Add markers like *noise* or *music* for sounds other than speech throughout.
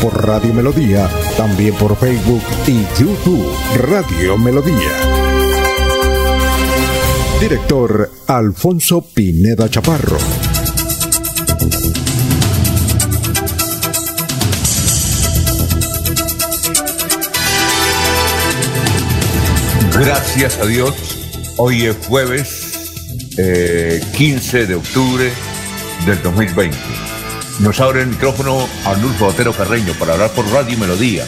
por Radio Melodía, también por Facebook y YouTube Radio Melodía. Director Alfonso Pineda Chaparro. Gracias a Dios, hoy es jueves 15 de octubre del 2020. Nos abre el micrófono Arnulfo Otero Carreño para hablar por Radio Melodía,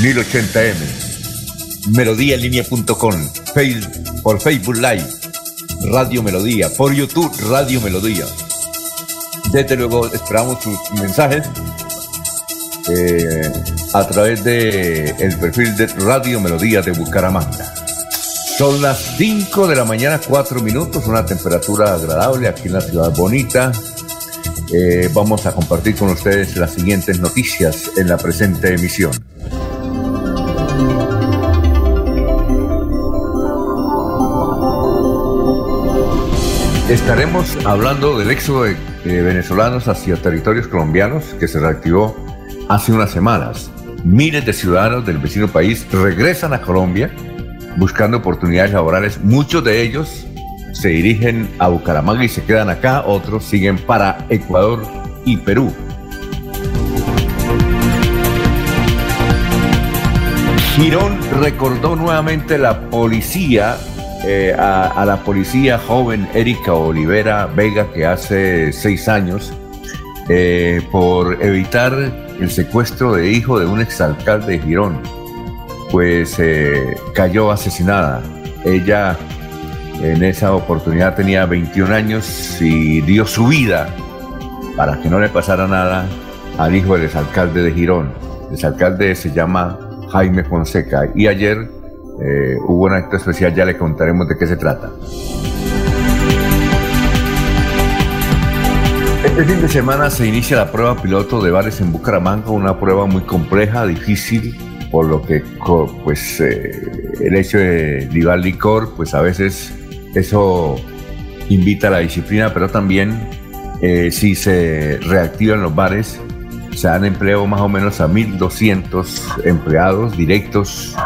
1080m, melodíaenlínea.com, por Facebook Live, Radio Melodía, por YouTube, Radio Melodía. Desde luego esperamos sus mensajes eh, a través de el perfil de Radio Melodía de Bucaramanga. Son las 5 de la mañana, 4 minutos, una temperatura agradable aquí en la ciudad bonita. Eh, vamos a compartir con ustedes las siguientes noticias en la presente emisión. Estaremos hablando del éxodo de venezolanos hacia territorios colombianos que se reactivó hace unas semanas. Miles de ciudadanos del vecino país regresan a Colombia buscando oportunidades laborales. Muchos de ellos se dirigen a Bucaramanga y se quedan acá, otros siguen para Ecuador y Perú. Girón recordó nuevamente la policía, eh, a, la policía joven Erika Olivera Vega, que hace seis años, eh, por evitar el secuestro de hijo de un exalcalde de Girón, pues eh, cayó asesinada. Ella en esa oportunidad tenía 21 años y dio su vida para que no le pasara nada al hijo del exalcalde de Girón. El exalcalde se llama Jaime Fonseca y ayer eh, hubo un acto especial, ya le contaremos de qué se trata. Este fin de semana se inicia la prueba piloto de bares en Bucaramanga, una prueba muy compleja, difícil, por lo que pues eh, el hecho de libar licor, pues a veces eso invita a la disciplina, pero también eh, si se reactivan los bares, se dan empleo más o menos a 1.200 empleados directos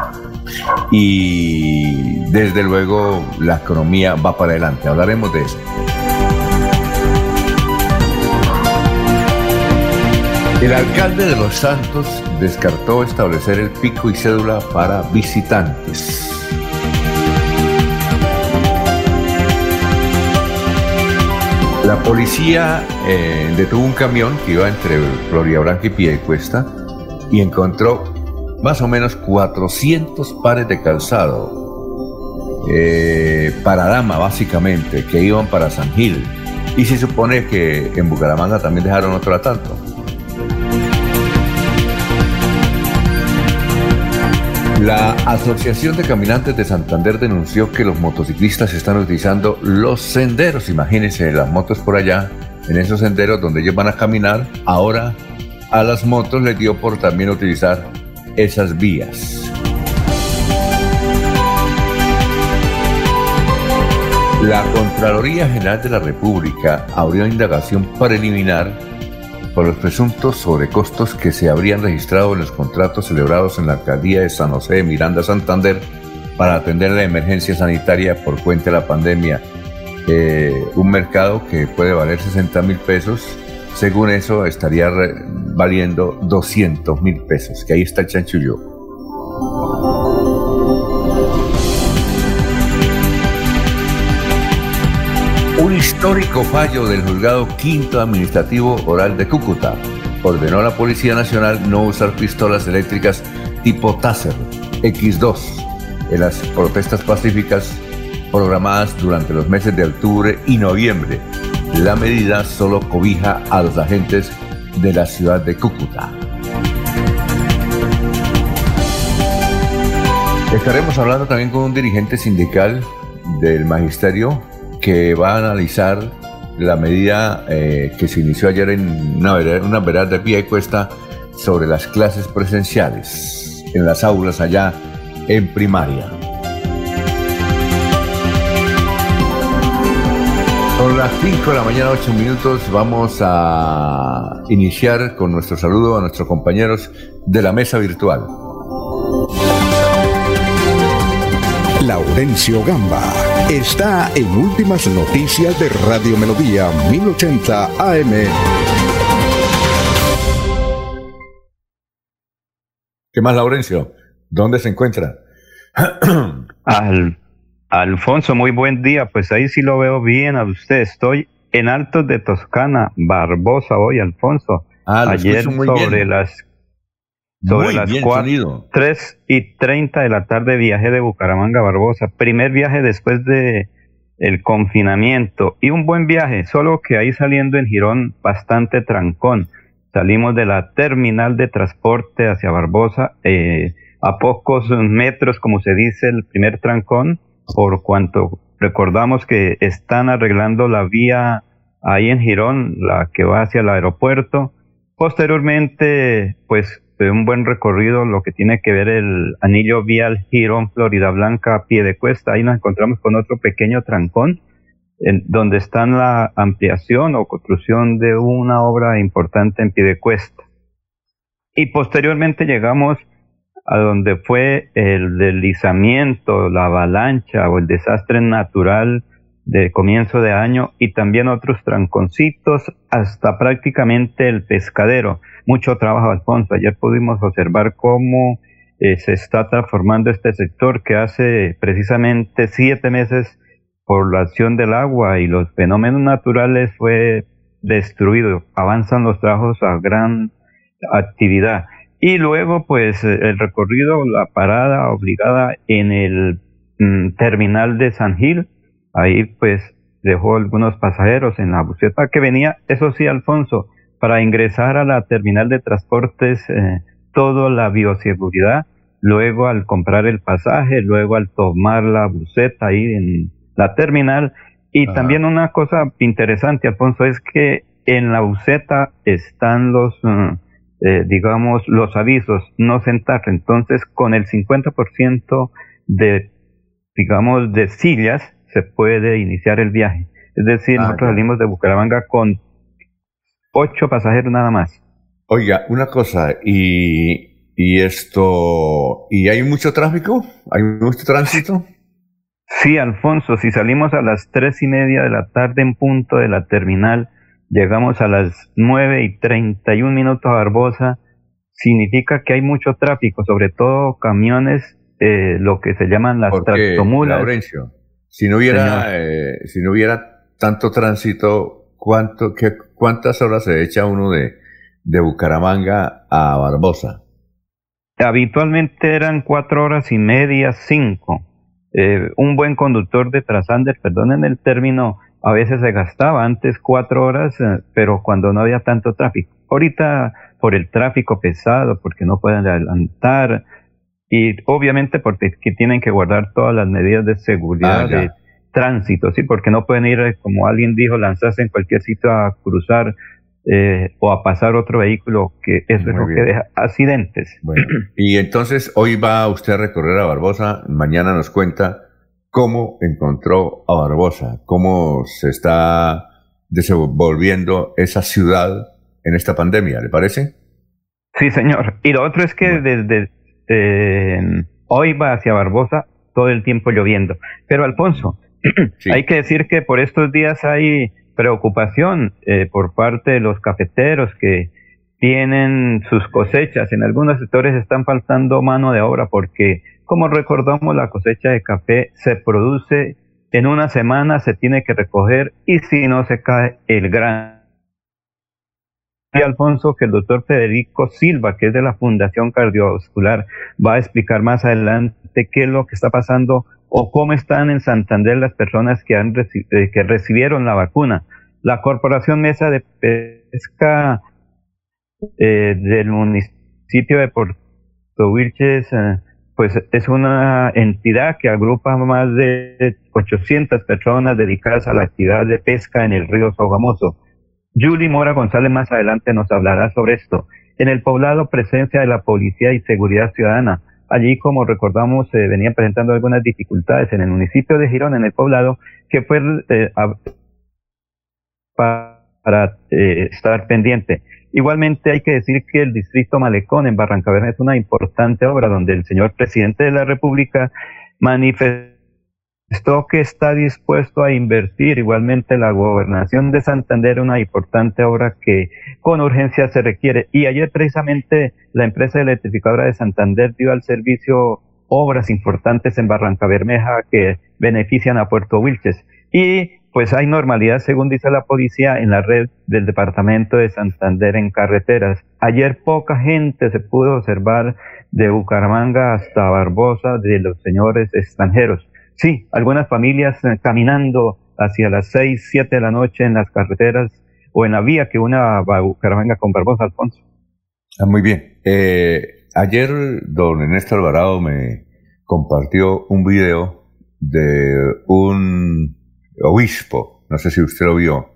y desde luego la economía va para adelante. Hablaremos de eso. El alcalde de Los Santos descartó establecer el pico y cédula para visitantes. La policía eh, detuvo un camión que iba entre Florida Blanca y Piedecuesta y encontró más o menos 400 pares de calzado eh, para dama, básicamente, que iban para San Gil. Y se supone que en Bucaramanga también dejaron otro tanto. La Asociación de Caminantes de Santander denunció que los motociclistas están utilizando los senderos. Imagínense las motos por allá, en esos senderos donde ellos van a caminar. Ahora a las motos les dio por también utilizar esas vías. La Contraloría General de la República abrió indagación preliminar por los presuntos sobrecostos que se habrían registrado en los contratos celebrados en la alcaldía de San José de Miranda, Santander, para atender la emergencia sanitaria por cuenta de la pandemia. Eh, un mercado que puede valer 60 mil pesos, según eso estaría valiendo 200 mil pesos, que ahí está el chanchullo. Histórico fallo del juzgado quinto administrativo oral de Cúcuta ordenó a la Policía Nacional no usar pistolas eléctricas tipo Taser X2 en las protestas pacíficas programadas durante los meses de octubre y noviembre. La medida solo cobija a los agentes de la ciudad de Cúcuta. Estaremos hablando también con un dirigente sindical del magisterio que va a analizar la medida eh, que se inició ayer en una vereda, una de pie y cuesta sobre las clases presenciales en las aulas allá en primaria. Son las 5 de la mañana, 8 minutos. Vamos a iniciar con nuestro saludo a nuestros compañeros de la mesa virtual. Laurencio Gamba está en Últimas Noticias de Radio Melodía 1080 AM. ¿Qué más, Laurencio? ¿Dónde se encuentra? *clears throat* Al, Alfonso, muy buen día. Pues ahí sí lo veo bien a usted. Estoy en Altos de Toscana, Barbosa hoy, Alfonso. Ah, Ayer sobre las sobre las 4, 3 y 30 de la tarde viaje de Bucaramanga Barbosa. Primer viaje después de el confinamiento y un buen viaje, solo que ahí saliendo en Girón bastante trancón. Salimos de la terminal de transporte hacia Barbosa eh, a pocos metros, como se dice, el primer trancón, por cuanto recordamos que están arreglando la vía ahí en Girón, la que va hacia el aeropuerto. Posteriormente, pues un buen recorrido, lo que tiene que ver el anillo vial Girón Florida Blanca pie de cuesta. Ahí nos encontramos con otro pequeño trancón, donde está la ampliación o construcción de una obra importante en pie de cuesta. Y posteriormente llegamos a donde fue el deslizamiento, la avalancha o el desastre natural de comienzo de año y también otros tranconcitos hasta prácticamente el pescadero. Mucho trabajo, Alfonso. Ayer pudimos observar cómo eh, se está transformando este sector que hace precisamente siete meses por la acción del agua y los fenómenos naturales fue destruido. Avanzan los trabajos a gran actividad. Y luego, pues, el recorrido, la parada obligada en el mm, terminal de San Gil, Ahí pues dejó algunos pasajeros en la buseta que venía, eso sí, Alfonso, para ingresar a la terminal de transportes, eh, toda la bioseguridad, luego al comprar el pasaje, luego al tomar la buseta ahí en la terminal. Y también una cosa interesante, Alfonso, es que en la buseta están los, mm, eh, digamos, los avisos, no sentar. Entonces, con el 50% de, digamos, de sillas, se puede iniciar el viaje. Es decir, ah, nosotros salimos de Bucaramanga con ocho pasajeros nada más. Oiga, una cosa, y, y esto, ¿y hay mucho tráfico? ¿Hay mucho tránsito? Sí, Alfonso, si salimos a las tres y media de la tarde en punto de la terminal, llegamos a las nueve y treinta y un minutos a Barbosa, significa que hay mucho tráfico, sobre todo camiones, eh, lo que se llaman las tractomulas. Si no hubiera, eh, si no hubiera tanto tránsito, ¿cuánto, qué, ¿cuántas horas se echa uno de, de Bucaramanga a Barbosa? Habitualmente eran cuatro horas y media, cinco. Eh, un buen conductor de Trasander, perdonen el término, a veces se gastaba antes cuatro horas, eh, pero cuando no había tanto tráfico. Ahorita por el tráfico pesado, porque no pueden adelantar, y obviamente porque tienen que guardar todas las medidas de seguridad ah, tránsito, sí, porque no pueden ir, como alguien dijo, lanzarse en cualquier sitio a cruzar eh, o a pasar otro vehículo, que eso es lo que deja accidentes. Bueno, *clears throat* y entonces hoy va usted a recorrer a Barbosa, mañana nos cuenta cómo encontró a Barbosa, cómo se está desenvolviendo esa ciudad en esta pandemia, ¿le parece? Sí, señor. Y lo otro es que desde eh, hoy va hacia Barbosa todo el tiempo lloviendo. Pero Alfonso, *clears throat* hay que decir que por estos días hay preocupación eh, por parte de los cafeteros que tienen sus cosechas. En algunos sectores están faltando mano de obra porque, como recordamos, la cosecha de café se produce en una semana, se tiene que recoger y si no se cae el gran Alfonso, que el doctor Federico Silva, que es de la Fundación Cardiovascular, va a explicar más adelante qué es lo que está pasando o cómo están en Santander las personas que, han eh, que recibieron la vacuna. La Corporación Mesa de Pesca eh, del municipio de Puerto Wilches, eh, pues es una entidad que agrupa más de 800 personas dedicadas a la actividad de pesca en el río Sogamoso. Julie Mora González más adelante nos hablará sobre esto. En el poblado, presencia de la Policía y Seguridad Ciudadana. Allí, como recordamos, se venían presentando algunas dificultades en el municipio de Girón, en el poblado, que fue eh, para eh, estar pendiente. Igualmente hay que decir que el distrito Malecón en Barrancaberna es una importante obra donde el señor presidente de la República manifestó que está dispuesto a invertir igualmente la gobernación de Santander, una importante obra que con urgencia se requiere. Y ayer precisamente la empresa electrificadora de Santander dio al servicio obras importantes en Barranca Bermeja que benefician a Puerto Wilches. Y pues hay normalidad, según dice la policía, en la red del departamento de Santander en carreteras. Ayer poca gente se pudo observar de Bucaramanga hasta Barbosa de los señores extranjeros. Sí, algunas familias eh, caminando hacia las seis, siete de la noche en las carreteras o en la vía que una va a Bucaramanga con Barbosa, Alfonso. Ah, muy bien. Eh, ayer don Ernesto Alvarado me compartió un video de un obispo, no sé si usted lo vio.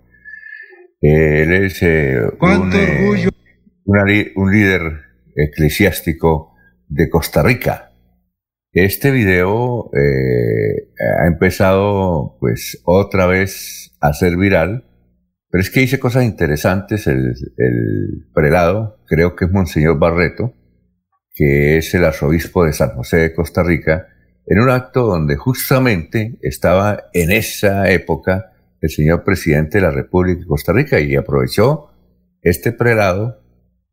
él es eh, un, eh, un, líder eclesiástico de Costa Rica. Este video eh, ha empezado pues otra vez a ser viral, pero es que dice cosas interesantes el, el prelado, creo que es Monseñor Barreto, que es el arzobispo de San José de Costa Rica, en un acto donde justamente estaba en esa época el señor presidente de la República de Costa Rica y aprovechó este prelado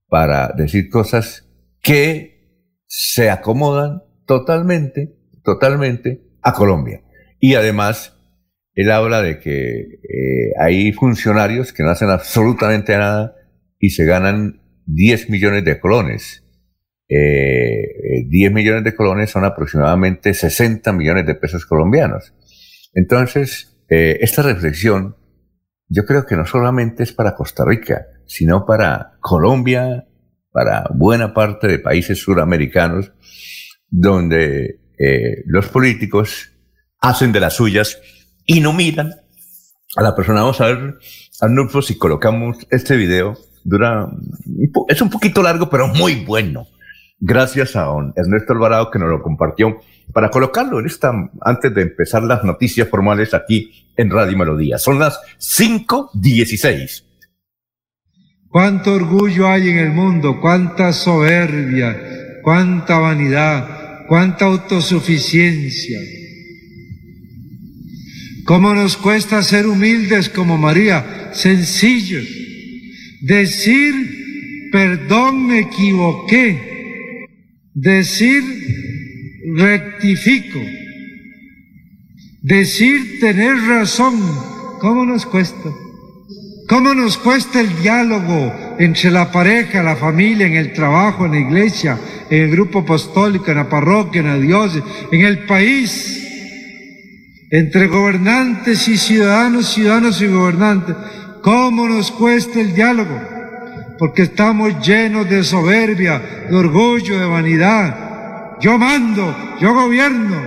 para decir cosas que se acomodan totalmente, totalmente a Colombia. Y además, él habla de que eh, hay funcionarios que no hacen absolutamente nada y se ganan 10 millones de colones. Eh, 10 millones de colones son aproximadamente 60 millones de pesos colombianos. Entonces, eh, esta reflexión yo creo que no solamente es para Costa Rica, sino para Colombia, para buena parte de países suramericanos, donde eh, los políticos hacen de las suyas y no miran a la persona. Vamos a ver, Arnulfo, si colocamos este video, dura, es un poquito largo, pero muy bueno gracias a don Ernesto Alvarado que nos lo compartió para colocarlo en esta, antes de empezar las noticias formales aquí en Radio Melodía. Son las 5.16. Cuánto orgullo hay en el mundo, cuánta soberbia, cuánta vanidad, cuánta autosuficiencia. Cómo nos cuesta ser humildes como María, sencillos. Decir, perdón, me equivoqué decir rectifico, decir tener razón, ¿cómo nos cuesta? ¿Cómo nos cuesta el diálogo entre la pareja, la familia, en el trabajo, en la iglesia, en el grupo apostólico, en la parroquia, en la diócesis, en el país, entre gobernantes y ciudadanos, ciudadanos y gobernantes? ¿Cómo nos cuesta el diálogo? porque estamos llenos de soberbia, de orgullo, de vanidad. Yo mando, yo gobierno,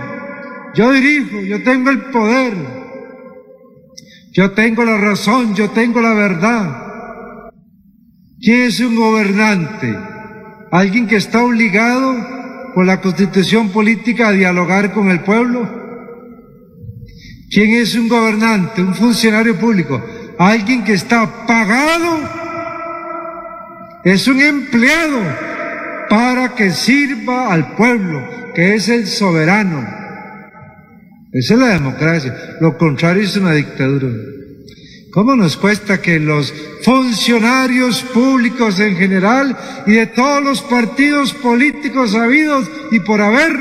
yo dirijo, yo tengo el poder, yo tengo la razón, yo tengo la verdad. ¿Quién es un gobernante? ¿Alguien que está obligado por la constitución política a dialogar con el pueblo? ¿Quién es un gobernante, un funcionario público? Alguien que está pagado es un empleado para que sirva al pueblo, que es el soberano. Esa es la democracia. Lo contrario es una dictadura. ¿Cómo nos cuesta que los funcionarios públicos en general y de todos los partidos políticos habidos y por haber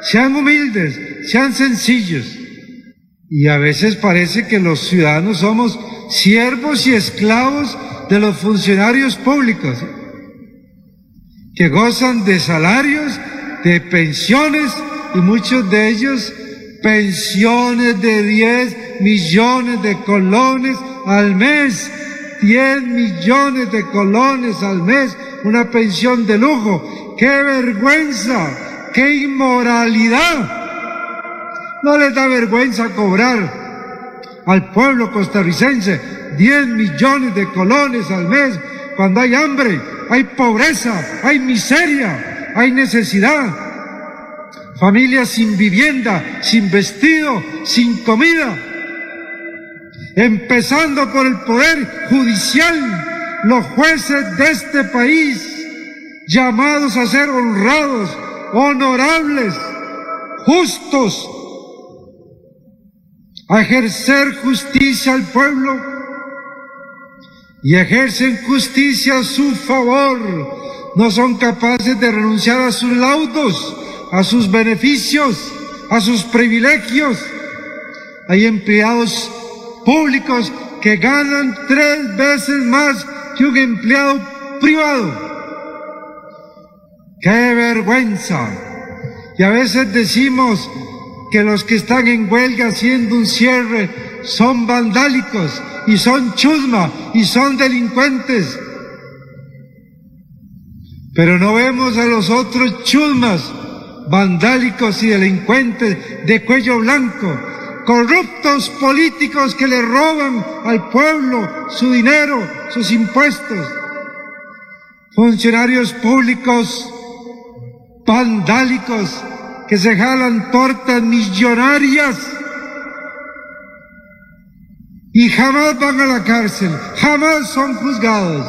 sean humildes, sean sencillos? Y a veces parece que los ciudadanos somos siervos y esclavos de los funcionarios públicos que gozan de salarios, de pensiones y muchos de ellos pensiones de 10 millones de colones al mes. 10 millones de colones al mes, una pensión de lujo. ¡Qué vergüenza! ¡Qué inmoralidad! ¿No les da vergüenza cobrar al pueblo costarricense 10 millones de colones al mes cuando hay hambre, hay pobreza, hay miseria, hay necesidad? Familias sin vivienda, sin vestido, sin comida. Empezando por el poder judicial, los jueces de este país, llamados a ser honrados, honorables, justos, a ejercer justicia al pueblo y ejercen justicia a su favor, no son capaces de renunciar a sus laudos, a sus beneficios, a sus privilegios. Hay empleados públicos que ganan tres veces más que un empleado privado. ¡Qué vergüenza! Y a veces decimos que los que están en huelga haciendo un cierre son vandálicos y son chusma y son delincuentes. Pero no vemos a los otros chusmas, vandálicos y delincuentes de cuello blanco, corruptos políticos que le roban al pueblo su dinero, sus impuestos, funcionarios públicos vandálicos que se jalan tortas millonarias y jamás van a la cárcel, jamás son juzgados.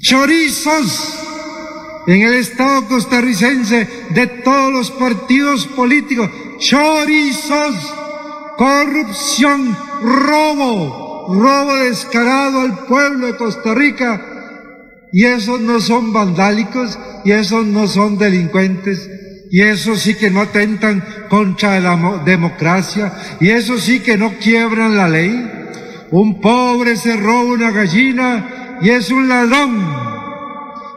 Chorizos en el Estado costarricense de todos los partidos políticos, chorizos, corrupción, robo, robo descarado al pueblo de Costa Rica y esos no son vandálicos, y esos no son delincuentes, y esos sí que no atentan contra la democracia, y esos sí que no quiebran la ley. Un pobre se roba una gallina y es un ladrón.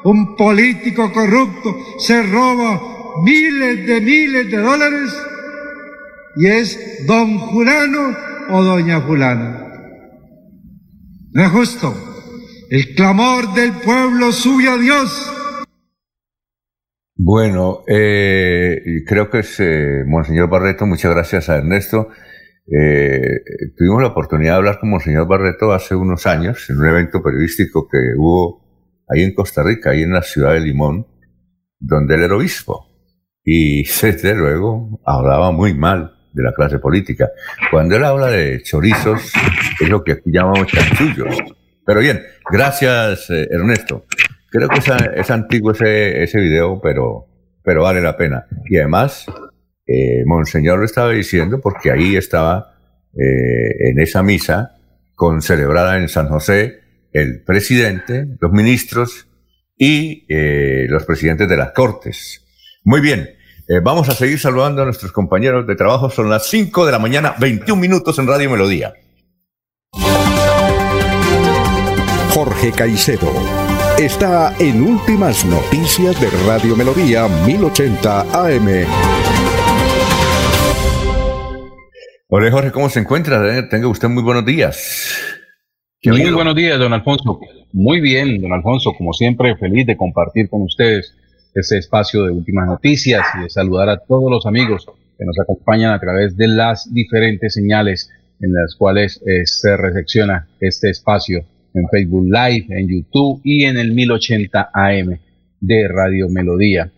Un político corrupto se roba miles de miles de dólares y es don Julano o doña Fulana. No es justo. El clamor del pueblo sube a Dios. Bueno, eh, creo que es eh, Monseñor Barreto, muchas gracias a Ernesto. Eh, tuvimos la oportunidad de hablar con Monseñor Barreto hace unos años en un evento periodístico que hubo ahí en Costa Rica, ahí en la ciudad de Limón, donde él era obispo. Y desde luego hablaba muy mal de la clase política. Cuando él habla de chorizos, es lo que aquí llamamos chanchullos pero bien, gracias eh, Ernesto. Creo que es, antiguo ese, ese video, pero, pero vale la pena. Y además, eh, Monseñor lo estaba diciendo porque ahí estaba eh, en esa misa con celebrada en San José el presidente, los ministros y los presidentes de las cortes. Muy bien, vamos a seguir saludando a nuestros compañeros de trabajo. Son las 5 de la mañana, 21 minutos en Radio Melodía. Jorge Caicedo. Está en Últimas Noticias de Radio Melodía 1080 AM. Hola Jorge, ¿cómo se encuentra? Tenga usted muy buenos días. Muy buenos días, don Alfonso. Muy bien, don Alfonso, como siempre, feliz de compartir con ustedes este espacio de últimas noticias y de saludar a todos los amigos que nos acompañan a través de las diferentes señales en las cuales eh, se recepciona este espacio en Facebook Live, en YouTube y en el 1080 AM de Radio Melodía.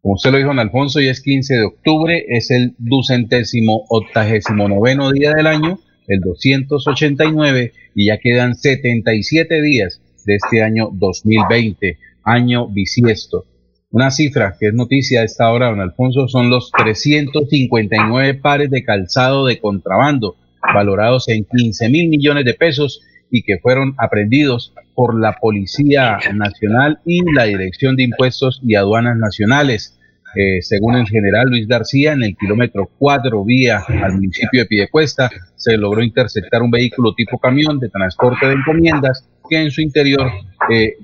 Como usted lo dijo, don Alfonso, hoy es 15 de octubre, es el ducentésimo octagésimo noveno día del año, el 289, y ya quedan 77 días de este año 2020, año bisiesto. Una cifra que es noticia a esta hora, don Alfonso, son los 359 pares de calzado de contrabando, valorados en 15 mil millones de pesos y que fueron aprendidos por la Policía Nacional y la Dirección de Impuestos y Aduanas Nacionales. Eh, según el general Luis García, en el kilómetro 4 vía al municipio de Piedecuesta, se logró interceptar un vehículo tipo camión de transporte de encomiendas que en su interior eh,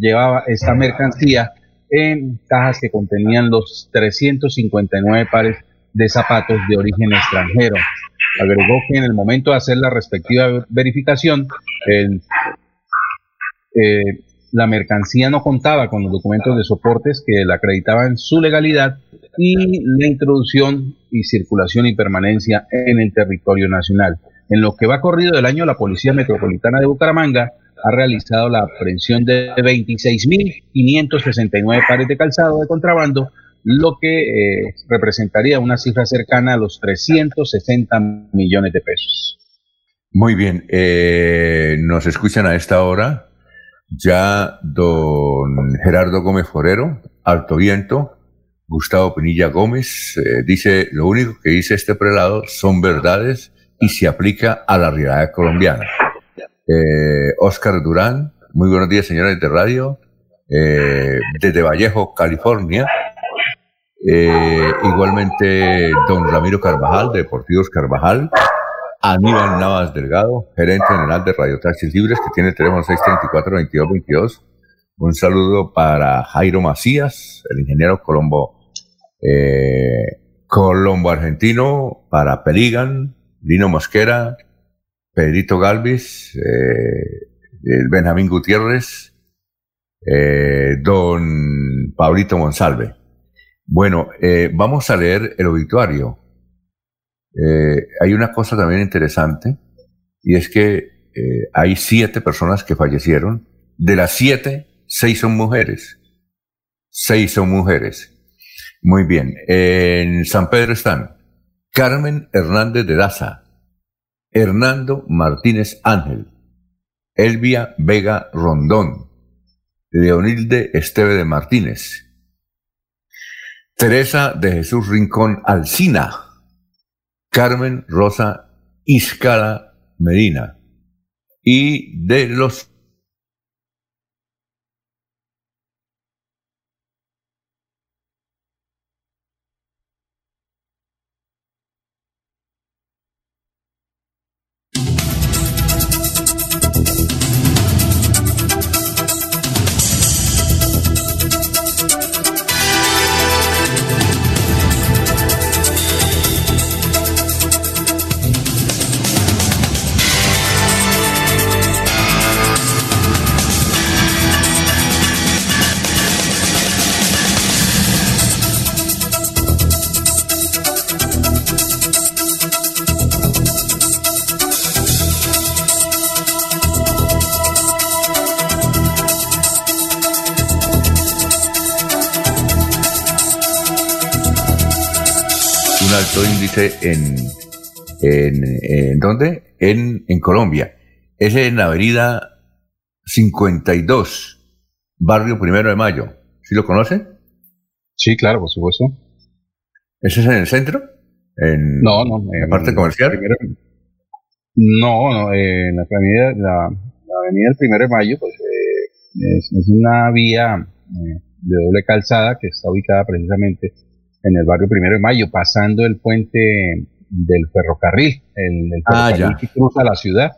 llevaba esta mercancía en cajas que contenían los 359 pares de zapatos de origen extranjero. Agregó que en el momento de hacer la respectiva verificación, eh, la mercancía no contaba con los documentos de soportes que la acreditaban su legalidad y la introducción y circulación y permanencia en el territorio nacional. En lo que va corrido del año, la Policía Metropolitana de Bucaramanga ha realizado la aprehensión de 26.569 pares de calzado de contrabando, lo que eh, representaría una cifra cercana a los 360 millones de pesos. Muy bien, eh, nos escuchan a esta hora ya don Gerardo Gómez Forero, Alto Viento, Gustavo Pinilla Gómez, eh, dice, lo único que dice este prelado son verdades y se aplica a la realidad colombiana. Eh, Oscar Durán, muy buenos días señores de radio, eh, desde Vallejo, California. igualmente don Ramiro Carvajal, de Deportivos Carvajal. Aníbal Navas Delgado, gerente general de Radio Taxis Libres, que tiene el teléfono 634-2222. Un saludo para Jairo Macías, el ingeniero Colombo, eh, Colombo argentino, para Peligan, Lino Mosquera, Pedrito Galvis, eh, Benjamín Gutiérrez, eh, don Pablito Monsalve. Bueno, vamos a leer el obituario eh, hay una cosa también interesante y es que eh, hay siete personas que fallecieron. De las siete, seis son mujeres. Seis son mujeres. Muy bien. En San Pedro están Carmen Hernández de Daza, Hernando Martínez Ángel, Elvia Vega Rondón, Leonilde Esteve de Martínez, Teresa de Jesús Rincón Alcina, Carmen Rosa Iscara Medina. Y de los en, en, en ¿dónde? En, en Colombia. Es en la avenida 52, barrio Primero de Mayo. ¿Sí lo conoce? Sí, claro, por supuesto. ¿Ese es en el centro? En, no, no. ¿En la parte comercial? no, no, en la avenida, la, avenida del Primero de Mayo, pues eh, es, es, una vía eh, de doble calzada que está ubicada precisamente en el barrio Primero de Mayo, pasando el puente del ferrocarril, el, ah, ferrocarril que cruza la ciudad,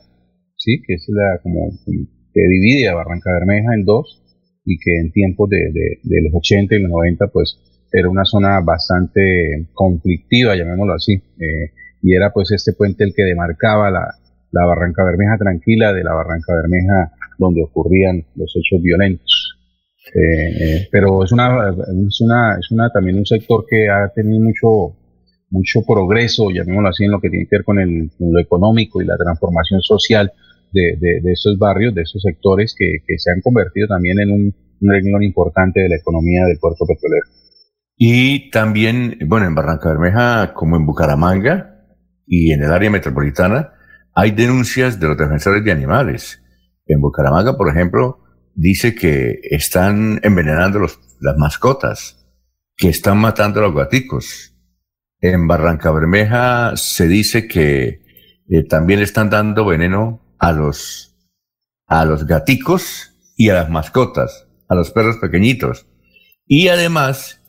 sí, que es la como, que divide a Barranca Bermeja en dos y que en tiempos de, los 80 y los 90 pues era una zona bastante conflictiva, llamémoslo así, eh, y era pues este puente el que demarcaba la, la Barranca Bermeja tranquila de la Barranca Bermeja donde ocurrían los hechos violentos. Eh, pero es una, es una, es una también un sector que ha tenido mucho, mucho progreso, llamémoslo así, en lo que tiene que ver con, el, lo económico y la transformación social de, de, esos barrios, de esos sectores que, que, se han convertido también en un, un importante de la economía del puerto petrolero. Y también, bueno, en Barranca Bermeja, como en Bucaramanga y en el área metropolitana, hay denuncias de los defensores de animales. En Bucaramanga, por ejemplo, dice que están envenenando los, las mascotas, que están matando a los gaticos. En Barranca Bermeja se dice que eh, también le están dando veneno a los, a los gaticos y a las mascotas, a los perros pequeñitos. Y además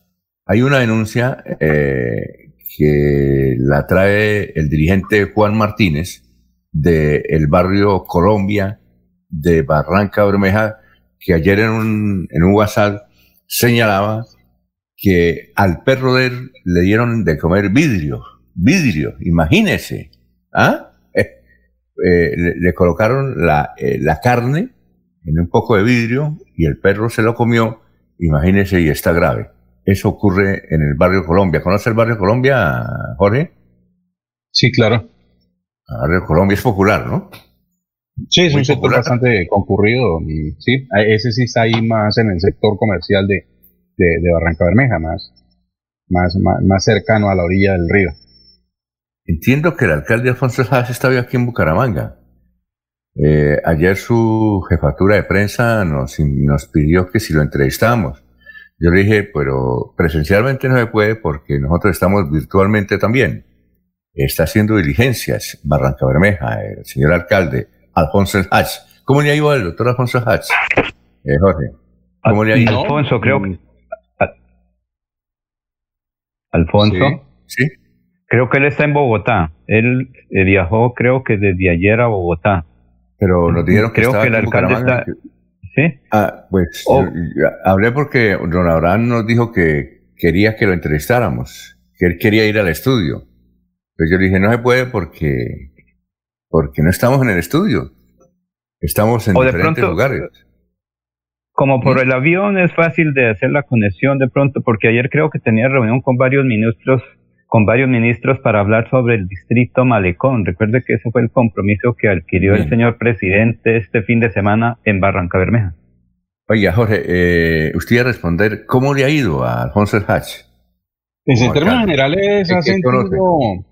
hay una denuncia eh, que la trae el dirigente Juan Martínez del barrio Colombia de Barranca Bermeja, que ayer en un, en un WhatsApp señalaba que al perro de él le dieron de comer vidrio, vidrio, imagínese, ¿ah? Eh, eh, le, colocaron la, eh, la carne en un poco de vidrio y el perro se lo comió, imagínese, y está grave. Eso ocurre en el barrio Colombia. ¿Conoce el barrio Colombia, Jorge? Sí, claro. El barrio Colombia es popular, ¿no? Sí, es un sector bastante concurrido. Y, sí, ese sí está ahí más en el sector comercial de, de, Barranca Bermeja, más, más, más, cercano a la orilla del río. Entiendo que el alcalde Alfonso Haas estaba aquí en Bucaramanga. Eh, ayer su jefatura de prensa nos, nos pidió que si lo entrevistamos. Yo le dije, pero presencialmente no se puede porque nosotros estamos virtualmente también. Está haciendo diligencias Barranca Bermeja, el señor alcalde Alfonso Hatch. ¿Cómo le ha ido al doctor Alfonso Hatch? Eh, Jorge. ¿Cómo le ha ido? Alfonso, creo que. Alfonso. Sí. Creo que él está en Bogotá. Él eh, viajó, creo que desde ayer a Bogotá. Pero nos dijeron que creo que el alcalde está. ¿Sí? Ah, pues oh. hablé porque don Abraham nos dijo que quería que lo entrevistáramos, que él quería ir al estudio. Pues yo le dije, no se puede porque, porque no estamos en el estudio. Estamos en diferentes lugares. Como por el avión es fácil de hacer la conexión de pronto, porque ayer creo que tenía reunión con varios ministros, con varios ministros para hablar sobre el distrito Malecón. Recuerde que ese fue el compromiso que adquirió el señor presidente este fin de semana en Barranca Bermeja. Oiga, Jorge, eh, usted iba a responder, ¿cómo le ha ido a Alfonso El Hatch? Pues en términos generales, ha sentido,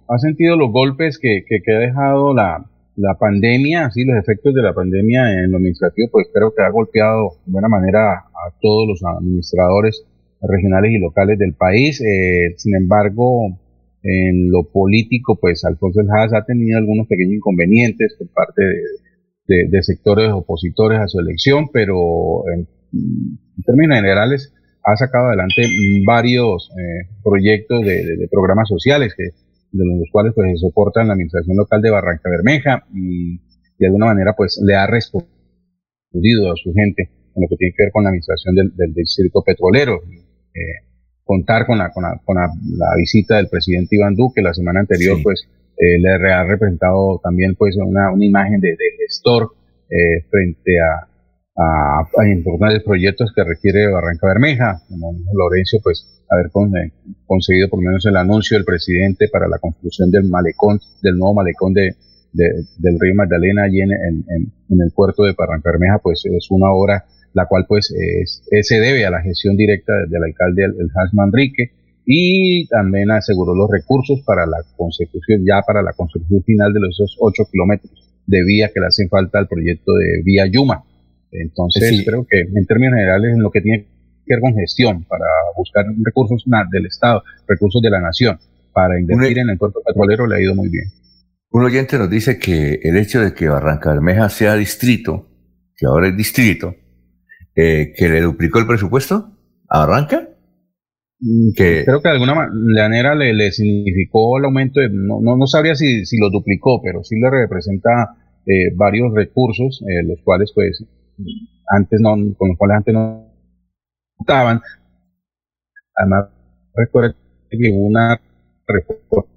ha sentido los golpes que, que ha dejado la, la pandemia, así los efectos de la pandemia en lo administrativo, pues creo que ha golpeado de buena manera a todos los administradores regionales y locales del país. Eh, sin embargo, en lo político, pues Alfonso El Haas ha tenido algunos pequeños inconvenientes por parte de, sectores opositores a su elección, pero en, términos generales ha sacado adelante varios eh, proyectos de, programas sociales que de los cuales pues se soporta en la administración local de Barranca Bermeja y de alguna manera pues le ha respondido a su gente en lo que tiene que ver con la administración del, distrito petrolero. Eh, contar con la, con, la, con la, visita del presidente Iván Duque la semana anterior pues eh, le ha representado también pues una, una imagen de, gestor eh, frente a, a, importantes proyectos que requiere Barranca Bermeja, como Lorenzo, pues haber eh, conseguido por lo menos el anuncio del presidente para la construcción del malecón, del nuevo malecón de, del río Magdalena allí en, en, el puerto de Barranca Bermeja, pues es una obra la cual pues se debe a la gestión directa del alcalde el Hans Manrique y también aseguró los recursos para la consecución, ya para la construcción final de los esos ocho kilómetros de vía que le hacen falta al proyecto de Vía Yuma. Entonces, creo que en términos generales, en lo que tiene que ver con gestión, para buscar recursos del Estado, recursos de la nación, para invertir en el puerto petrolero, le ha ido muy bien. Un oyente nos dice que el hecho de que Barranca Bermeja sea distrito, que ahora es distrito, eh, que le duplicó el presupuesto a Barranca. Mm, que, Creo que de alguna manera le, significó el aumento, de, no, no, sabría si, si, lo duplicó, pero sí le representa eh, varios recursos, eh, los cuales pues antes no, con los cuales antes no estaban. Además, recuerda que hubo una reforma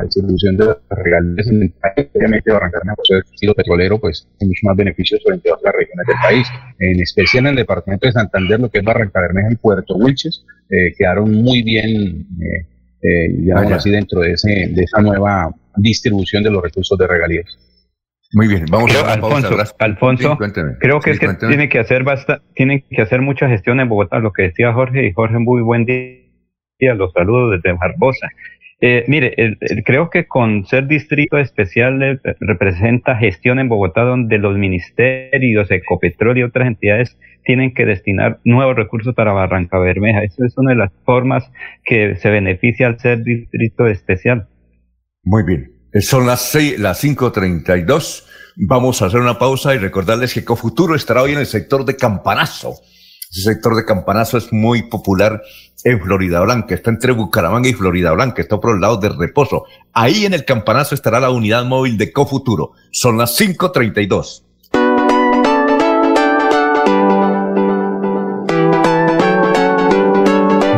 de distribución de las regalías en el país, obviamente Barranca por ser el estilo petrolero, pues hay muchos más beneficios frente a otras regiones del país, en especial en el departamento de Santander, lo que es Barranca Bermeja y Puerto Wilches, eh, quedaron muy bien, eh, eh, digamos así, dentro de, ese, de esa nueva distribución de los recursos de regalías. Muy bien, vamos a Alfonso, Alfonso creo que es que tiene que hacer basta, tienen que hacer mucha gestión en Bogotá, lo que decía Jorge, y Jorge, muy buen día, los saludos desde Barbosa. Eh, mire, creo que con ser distrito especial eh, representa gestión en Bogotá donde los ministerios, Ecopetrol y otras entidades tienen que destinar nuevos recursos para Barranca Bermeja. Eso es una de las formas que se beneficia al ser distrito especial. Muy bien. Son las, seis, las 5.32. Vamos a hacer una pausa y recordarles que Cofuturo estará hoy en el sector de Campanazo. Ese sector de Campanazo es muy popular en Florida Blanca. Está entre Bucaramanga y Florida Blanca. Está por el lado de Reposo. Ahí en el Campanazo estará la unidad móvil de Cofuturo. Son las 5.32.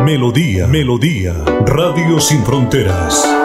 Melodía, Melodía, Radio Sin Fronteras.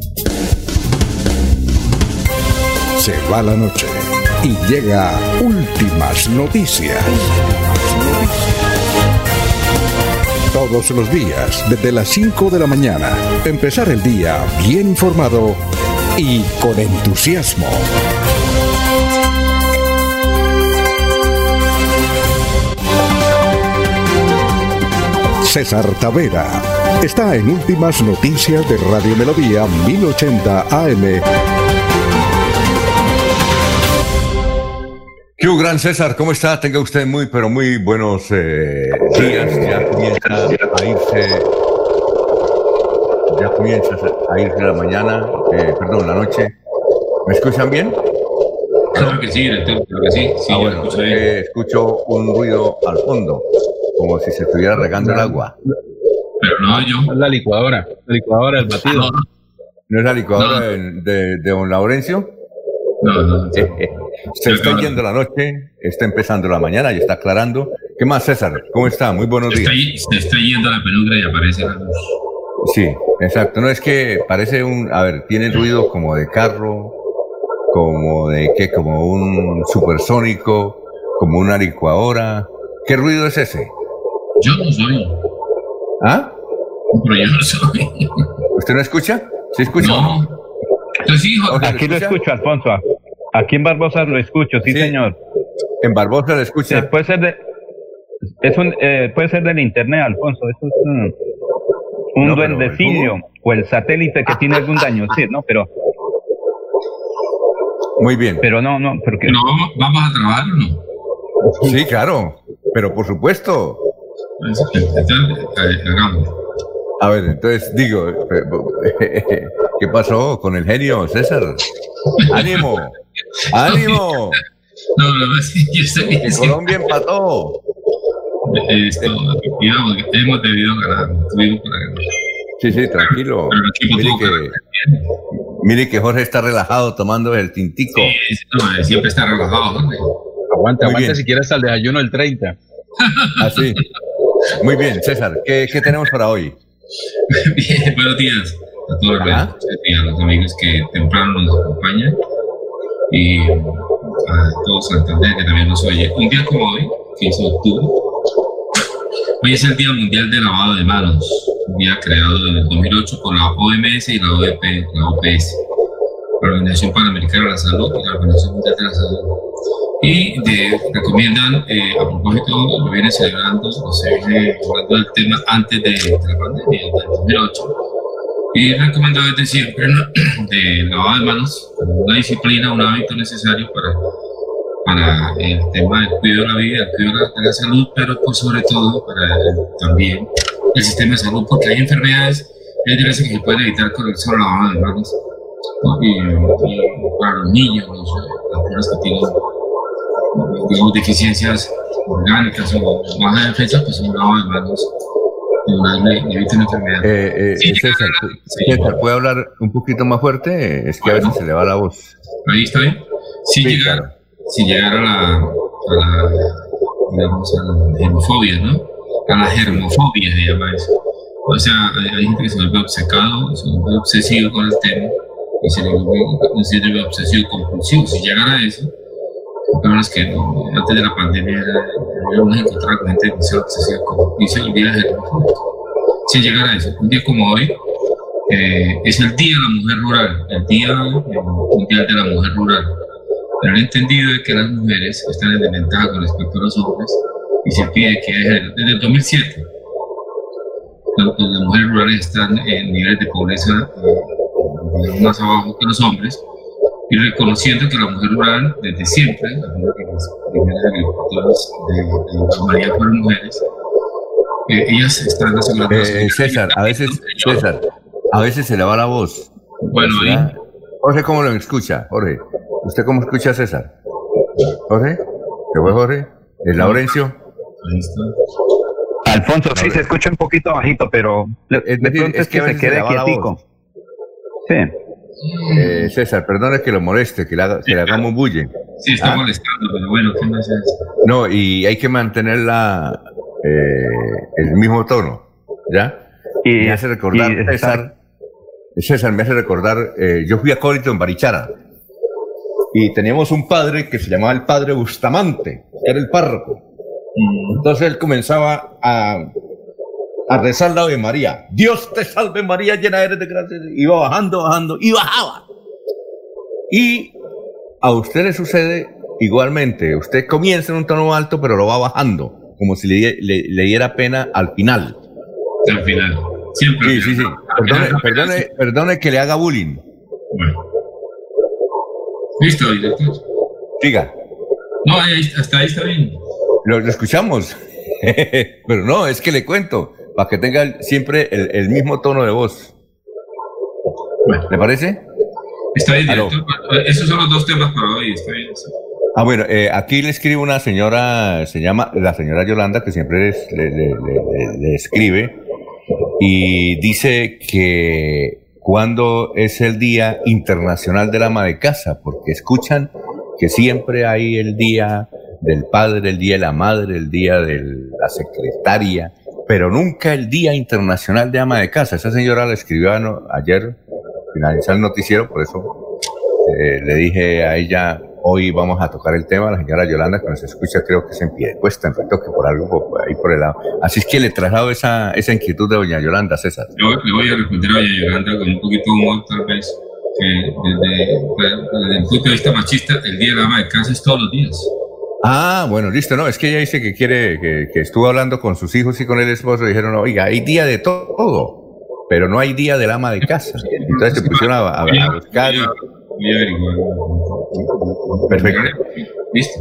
Se va la noche y llega últimas noticias. Todos los días, desde las 5 de la mañana, empezar el día bien informado y con entusiasmo. César Tavera está en Últimas Noticias de Radio Melodía 1080 AM ¿Qué gran César? ¿Cómo está? Tenga usted muy, pero muy buenos eh, días. Ya comienza a irse, ya comienza a irse la mañana, eh, perdón, la noche. ¿Me escuchan bien? Claro que sí, claro que sí. sí ah, bueno, escucho, eh, escucho un ruido al fondo, como si se estuviera regando el agua. Pero no, yo. Es la licuadora, la licuadora del batido. ¿No es la licuadora de, de, de don Laurencio? No, no. *laughs* Se está yendo la noche, está empezando la mañana y está aclarando. ¿Qué más, César? ¿Cómo está? Muy buenos días. Se está yendo la penumbra y aparece la luz. Sí, exacto. No es que parece un, a ver, tiene ruido como de carro, como de qué, como un supersónico, como una licuadora. ¿Qué ruido es ese? Yo no soy. ¿Ah? Pero yo no soy. ¿Usted no escucha? ¿Sí escucha? No. Entonces, hijo, Aquí lo escucho, Alfonso. Aquí en Barbosa lo escucho, sí, señor. En Barbosa lo escucha. Eh, puede ser de, es un, eh, puede ser del internet, Alfonso. Eso es un, un duendecillo o el satélite que tiene algún daño, sí, ¿no? Pero. Muy bien. Pero no, no, porque. No, vamos a trabajar o no. Sí, claro. Pero por supuesto. A ver, entonces digo, *laughs* ¿qué pasó con el genio, César? ¡Ánimo! ¡Ánimo! *laughs* No, no, yo estoy bien. Colombia empató. Esto, digamos, hemos debido ganar, tuvimos para ganar. Sí, sí, tranquilo. Mire que, mire que Jorge está relajado tomando el tintico. Sí, no, siempre está relajado, Jorge. Aguanta, aguanta si quieres hasta el desayuno del 30. Así. Muy bien, César, ¿qué, qué tenemos para hoy? *laughs* Bien, buenos días a todos los, amigos que temprano nos acompañan y a todos Santander que también nos oye. Un día como hoy, 15 de octubre, hoy es el Día Mundial de Lavado de Manos, un día creado en el 2008 por la OMS y la, OEP, la OPS, la Organización Panamericana de la Salud y la Organización Mundial de la Salud y recomiendan, eh, a propósito, lo viene celebrando, o se viene hablando del tema antes de, la pandemia, del 2008, y recomendado desde siempre *clears throat* de lavado de manos una disciplina, un hábito necesario para, para el tema del cuidado de la vida, el cuidado de la, salud, pero por sobre todo para también el sistema de salud, porque hay enfermedades hay diversas que se pueden evitar con el solo lavado de manos. Y, para los niños, las personas que tienen deficiencias orgánicas o baja defensa, pues un lavado de manos enfermedad. Eh, eh, César, ¿puede hablar un poquito más fuerte? Es que a veces se le va la voz. Ahí está bien. Si, llegara, si llegara a la, a la, digamos, a la germofobia, ¿no? A la germofobia se llama eso. O sea, hay, gente que se vuelve obcecado, se vuelve obsesivo con el tema y se le vuelve un síndrome obsesivo compulsivo. Si llegara a eso, la es que antes de la pandemia habíamos encontrado con gente que se obsesiva y se olvida de Si llegara a eso, un día como hoy, eh, es el Día de la Mujer Rural, el Día Mundial de la Mujer Rural. Pero han entendido de que las mujeres están en desventaja con respecto a los hombres y se pide que desde, desde el 2007 las mujeres rurales están en niveles de pobreza eh, más abajo que los hombres y reconociendo que la mujer rural desde siempre, las primeras agricultoras de, la humanidad fueron mujeres, eh, ellas están asegurando... Eh, César, a veces, César, a veces se le va la voz. Bueno, ahí... Jorge, ¿cómo lo escucha? Jorge, ¿usted cómo escucha a César? Jorge, ¿qué fue Jorge? ¿El Laurencio? Ahí está. Alfonso, sí, se escucha un poquito bajito, pero de, pronto es, que, se quede quietico. Sí. Eh, César, perdone que lo moleste, que, le hagamos bulle. Sí, está ah. molestando, pero bueno, ¿qué más es? No, y hay que mantener la, eh, el mismo tono, ¿ya? Y, me hace recordar, César, César, me hace recordar, eh, yo fui a Córito en Barichara, y teníamos un padre que se llamaba el padre Bustamante, era el párroco. Mm. Entonces él comenzaba a a rezar la Ave María. Dios te salve María, llena eres de gracia. Iba bajando, bajando y bajaba. Y a usted le sucede igualmente. Usted comienza en un tono alto, pero lo va bajando, como si le, diera pena al final. Al final. Siempre. Sí, sí, sí. Perdone, perdone, que le haga bullying. Bueno. Listo, director. Diga. No, hasta ahí está bien. lo escuchamos. *laughs* pero no, es que le cuento para que tenga siempre el, mismo tono de voz. ¿Le parece? Está bien, director. Esos son los dos temas para hoy. Está bien. Ah, bueno, eh, aquí le escribe una señora, se llama la señora Yolanda, que siempre le, escribe, y dice que cuando es el Día Internacional del Ama de Casa, porque escuchan que siempre hay el Día del Padre, el Día de la Madre, el Día de la Secretaria, pero nunca el Día Internacional de Ama de Casa. Esa señora la escribió ayer, finalizar el noticiero, por eso eh, le dije a ella, hoy vamos a tocar el tema, la señora Yolanda, que nos escucha, creo que se en pie cuesta, en que por algo ahí por el lado. Así es que le traslado esa, esa inquietud de doña Yolanda, César. Yo le voy a responder a doña Yolanda con un poquito de humor, tal vez, que desde, desde el punto de vista machista, el Día de Ama de Casa es todos los días. Ah, bueno, listo. No, es que ella dice que quiere, que, estuvo hablando con sus hijos y con el esposo y dijeron, oiga, hay día de todo, pero no hay día del ama de casa. Entonces se pusieron a, buscar. Perfecto. Listo.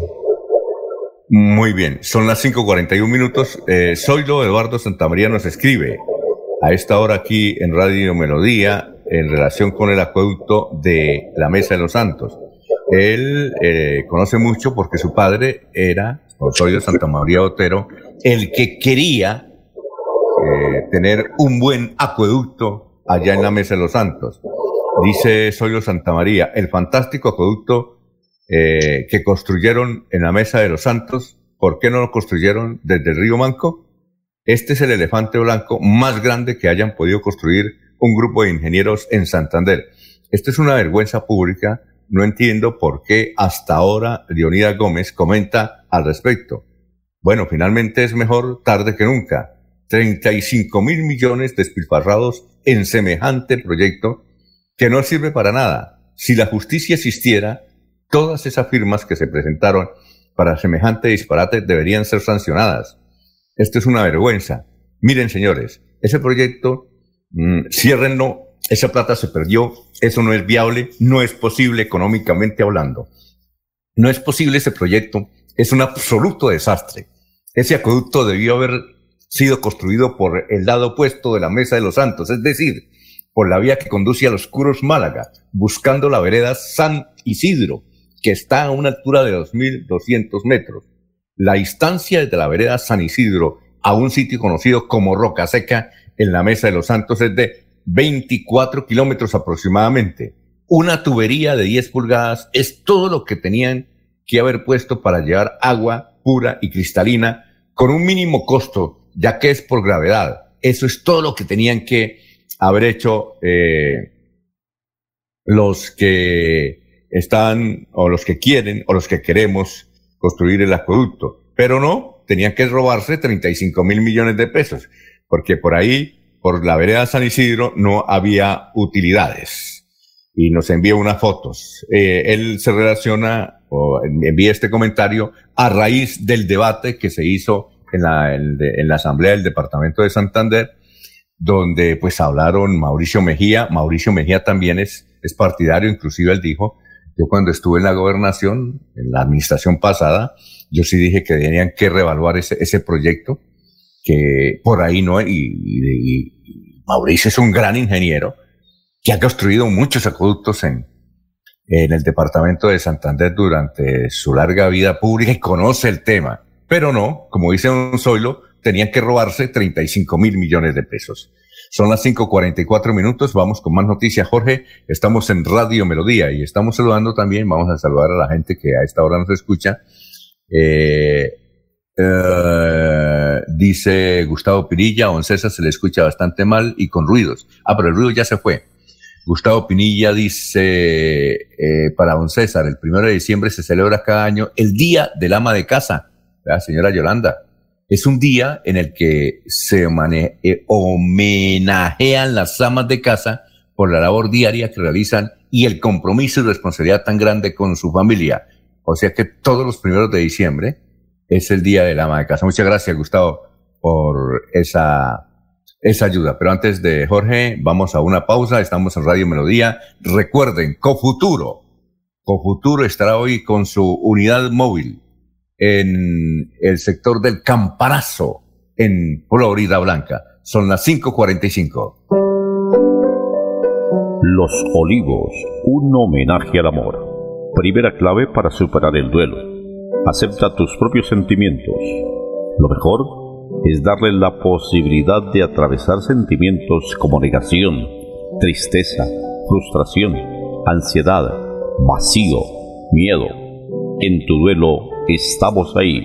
Muy bien, son las 5.41 minutos. Eh, Soylo Eduardo Santamaría nos escribe a esta hora aquí en Radio Melodía en relación con el acueducto de la Mesa de los Santos. Él eh, conoce mucho porque su padre era, Osorio Santa María Otero, el que quería eh, tener un buen acueducto allá en la Mesa de los Santos. Dice Osorio Santa María, el fantástico acueducto eh, que construyeron en la Mesa de los Santos, ¿por qué no lo construyeron desde el río Manco? Este es el elefante blanco más grande que hayan podido construir un grupo de ingenieros en Santander. Esto es una vergüenza pública no entiendo por qué hasta ahora Leonidas Gómez comenta al respecto. Bueno, finalmente es mejor tarde que nunca. 35 mil millones despilfarrados en semejante proyecto que no sirve para nada. Si la justicia existiera, todas esas firmas que se presentaron para semejante disparate deberían ser sancionadas. Esto es una vergüenza. Miren, señores, ese proyecto, mmm, ciérrenlo esa plata se perdió, eso no es viable, no es posible económicamente hablando. No es posible ese proyecto, es un absoluto desastre. Ese acueducto debió haber sido construido por el lado opuesto de la Mesa de los Santos, es decir, por la vía que conduce a los Curos Málaga, buscando la vereda San Isidro, que está a una altura de 2.200 metros. La distancia desde la vereda San Isidro a un sitio conocido como Roca Seca en la Mesa de los Santos es de 24 kilómetros aproximadamente. Una tubería de 10 pulgadas es todo lo que tenían que haber puesto para llevar agua pura y cristalina con un mínimo costo, ya que es por gravedad. Eso es todo lo que tenían que haber hecho eh, los que están o los que quieren o los que queremos construir el acueducto. Pero no, tenían que robarse 35 mil millones de pesos, porque por ahí, por la vereda San Isidro, no había utilidades. Y nos envía unas fotos. Eh, él se relaciona o envía este comentario a raíz del debate que se hizo en la, en la Asamblea del Departamento de Santander, donde pues hablaron Mauricio Mejía. Mauricio Mejía también es, es partidario, inclusive él dijo, yo cuando estuve en la gobernación, en la administración pasada, yo sí dije que tenían que reevaluar ese, ese proyecto, que por ahí no, y, y, Mauricio es un gran ingeniero que ha construido muchos acueductos en, en el departamento de Santander durante su larga vida pública y conoce el tema. Pero no, como dice un Zoilo, tenían que robarse 35 mil millones de pesos. Son las 5.44 minutos, vamos con más noticias. Jorge, estamos en Radio Melodía y estamos saludando también, vamos a saludar a la gente que a esta hora nos escucha eh, eh, dice Gustavo Pinilla, a Oncesa se le escucha bastante mal y con ruidos. Ah, pero el ruido ya se fue. Gustavo Pinilla dice, eh, para don César, el primero de diciembre se celebra cada año el Día del Ama de Casa. ¿verdad, señora Yolanda? Es un día en el que se eh, homenajean las amas de casa por la labor diaria que realizan y el compromiso y responsabilidad tan grande con su familia. O sea que todos los primeros de diciembre es el día del ama de casa. Muchas gracias, Gustavo, por esa, esa ayuda. Pero antes de Jorge, vamos a una pausa. Estamos en Radio Melodía. Recuerden, Cofuturo. Cofuturo estará hoy con su unidad móvil en el sector del Camparazo, en Florida Blanca. Son las 5.45. Los Olivos, un homenaje al amor. Primera clave para superar el duelo. Acepta tus propios sentimientos. Lo mejor es darle la posibilidad de atravesar sentimientos como negación, tristeza, frustración, ansiedad, vacío, miedo. En tu duelo estamos ahí.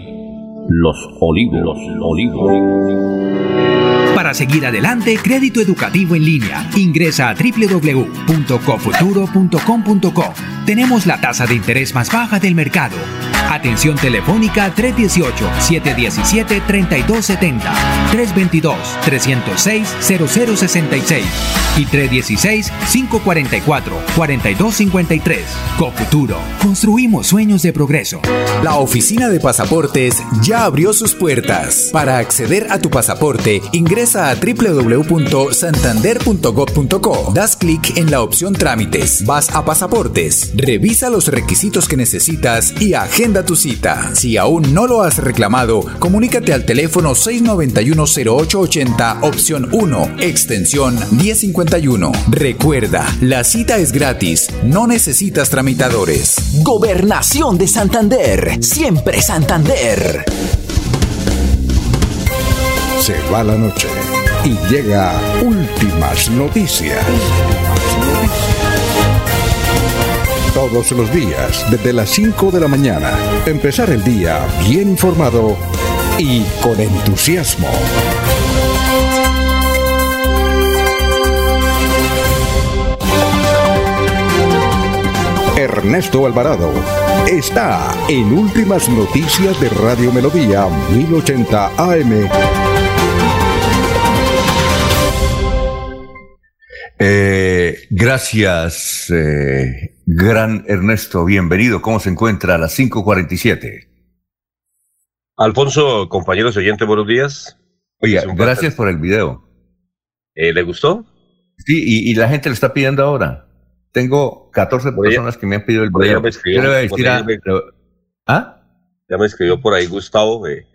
Los olivos, los olivos. Para seguir adelante, crédito educativo en línea. Ingresa a www.cofuturo.com.co. Tenemos la tasa de interés más baja del mercado. Atención telefónica 318-717-3270, 322-306-0066 y 316-544-4253. Cofuturo. Construimos sueños de progreso. La oficina de pasaportes ya abrió sus puertas. Para acceder a tu pasaporte, ingresa a www.santander.gov.co. Das clic en la opción Trámites. Vas a Pasaportes. Revisa los requisitos que necesitas y agenda tu cita. Si aún no lo has reclamado, comunícate al teléfono 691-0880, opción 1, extensión 1051. Recuerda, la cita es gratis, no necesitas tramitadores. Gobernación de Santander, siempre Santander. Se va la noche y llega últimas noticias todos los días desde las 5 de la mañana. Empezar el día bien informado y con entusiasmo. Ernesto Alvarado está en Últimas Noticias de Radio Melodía 1080 AM. Eh, gracias, eh, Gran Ernesto, bienvenido. ¿Cómo se encuentra a las 5.47? Alfonso, compañeros oyentes, buenos días. Oye, gracias por el video. Eh, ¿Le gustó? Sí, y, la gente lo está pidiendo ahora. Tengo 14 personas que me han pedido el video. Ya me escribió, ¿Ah? Ya me escribió por ahí Gustavo. Eh,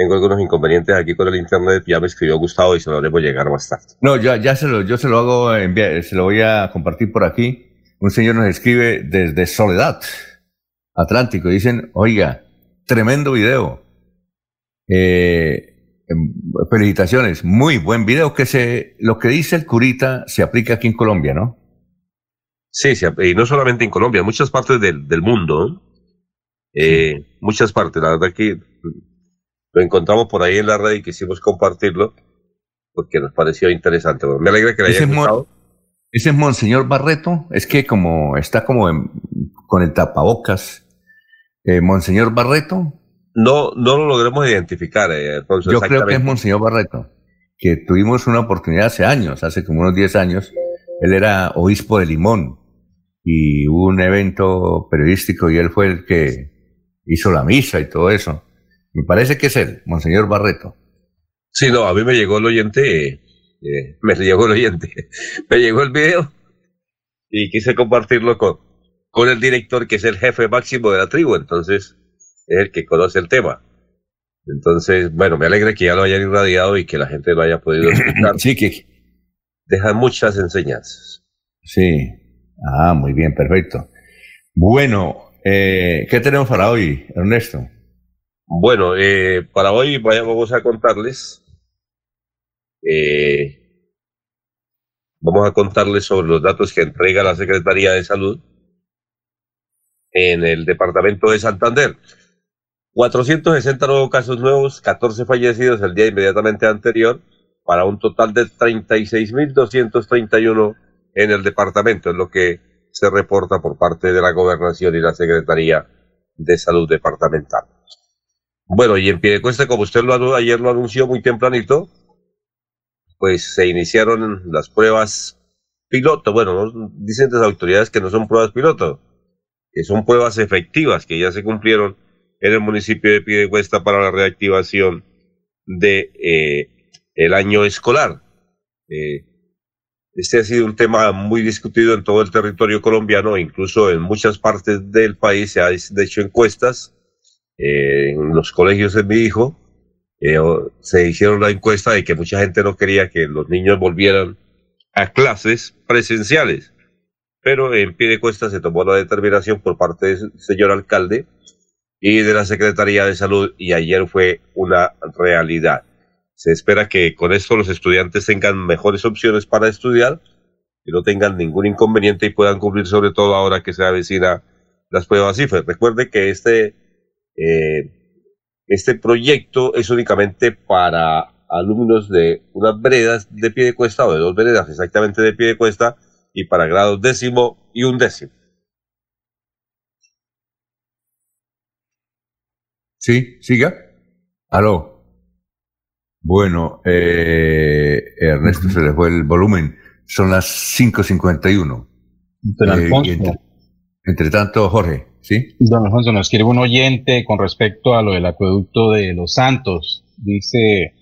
tengo algunos inconvenientes aquí con el internet. Ya me escribió Gustavo y se lo debo llegar más tarde. No, ya, ya se lo, yo se lo hago enviar, se lo voy a compartir por aquí un señor nos escribe desde Soledad, Atlántico, dicen, oiga, tremendo video. Eh, em, felicitaciones, muy buen video que se, lo que dice el curita se aplica aquí en Colombia, ¿no? Sí, y no solamente en Colombia, en muchas partes del, del mundo, eh, muchas partes, la verdad que lo encontramos por ahí en la red y quisimos compartirlo porque nos pareció interesante. me alegra que le haya gustado. Ese es Monseñor Barreto, es que como está como con el tapabocas, eh, Monseñor Barreto. No, no lo logremos identificar, eh, Yo creo que es Monseñor Barreto, que tuvimos una oportunidad hace años, hace como unos 10 años. Él era obispo de Limón y hubo un evento periodístico y él fue el que hizo la misa y todo eso. Me parece que es él, Monseñor Barreto. Sí, no, a mí me llegó el oyente eh, me llegó el oyente, *laughs* me llegó el video y quise compartirlo con, con el director que es el jefe máximo de la tribu, entonces es el que conoce el tema. Entonces, bueno, me alegra que ya lo hayan irradiado y que la gente lo haya podido *coughs* escuchar. Sí, que... Deja muchas enseñanzas. Sí. Ah, muy bien, perfecto. Bueno, eh, ¿qué tenemos para hoy, Ernesto? Bueno, eh, para hoy vamos a contarles eh, vamos a contarles sobre los datos que entrega la Secretaría de Salud en el departamento de Santander. 460 nuevos casos nuevos, 14 fallecidos el día inmediatamente anterior, para un total de 36.231 en el departamento, es lo que se reporta por parte de la Gobernación y la Secretaría de Salud Departamental. Bueno, y en Piedecuesta, como usted lo, ayer lo anunció muy tempranito, pues se iniciaron las pruebas piloto. Bueno, dicen las autoridades que no son pruebas piloto, que son pruebas efectivas que ya se cumplieron en el municipio de Piedecuesta para la reactivación de eh, el año escolar. Eh, este ha sido un tema muy discutido en todo el territorio colombiano, incluso en muchas partes del país se han hecho encuestas eh, en los colegios de mi hijo eh, se hicieron la encuesta de que mucha gente no quería que los niños volvieran a clases presenciales. Pero en pie de cuesta se tomó la determinación por parte del señor alcalde y de la Secretaría de Salud y ayer fue una realidad. Se espera que con esto los estudiantes tengan mejores opciones para estudiar, que no tengan ningún inconveniente y puedan cumplir sobre todo ahora que se avecina las pruebas CIFER. Recuerde que este eh, este proyecto es únicamente para alumnos de unas veredas de pie de cuesta o de dos veredas exactamente de pie de cuesta y para grados décimo y undécimo. Sí, siga. Aló. Bueno, eh, Ernesto se le fue el volumen. Son las 5.51. Eh, entre, entre tanto, Jorge. ¿Sí? Don Alfonso, nos escribe un oyente con respecto a lo del acueducto de los Santos. Dice,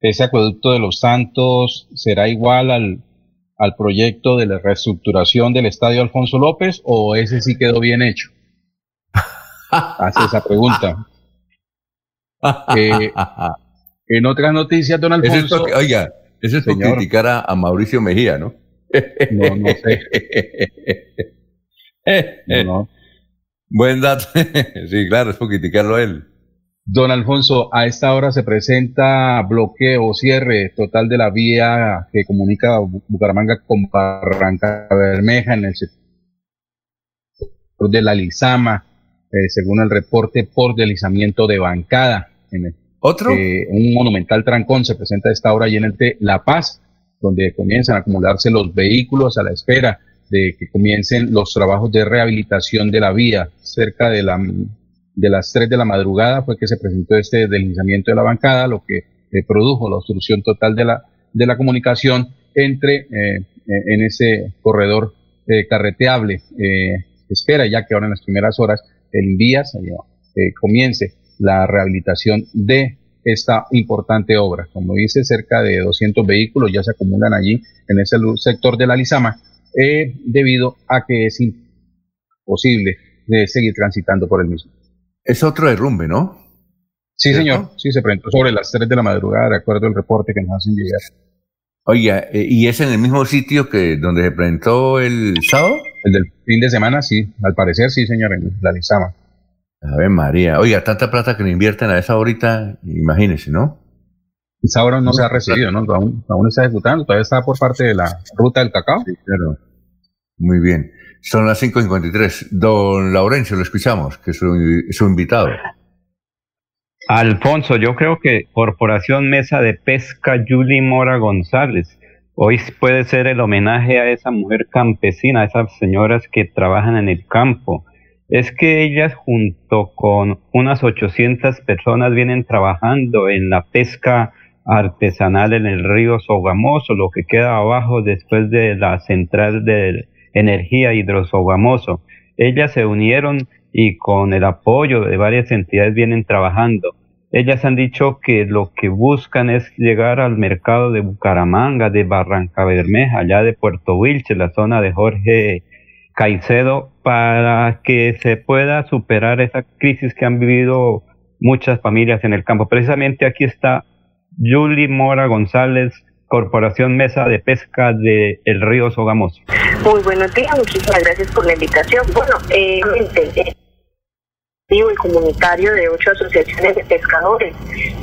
¿ese acueducto de los Santos será igual al, al proyecto de la reestructuración del Estadio Alfonso López o ese sí quedó bien hecho? *laughs* Hace esa pregunta. Eh, en otras noticias, don Alfonso... oiga, eso es por criticar a, Mauricio Mejía, ¿no? No, no sé. *laughs* no, no. Buen dato. *laughs* sí, claro, es por criticarlo a él. Don Alfonso, a esta hora se presenta bloqueo o cierre total de la vía que comunica Bucaramanga con Barranca Bermeja en el sector de la Lizama, eh, según el reporte por deslizamiento de bancada. En el, ¿Otro? Eh, un monumental trancón se presenta a esta hora y en el de La Paz, donde comienzan a acumularse los vehículos a la espera de que comiencen los trabajos de rehabilitación de la vía. Cerca de, la, de las 3 de la madrugada fue que se presentó este deslizamiento de la bancada, lo que eh, produjo la obstrucción total de la, de la comunicación entre eh, eh, en ese corredor carreteable. espera ya que ahora en las primeras horas el día comience la rehabilitación de esta importante obra. Como dice, cerca de 200 vehículos ya se acumulan allí en ese sector de la Lizama eh, debido a que es imposible de seguir transitando por el mismo. Es otro derrumbe, ¿no? Sí, señor. Sí, se presentó sobre las 3 de la madrugada, de acuerdo al reporte que nos hacen llegar. Oiga, eh, ¿y es en el mismo sitio que donde se presentó el sábado? El del fin de semana, sí. Al parecer, sí, señor, en la Lizama. A ver, María. Oiga, tanta plata que le invierten a esa ahorita, imagínese, ¿no? Quizá ahora no se ha recibido, ¿no? Aún, aún está ejecutando, todavía está por parte de la ruta del cacao. Sí, claro. Muy bien. Son las 5.53. Don Laurencio, lo escuchamos, que es su, invitado. Alfonso, yo creo que Corporación Mesa de Pesca Julie Mora González. Hoy puede ser el homenaje a esa mujer campesina, a esas señoras que trabajan en el campo. Es que ellas junto con unas 800 personas vienen trabajando en la pesca artesanal en el río Sogamoso, lo que queda abajo después de la central de energía hidrosogamoso. Ellas se unieron y con el apoyo de varias entidades vienen trabajando. Ellas han dicho que lo que buscan es llegar al mercado de Bucaramanga, de Barranca Bermeja, allá de Puerto Wilche, la zona de Jorge Caicedo, para que se pueda superar esa crisis que han vivido muchas familias en el campo. Precisamente aquí está Julie Mora González, Corporación Mesa de Pesca de El Río Sogamoso. Muy buenos días, muchísimas gracias por la invitación. Bueno, eh, y comunitario de ocho asociaciones de pescadores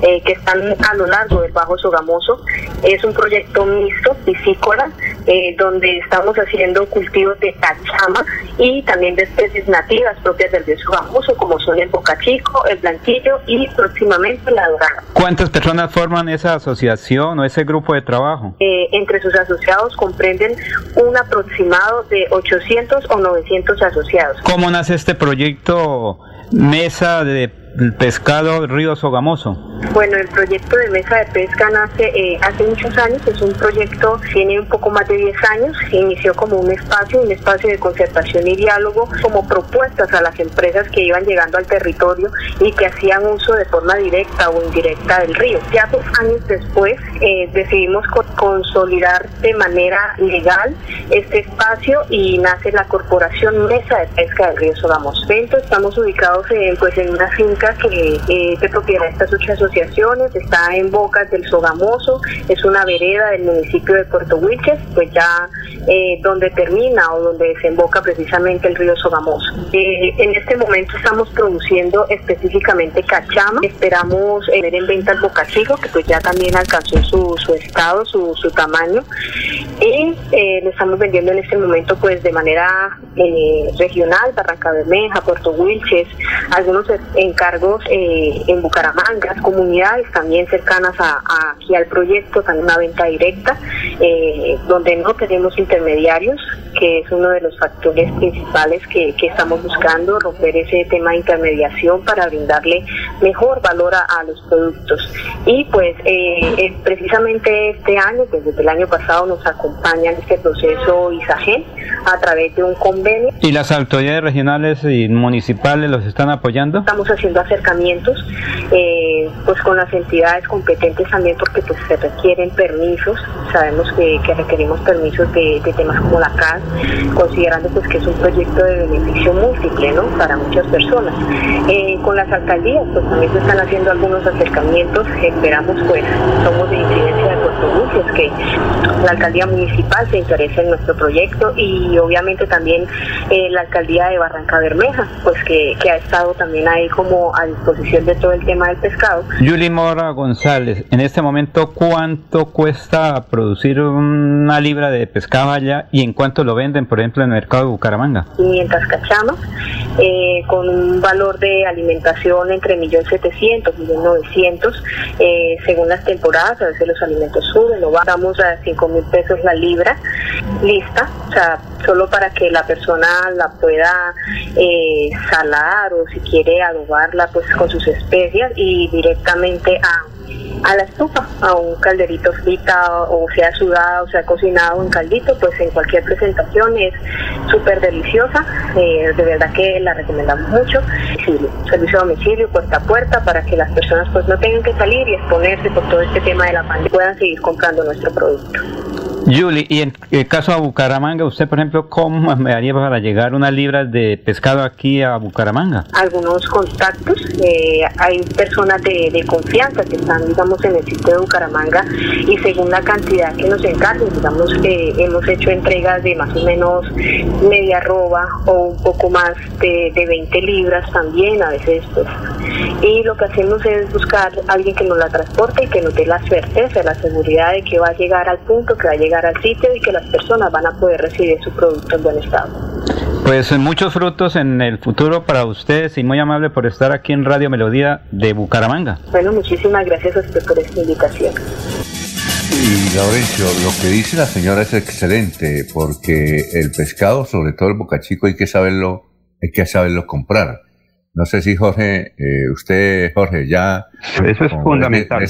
eh, que están a lo largo del Bajo Sogamoso. Es un proyecto mixto, piscícola, eh, donde estamos haciendo cultivos de cachama y también de especies nativas propias del río Sogamoso, como son el bocachico, el blanquillo y próximamente la dorada. ¿Cuántas personas forman esa asociación o ese grupo de trabajo? Eh, entre sus asociados comprenden un aproximado de 800 o 900 asociados. ¿Cómo nace este proyecto? Mesa de pescado Río Sogamoso? Bueno, el proyecto de mesa de pesca nace eh, hace muchos años, es un proyecto, tiene un poco más de 10 años, inició como un espacio, un espacio de concertación y diálogo, como propuestas a las empresas que iban llegando al territorio y que hacían uso de forma directa o indirecta del río. Ya dos años después eh, decidimos consolidar de manera legal este espacio y nace la Corporación Mesa de Pesca del Río Sogamoso. Estamos ubicados en, pues, en una finca que es de propiedad de estas ocho asociaciones, está en Bocas del Sogamoso, es una vereda del municipio de Puerto Wilches, pues ya eh, donde termina o donde desemboca precisamente el río Sogamoso. Eh, en este momento estamos produciendo específicamente cachama, esperamos eh, ver en venta el bocachico, que pues ya también alcanzó su, su estado, su, su tamaño, y lo estamos vendiendo en este momento pues de manera regional, Barranca Bermeja, Puerto Wilches, algunos encargos eh, en Bucaramanga, comunidades también cercanas a, aquí al proyecto, también una venta directa, eh, donde no tenemos intermediarios, que es uno de los factores principales que, estamos buscando, romper ese tema de intermediación para brindarle mejor valor a, los productos. Y pues eh, precisamente este año, pues desde el año pasado nos acompaña en este proceso ISAGEN a través de un convenio. ¿Y las autoridades regionales y municipales los están apoyando? Estamos haciendo acercamientos eh, pues con las entidades competentes también porque pues se requieren permisos. Sabemos que, requerimos permisos de, temas como la CAS considerando pues que es un proyecto de beneficio múltiple ¿no? para muchas personas. Eh, con las alcaldías pues también se están haciendo algunos acercamientos. Esperamos pues somos de incidencia de Puerto Luces que la alcaldía municipal se interesa en nuestro proyecto y obviamente también eh, la alcaldía de Barranca Bermeja pues que ha estado también ahí como a disposición de todo el tema del pescado. Yuli Mora González, en este momento, ¿cuánto cuesta producir una libra de pescado allá y en cuánto lo venden, por ejemplo, en el mercado de Bucaramanga? 500 cachamas, eh, con un valor de alimentación entre 1.700.000 y 1.900.000, eh, según las temporadas, a veces los alimentos suben, o vamos a 5.000 pesos la libra, lista, o sea, solo para que la persona la pueda eh, salar o si quiere pues con sus especias y directamente a, la estufa, a un calderito frita o sea sudada o sea cocinado en caldito, pues en cualquier presentación es súper deliciosa, eh, de verdad que la recomendamos mucho. servicio a domicilio, puerta a puerta, para que las personas pues no tengan que salir y exponerse por todo este tema de la pandemia, puedan seguir comprando nuestro producto. Julie, y en el caso de Bucaramanga, usted, por ejemplo, ¿cómo me haría para llegar unas libras de pescado aquí a Bucaramanga? Algunos contactos, eh, hay personas de, confianza que están, digamos, en el sitio de Bucaramanga y según la cantidad que nos encarguen, digamos que hemos hecho entregas de más o menos media roba o un poco más de, de 20 libras también, a veces pues. Y lo que hacemos es buscar a alguien que nos la transporte y que nos dé la certeza, la seguridad de que va a llegar al punto, que va a llegar al sitio y que las personas van a poder recibir su producto en buen estado. Pues muchos frutos en el futuro para ustedes y muy amable por estar aquí en Radio Melodía de Bucaramanga. Bueno, muchísimas gracias a usted por esta invitación. Y Laurencio, lo que dice la señora es excelente, porque el pescado, sobre todo el bocachico, hay que saberlo, hay que saberlo comprar. No sé si Jorge, eh, usted, Jorge, ya... Eso es fundamental.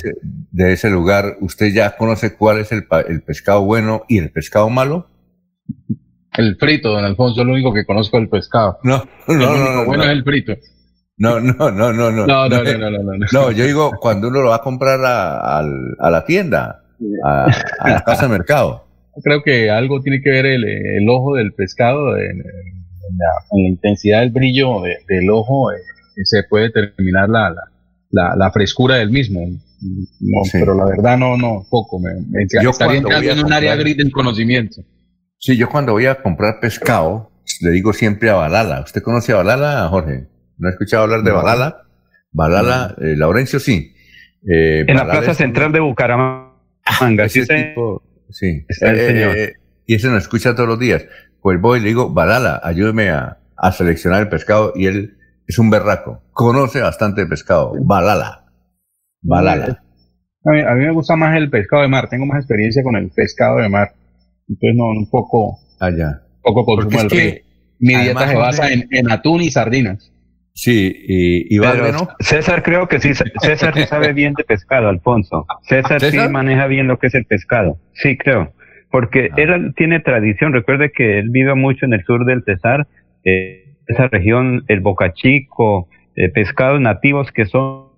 De ese, lugar, ¿usted ya conoce cuál es el, el, pescado bueno y el pescado malo? El frito, don Alfonso, lo único que conozco es el pescado. No, no, no. no bueno es el frito. No, no, no, no, no. No, no, no, no, no, no. yo digo, cuando uno lo va a comprar a, a, la tienda, a, la casa de mercado. Creo que algo tiene que ver el, el ojo del pescado, en, la, intensidad del brillo del ojo, eh, se puede determinar la, la, la, frescura del mismo. Pero la verdad no, no, poco. Me, yo estaría entrando en un área gris del conocimiento. Sí, yo cuando voy a comprar pescado, le digo siempre a Balala. ¿Usted conoce a Balala, Jorge? ¿No ha escuchado hablar de Balala? Balala, eh, Laurencio sí. Eh, en la plaza central de Bucaramanga. Ese tipo, sí. y ese nos escucha todos los días pues voy y le digo, Balala, ayúdeme a, seleccionar el pescado y él es un berraco, conoce bastante de pescado, Balala, Balala. A mí, me gusta más el pescado de mar, tengo más experiencia con el pescado de mar, entonces no, un poco, allá. Ah, poco consumo del Mi dieta se basa en, atún y sardinas. Sí, y, y ¿no? César creo que sí, *laughs* César sí sabe bien de pescado, Alfonso. César, César, sí maneja bien lo que es el pescado. Sí, creo porque ah. él tiene tradición. Recuerde que él vive mucho en el sur del Cesar, eh, esa región, el Boca Chico, eh, pescados nativos que son,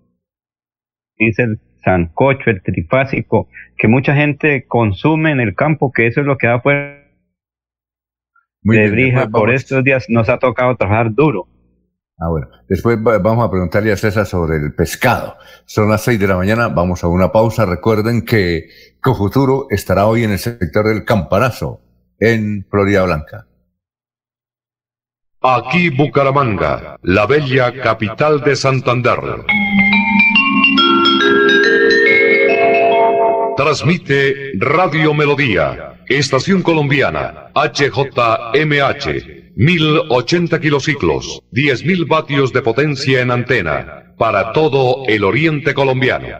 dice el sancocho, el trifásico, que mucha gente consume en el campo, que eso es lo que da pues de brija. Por estos días nos ha tocado trabajar duro. Ah, bueno. Después vamos a preguntarle a César sobre el pescado. Son las seis de la mañana, vamos a una pausa. Recuerden que Cofuturo estará hoy en el sector del Campanazo, en Florida Blanca. Aquí Bucaramanga, la bella capital de Santander. Transmite Radio Melodía, Estación Colombiana, HJMH. 1080 kilociclos, 10.000 vatios de potencia en antena, para todo el oriente colombiano.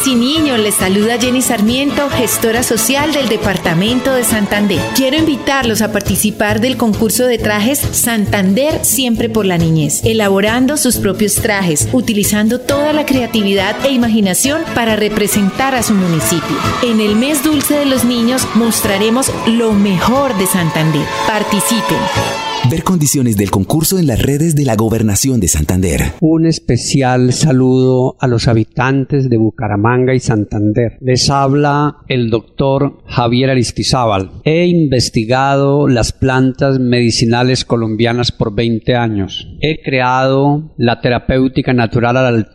Niñas y niños, les saluda Jenny Sarmiento, gestora social del Departamento de Santander. Quiero invitarlos a participar del concurso de trajes Santander Siempre por la Niñez, elaborando sus propios trajes, utilizando toda la creatividad e imaginación para representar a su municipio. En el mes dulce de los niños mostraremos lo mejor de Santander. Participen. Ver condiciones del concurso en las redes de la Gobernación de Santander. Un especial saludo a los habitantes de Bucaramanga y Santander. Les habla el doctor Javier Aristizábal. He investigado las plantas medicinales colombianas por 20 años. He creado la terapéutica natural al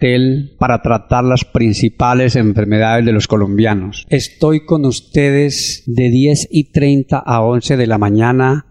para tratar las principales enfermedades de los colombianos. Estoy con ustedes de 10 y 30 a 11 de la mañana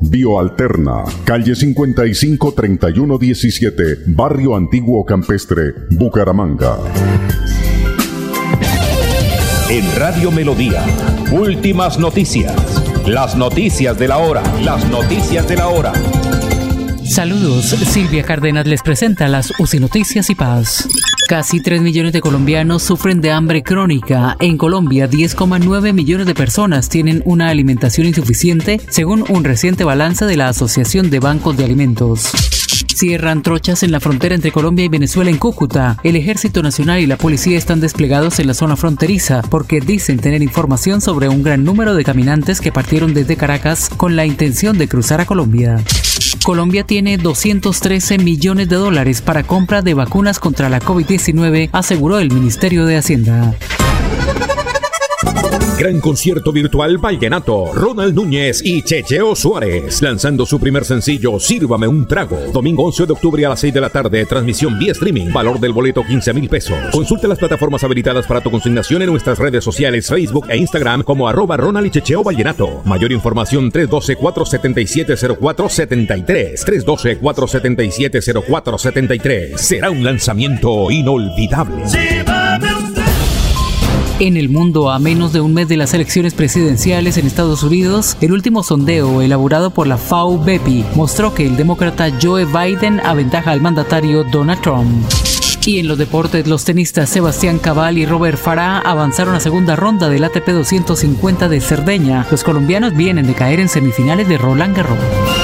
Bioalterna, calle 55 31 17, Barrio Antiguo Campestre, Bucaramanga. En Radio Melodía, últimas noticias. Las noticias de la hora, las noticias de la hora. Saludos, Silvia Cárdenas les presenta las UCI Noticias y Paz. Casi 3 millones de colombianos sufren de hambre crónica. En Colombia, 10,9 millones de personas tienen una alimentación insuficiente, según un reciente balance de la Asociación de Bancos de Alimentos. Cierran trochas en la frontera entre Colombia y Venezuela en Cúcuta. El Ejército Nacional y la policía están desplegados en la zona fronteriza porque dicen tener información sobre un gran número de caminantes que partieron desde Caracas con la intención de cruzar a Colombia. Colombia tiene 213 millones de dólares para compra de vacunas contra la COVID-19, aseguró el Ministerio de Hacienda. Gran concierto virtual Vallenato, Ronald Núñez y Checheo Suárez, lanzando su primer sencillo Sírvame un trago. Domingo 11 de octubre a las 6 de la tarde, transmisión vía streaming, valor del boleto 15 mil pesos. Consulte las plataformas habilitadas para tu consignación en nuestras redes sociales, Facebook e Instagram como arroba Ronald y Checheo Vallenato. Mayor información 312-477-0473. 312-477-0473. Será un lanzamiento inolvidable. En el mundo, a menos de un mes de las elecciones presidenciales en Estados Unidos, el último sondeo elaborado por la FAO-BEPI mostró que el demócrata Joe Biden aventaja al mandatario Donald Trump. Y en los deportes, los tenistas Sebastián Cabal y Robert Farah avanzaron a segunda ronda del ATP 250 de Cerdeña. Los colombianos vienen de caer en semifinales de Roland Garros.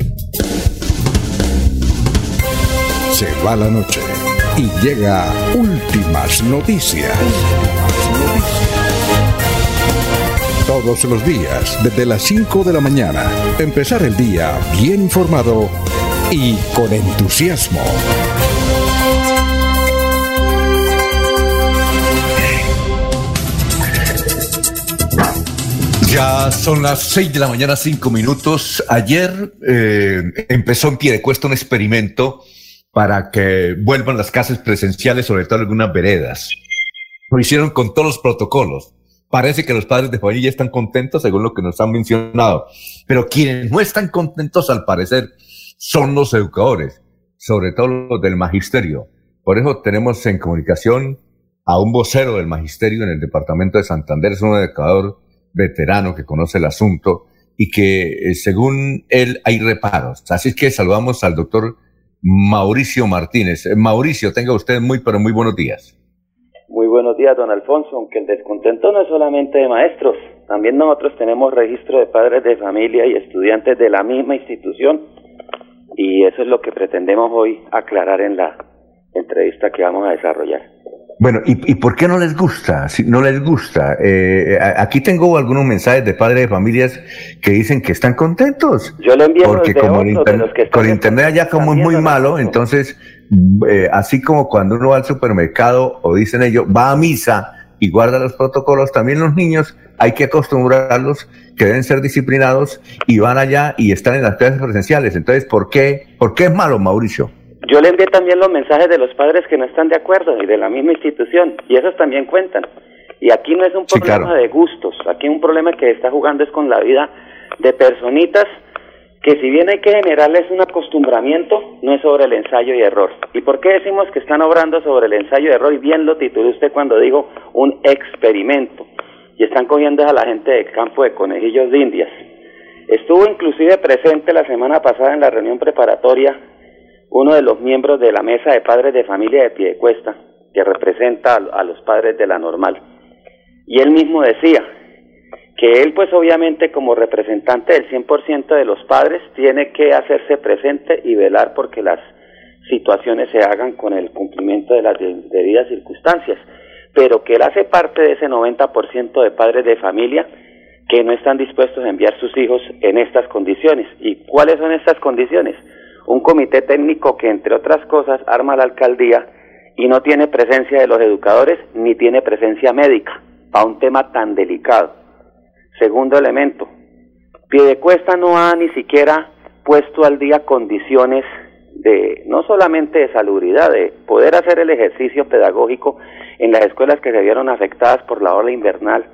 Se va la noche y llega últimas noticias. Todos los días, desde las 5 de la mañana, empezar el día bien informado y con entusiasmo. Ya son las 6 de la mañana, 5 minutos. Ayer eh, empezó en pie de cuesta un experimento para que vuelvan las clases presenciales, sobre todo algunas veredas. Lo hicieron con todos los protocolos. Parece que los padres de familia están contentos, según lo que nos han mencionado. Pero quienes no están contentos, al parecer, son los educadores, sobre todo los del magisterio. Por eso tenemos en comunicación a un vocero del magisterio en el departamento de Santander, es un educador veterano que conoce el asunto y que, eh, según él, hay reparos. Así que saludamos al doctor Mauricio Martínez. Eh, Mauricio, tenga usted muy, pero muy buenos días. Muy buenos días, don Alfonso. Aunque el descontento no es solamente de maestros, también nosotros tenemos registro de padres de familia y estudiantes de la misma institución y eso es lo que pretendemos hoy aclarar en la entrevista que vamos a desarrollar. Bueno, ¿y, por qué no les gusta? Si no les gusta. Eh, aquí tengo algunos mensajes de padres de familias que dicen que están contentos. Yo le envío Porque como el con internet allá como es muy malo, entonces, eh, así como cuando uno va al supermercado o dicen ellos, va a misa y guarda los protocolos, también los niños hay que acostumbrarlos que deben ser disciplinados y van allá y están en las clases presenciales. Entonces, ¿por qué, por qué es malo, Mauricio? Yo le envié también los mensajes de los padres que no están de acuerdo y de la misma institución, y esos también cuentan. Y aquí no es un problema de gustos, aquí un problema que está jugando es con la vida de personitas que si bien hay que generarles un acostumbramiento, no es sobre el ensayo y error. ¿Y por qué decimos que están obrando sobre el ensayo y error? Y bien lo tituló usted cuando dijo un experimento. Y están cogiendo a la gente de campo de conejillos de indias. Estuvo inclusive presente la semana pasada en la reunión preparatoria uno de los miembros de la mesa de padres de familia de Piedecuesta, que representa a, los padres de la normal. Y él mismo decía que él, pues obviamente como representante del 100% de los padres, tiene que hacerse presente y velar porque las situaciones se hagan con el cumplimiento de las debidas circunstancias, pero que él hace parte de ese 90% de padres de familia que no están dispuestos a enviar sus hijos en estas condiciones. ¿Y cuáles son estas condiciones? Un comité técnico que, entre otras cosas, arma la alcaldía y no tiene presencia de los educadores ni tiene presencia médica a un tema tan delicado. Segundo elemento, Piedecuesta no ha ni siquiera puesto al día condiciones de no solamente de salubridad, de poder hacer el ejercicio pedagógico en las escuelas que se vieron afectadas por la ola invernal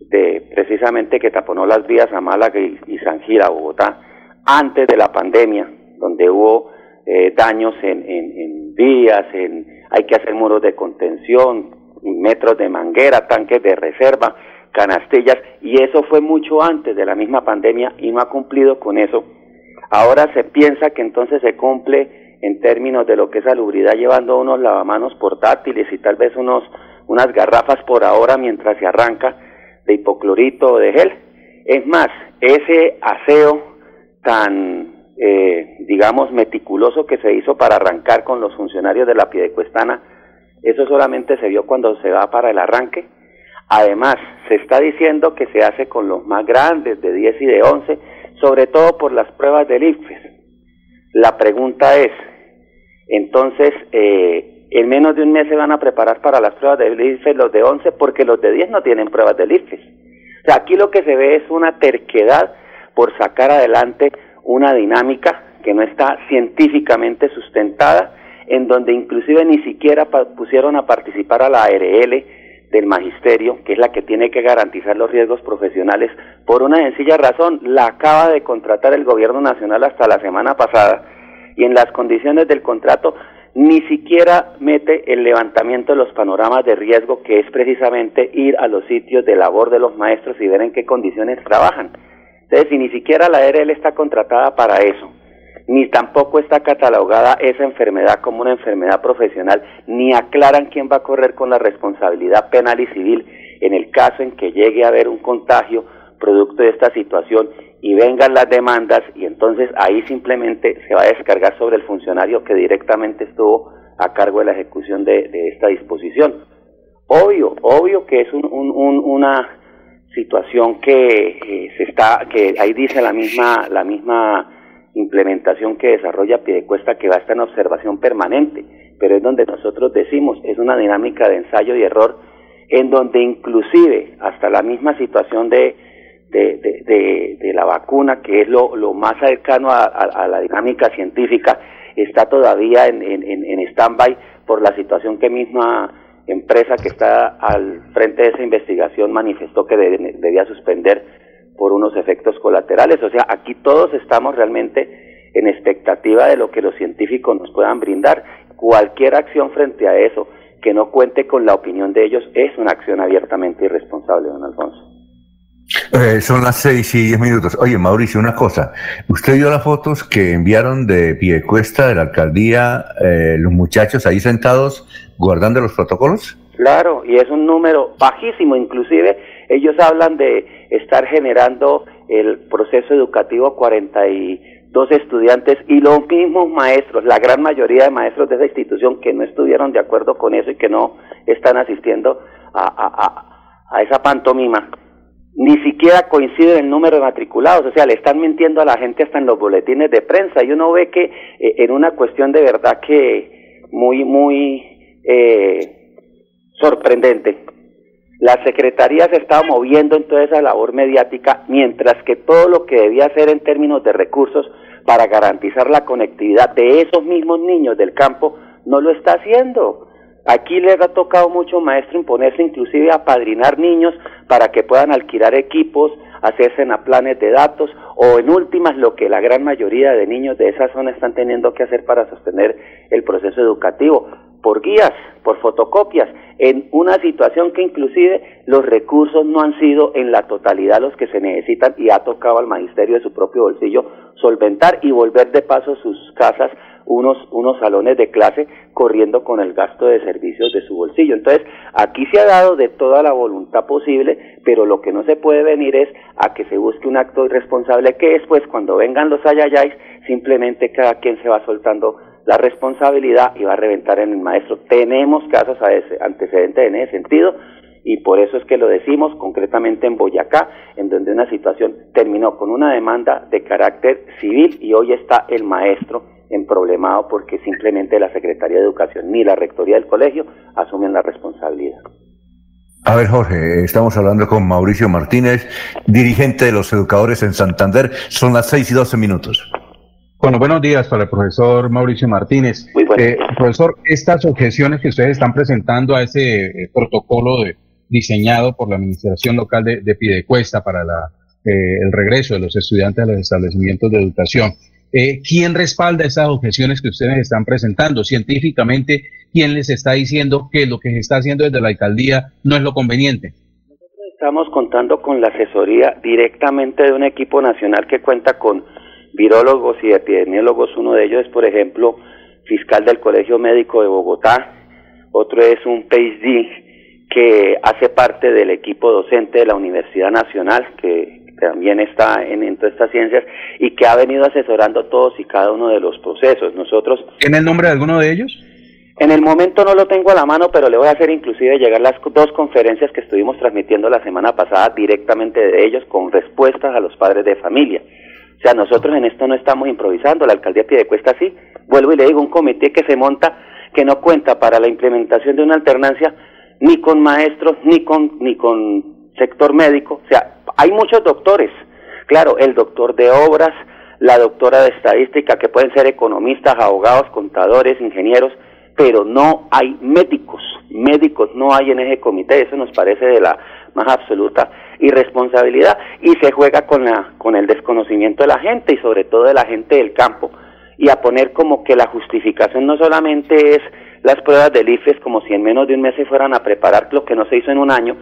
de precisamente que taponó las vías a Málaga y, San Gira, Bogotá, antes de la pandemia, donde hubo eh, daños en, en vías, en, hay que hacer muros de contención, metros de manguera, tanques de reserva, canastillas, y eso fue mucho antes de la misma pandemia y no ha cumplido con eso. Ahora se piensa que entonces se cumple en términos de lo que es salubridad llevando unos lavamanos portátiles y tal vez unos unas garrafas por ahora mientras se arranca de hipoclorito o de gel. Es más, ese aseo tan, eh, digamos, meticuloso que se hizo para arrancar con los funcionarios de la Piedecuestana, eso solamente se vio cuando se va para el arranque. Además, se está diciendo que se hace con los más grandes, de 10 y de 11, sobre todo por las pruebas del IFES. La pregunta es, entonces, eh, en menos de un mes se van a preparar para las pruebas del IFES los de 11 porque los de 10 no tienen pruebas del IFES. O sea, aquí lo que se ve es una terquedad por sacar adelante una dinámica que no está científicamente sustentada, en donde inclusive ni siquiera pusieron a participar a la ARL del magisterio, que es la que tiene que garantizar los riesgos profesionales, por una sencilla razón, la acaba de contratar el gobierno nacional hasta la semana pasada y en las condiciones del contrato ni siquiera mete el levantamiento de los panoramas de riesgo, que es precisamente ir a los sitios de labor de los maestros y ver en qué condiciones trabajan. Entonces, si ni siquiera la ARL está contratada para eso, ni tampoco está catalogada esa enfermedad como una enfermedad profesional, ni aclaran quién va a correr con la responsabilidad penal y civil en el caso en que llegue a haber un contagio producto de esta situación y vengan las demandas y entonces ahí simplemente se va a descargar sobre el funcionario que directamente estuvo a cargo de la ejecución de, esta disposición. Obvio, obvio que es una situación que se está, que ahí dice la misma, la misma implementación que desarrolla Piedecuesta que va a estar en observación permanente, pero es donde nosotros decimos, es una dinámica de ensayo y error, en donde inclusive hasta la misma situación de, de, la vacuna, que es lo, más cercano a, la dinámica científica, está todavía en, en, en stand-by por la situación que misma empresa que está al frente de esa investigación manifestó que debía suspender por unos efectos colaterales. O sea, aquí todos estamos realmente en expectativa de lo que los científicos nos puedan brindar. Cualquier acción frente a eso que no cuente con la opinión de ellos es una acción abiertamente irresponsable, don Alfonso. Eh, son las seis y diez minutos. Oye, Mauricio, una cosa. ¿Usted vio las fotos que enviaron de Piedecuesta, de la alcaldía, eh, los muchachos ahí sentados guardando los protocolos? Claro, y es un número bajísimo. Inclusive ellos hablan de estar generando el proceso educativo 42 estudiantes y los mismos maestros, la gran mayoría de maestros de esa institución que no estuvieron de acuerdo con eso y que no están asistiendo a, a, esa pantomima, ni siquiera coincide el número de matriculados, o sea, le están mintiendo a la gente hasta en los boletines de prensa y uno ve que eh, en una cuestión de verdad que muy, muy eh, sorprendente, la Secretaría se estaba moviendo en toda esa labor mediática, mientras que todo lo que debía hacer en términos de recursos para garantizar la conectividad de esos mismos niños del campo no lo está haciendo. Aquí les ha tocado mucho maestro imponerse inclusive a padrinar niños para que puedan alquilar equipos, hacerse a planes de datos o en últimas lo que la gran mayoría de niños de esa zona están teniendo que hacer para sostener el proceso educativo. Por guías, por fotocopias, en una situación que inclusive los recursos no han sido en la totalidad los que se necesitan y ha tocado al magisterio de su propio bolsillo solventar y volver de paso sus casas unos, unos salones de clase corriendo con el gasto de servicios de su bolsillo. Entonces, aquí se ha dado de toda la voluntad posible, pero lo que no se puede venir es a que se busque un acto irresponsable que es, pues, cuando vengan los ayayáis, simplemente cada quien se va soltando la responsabilidad y va a reventar en el maestro. Tenemos casos antecedentes en ese sentido y por eso es que lo decimos concretamente en Boyacá, en donde una situación terminó con una demanda de carácter civil y hoy está el maestro en problemado porque simplemente la Secretaría de Educación ni la Rectoría del colegio asumen la responsabilidad. A ver, Jorge, estamos hablando con Mauricio Martínez, dirigente de los educadores en Santander. Son las 6 y 12 minutos. Bueno, buenos días para el profesor Mauricio Martínez. Eh, profesor, estas objeciones que ustedes están presentando a ese eh, protocolo de, diseñado por la Administración Local de, de Pidecuesta para la, eh, el regreso de los estudiantes a los establecimientos de educación, eh, ¿quién respalda esas objeciones que ustedes están presentando? Científicamente, ¿quién les está diciendo que lo que se está haciendo desde la alcaldía no es lo conveniente? Nosotros estamos contando con la asesoría directamente de un equipo nacional que cuenta con virólogos y epidemiólogos. Uno de ellos es, por ejemplo, fiscal del Colegio Médico de Bogotá. Otro es un PhD que hace parte del equipo docente de la Universidad Nacional, que también está en, en todas estas ciencias y que ha venido asesorando todos y cada uno de los procesos. Nosotros. ¿Tiene el nombre de alguno de ellos? En el momento no lo tengo a la mano, pero le voy a hacer inclusive llegar las dos conferencias que estuvimos transmitiendo la semana pasada directamente de ellos con respuestas a los padres de familia. O sea, nosotros en esto no estamos improvisando, la alcaldía Piedecuesta sí. Vuelvo y le digo, un comité que se monta que no cuenta para la implementación de una alternancia ni con maestros, ni con, ni con sector médico. O sea, hay muchos doctores. Claro, el doctor de obras, la doctora de estadística, que pueden ser economistas, abogados, contadores, ingenieros, pero no hay médicos. Médicos no hay en ese comité. Eso nos parece de la más absoluta irresponsabilidad y se juega con, la, con el desconocimiento de la gente y sobre todo de la gente del campo y a poner como que la justificación no solamente es las pruebas del IFES como si en menos de un mes se fueran a preparar lo que no se hizo en un año,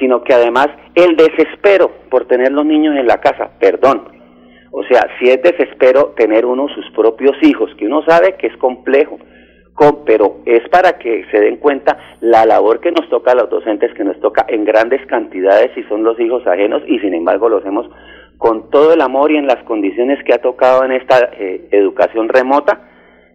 sino que además el desespero por tener los niños en la casa, perdón, o sea, si es desespero tener uno sus propios hijos, que uno sabe que es complejo, pero es para que se den cuenta la labor que nos toca a los docentes, que nos toca en grandes cantidades si son los hijos ajenos y sin embargo lo hacemos con todo el amor y en las condiciones que ha tocado en esta eh, educación remota,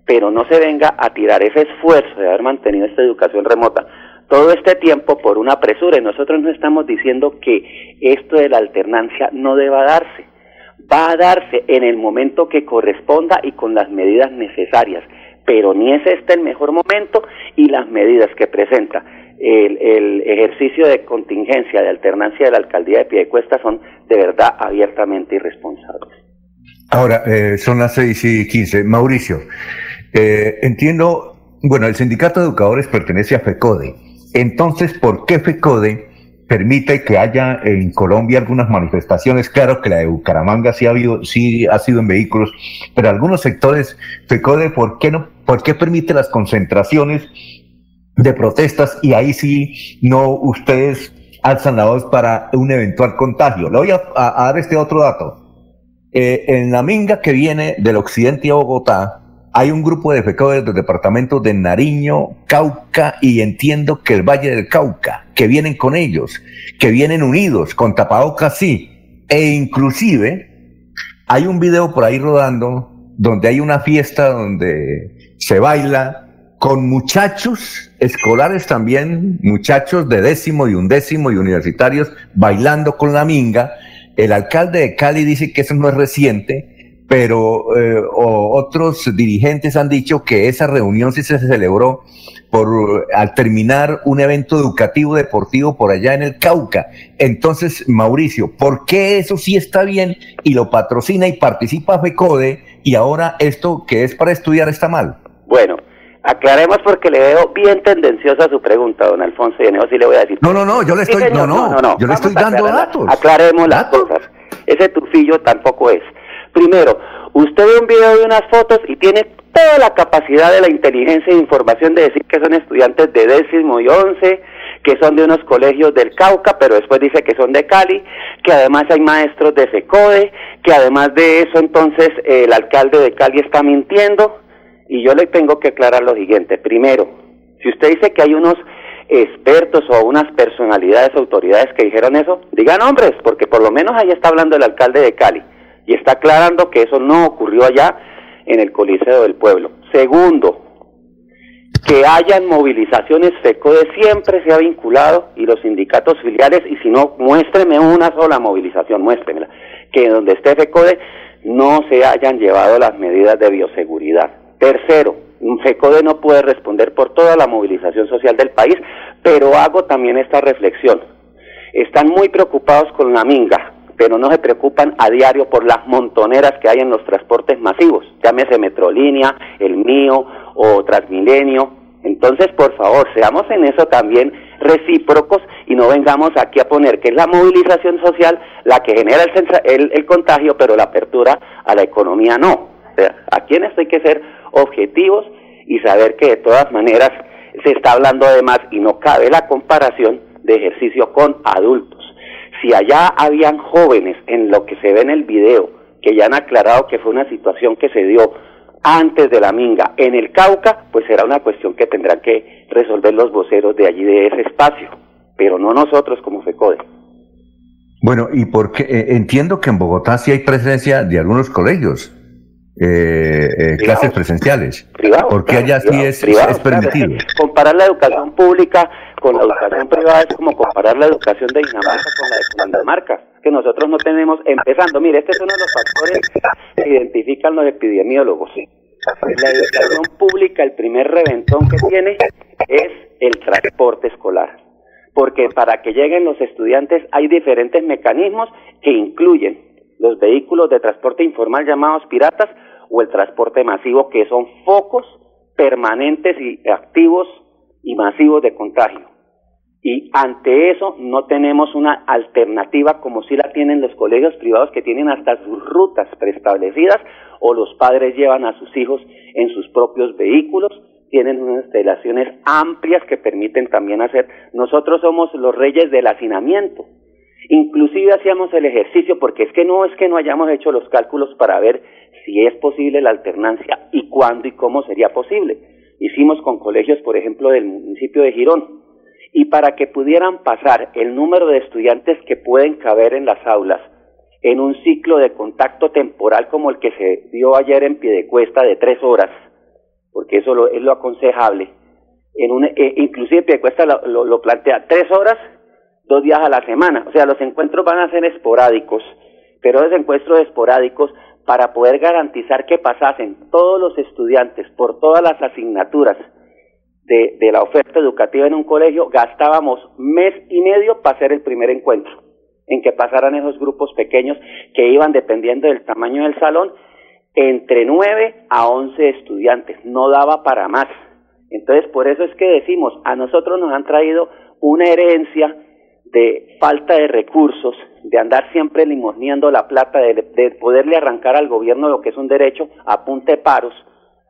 pero no se venga a tirar ese esfuerzo de haber mantenido esta educación remota todo este tiempo por una presura y nosotros no estamos diciendo que esto de la alternancia no deba darse, va a darse en el momento que corresponda y con las medidas necesarias pero ni es este el mejor momento y las medidas que presenta el, ejercicio de contingencia, de alternancia de la alcaldía de Piedecuesta son de verdad abiertamente irresponsables. Ahora, eh, son las seis y quince. Mauricio, eh, entiendo, bueno, el sindicato de educadores pertenece a FECODE. Entonces, ¿por qué FECODE permite que haya en Colombia algunas manifestaciones. Claro que la de Bucaramanga sí ha habido, sí ha sido en vehículos, pero algunos sectores, FECODE, ¿por qué no, por qué permite las concentraciones de protestas y ahí sí no ustedes alzan la voz para un eventual contagio? Le voy a, dar este otro dato. Eh, en la minga que viene del occidente a Bogotá, hay un grupo de FECODE los departamentos de Nariño, Cauca y entiendo que el Valle del Cauca, que vienen con ellos, que vienen unidos, con tapabocas sí, e inclusive hay un video por ahí rodando donde hay una fiesta donde se baila con muchachos escolares también, muchachos de décimo y undécimo y universitarios bailando con la minga. El alcalde de Cali dice que eso no es reciente, pero eh, otros dirigentes han dicho que esa reunión sí se celebró por al terminar un evento educativo deportivo por allá en el Cauca. Entonces, Mauricio, ¿por qué eso sí está bien y lo patrocina y participa FECODE y ahora esto que es para estudiar está mal? Bueno, aclaremos porque le veo bien tendenciosa su pregunta, don Alfonso, y sí le voy a decir. No, no, no, yo le estoy, no, no, yo le estoy dando datos. Aclaremos las cosas. Ese tufillo tampoco es. Primero, usted ve un video de unas fotos y tiene toda la capacidad de la inteligencia e información de decir que son estudiantes de décimo y once, que son de unos colegios del Cauca, pero después dice que son de Cali, que además hay maestros de FECODE, que además de eso entonces el alcalde de Cali está mintiendo. Y yo le tengo que aclarar lo siguiente. Primero, si usted dice que hay unos expertos o unas personalidades, autoridades que dijeron eso, digan nombres, porque por lo menos ahí está hablando el alcalde de Cali y está aclarando que eso no ocurrió allá en el Coliseo del Pueblo. Segundo, que hayan movilizaciones, FECODE siempre se ha vinculado y los sindicatos filiales, y si no, muéstreme una sola movilización, muéstremela, que donde esté FECODE no se hayan llevado las medidas de bioseguridad. Tercero, FECODE no puede responder por toda la movilización social del país, pero hago también esta reflexión. Están muy preocupados con la minga, pero no se preocupan a diario por las montoneras que hay en los transportes masivos, llámese Metrolínea, el mío o Transmilenio. Entonces, por favor, seamos en eso también recíprocos y no vengamos aquí a poner que es la movilización social la que genera el, contagio, pero la apertura a la economía no. O sea, aquí en esto hay que ser objetivos y saber que de todas maneras se está hablando además y no cabe la comparación de ejercicio con adultos. Si allá habían jóvenes en lo que se ve en el video que ya han aclarado que fue una situación que se dio antes de la minga en el Cauca, pues será una cuestión que tendrán que resolver los voceros de allí de ese espacio, pero no nosotros como FECODE. Bueno, y porque eh, entiendo que en Bogotá sí hay presencia de algunos colegios, eh, eh clases presenciales. porque allá sí es, permitido. comparar la educación pública con la educación privada es como comparar la educación de Dinamarca con la de Dinamarca, que nosotros no tenemos, empezando, mire, este es uno de los factores que identifican los epidemiólogos. La educación pública, el primer reventón que tiene es el transporte escolar, porque para que lleguen los estudiantes hay diferentes mecanismos que incluyen los vehículos de transporte informal llamados piratas o el transporte masivo, que son focos permanentes y activos y masivos de contagio. Y ante eso no tenemos una alternativa como si la tienen los colegios privados que tienen hasta sus rutas preestablecidas o los padres llevan a sus hijos en sus propios vehículos, tienen unas instalaciones amplias que permiten también hacer. Nosotros somos los reyes del hacinamiento. Inclusive hacíamos el ejercicio porque es que no es que no hayamos hecho los cálculos para ver si es posible la alternancia y cuándo y cómo sería posible. Hicimos con colegios, por ejemplo, del municipio de Girón, y para que pudieran pasar el número de estudiantes que pueden caber en las aulas en un ciclo de contacto temporal como el que se dio ayer en Piedecuesta de tres horas, porque eso es lo aconsejable. En un, eh, inclusive Piedecuesta lo, lo plantea tres horas, dos días a la semana. O sea, los encuentros van a ser esporádicos, pero los encuentros esporádicos para poder garantizar que pasasen todos los estudiantes por todas las asignaturas de, la oferta educativa en un colegio, gastábamos mes y medio para hacer el primer encuentro, en que pasaran esos grupos pequeños que iban dependiendo del tamaño del salón, entre 9 a 11 estudiantes, no daba para más. Entonces, por eso es que decimos, a nosotros nos han traído una herencia de falta de recursos, de andar siempre limosneando la plata, de, de poderle arrancar al gobierno lo que es un derecho a punte paros,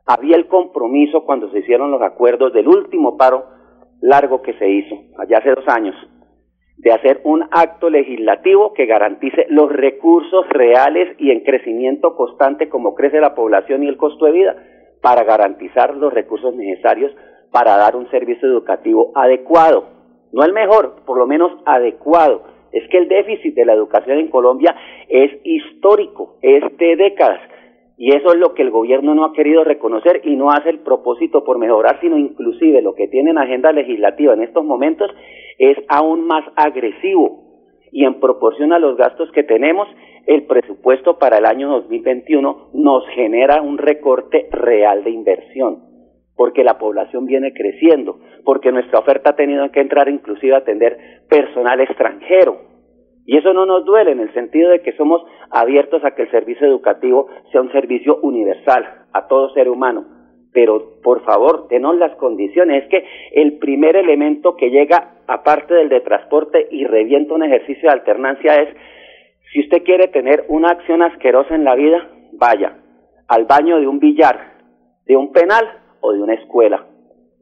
había el compromiso cuando se hicieron los acuerdos del último paro largo que se hizo, allá hace dos años, de hacer un acto legislativo que garantice los recursos reales y en crecimiento constante como crece la población y el costo de vida, para garantizar los recursos necesarios para dar un servicio educativo adecuado, no el mejor, por lo menos adecuado. Es que el déficit de la educación en Colombia es histórico, es de décadas y eso es lo que el gobierno no ha querido reconocer y no hace el propósito por mejorar, sino inclusive lo que tiene en agenda legislativa en estos momentos es aún más agresivo. Y en proporción a los gastos que tenemos, el presupuesto para el año 2021 nos genera un recorte real de inversión, porque la población viene creciendo, porque nuestra oferta ha tenido que entrar inclusive a atender personal extranjero y eso no nos duele en el sentido de que somos abiertos a que el servicio educativo sea un servicio universal a todo ser humano. Pero por favor, denos las condiciones. Es que el primer elemento que llega, aparte del de transporte y revienta un ejercicio de alternancia, es si usted quiere tener una acción asquerosa en la vida, vaya al baño de un billar, de un penal o de una escuela.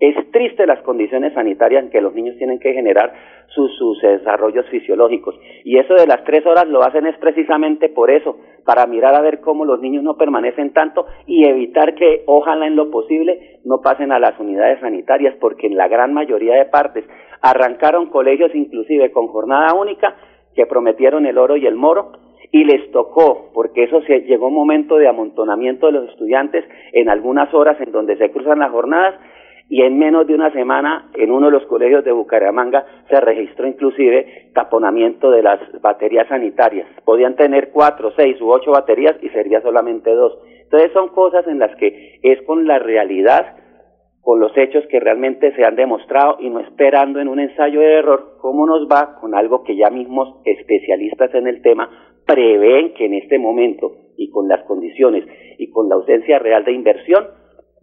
Es triste las condiciones sanitarias en que los niños tienen que generar sus, sus desarrollos fisiológicos. Y eso de las tres horas lo hacen es precisamente por eso, para mirar a ver cómo los niños no permanecen tanto y evitar que, ojalá en lo posible, no pasen a las unidades sanitarias, porque en la gran mayoría de partes arrancaron colegios inclusive con jornada única que prometieron el oro y el moro y les tocó, porque eso se, llegó un momento de amontonamiento de los estudiantes en algunas horas en donde se cruzan las jornadas y en menos de una semana en uno de los colegios de Bucaramanga se registró inclusive taponamiento de las baterías sanitarias. Podían tener cuatro, seis u ocho baterías y sería solamente dos. Entonces son cosas en las que es con la realidad, con los hechos que realmente se han demostrado y no esperando en un ensayo de error cómo nos va con algo que ya mismos especialistas en el tema prevén que en este momento y con las condiciones y con la ausencia real de inversión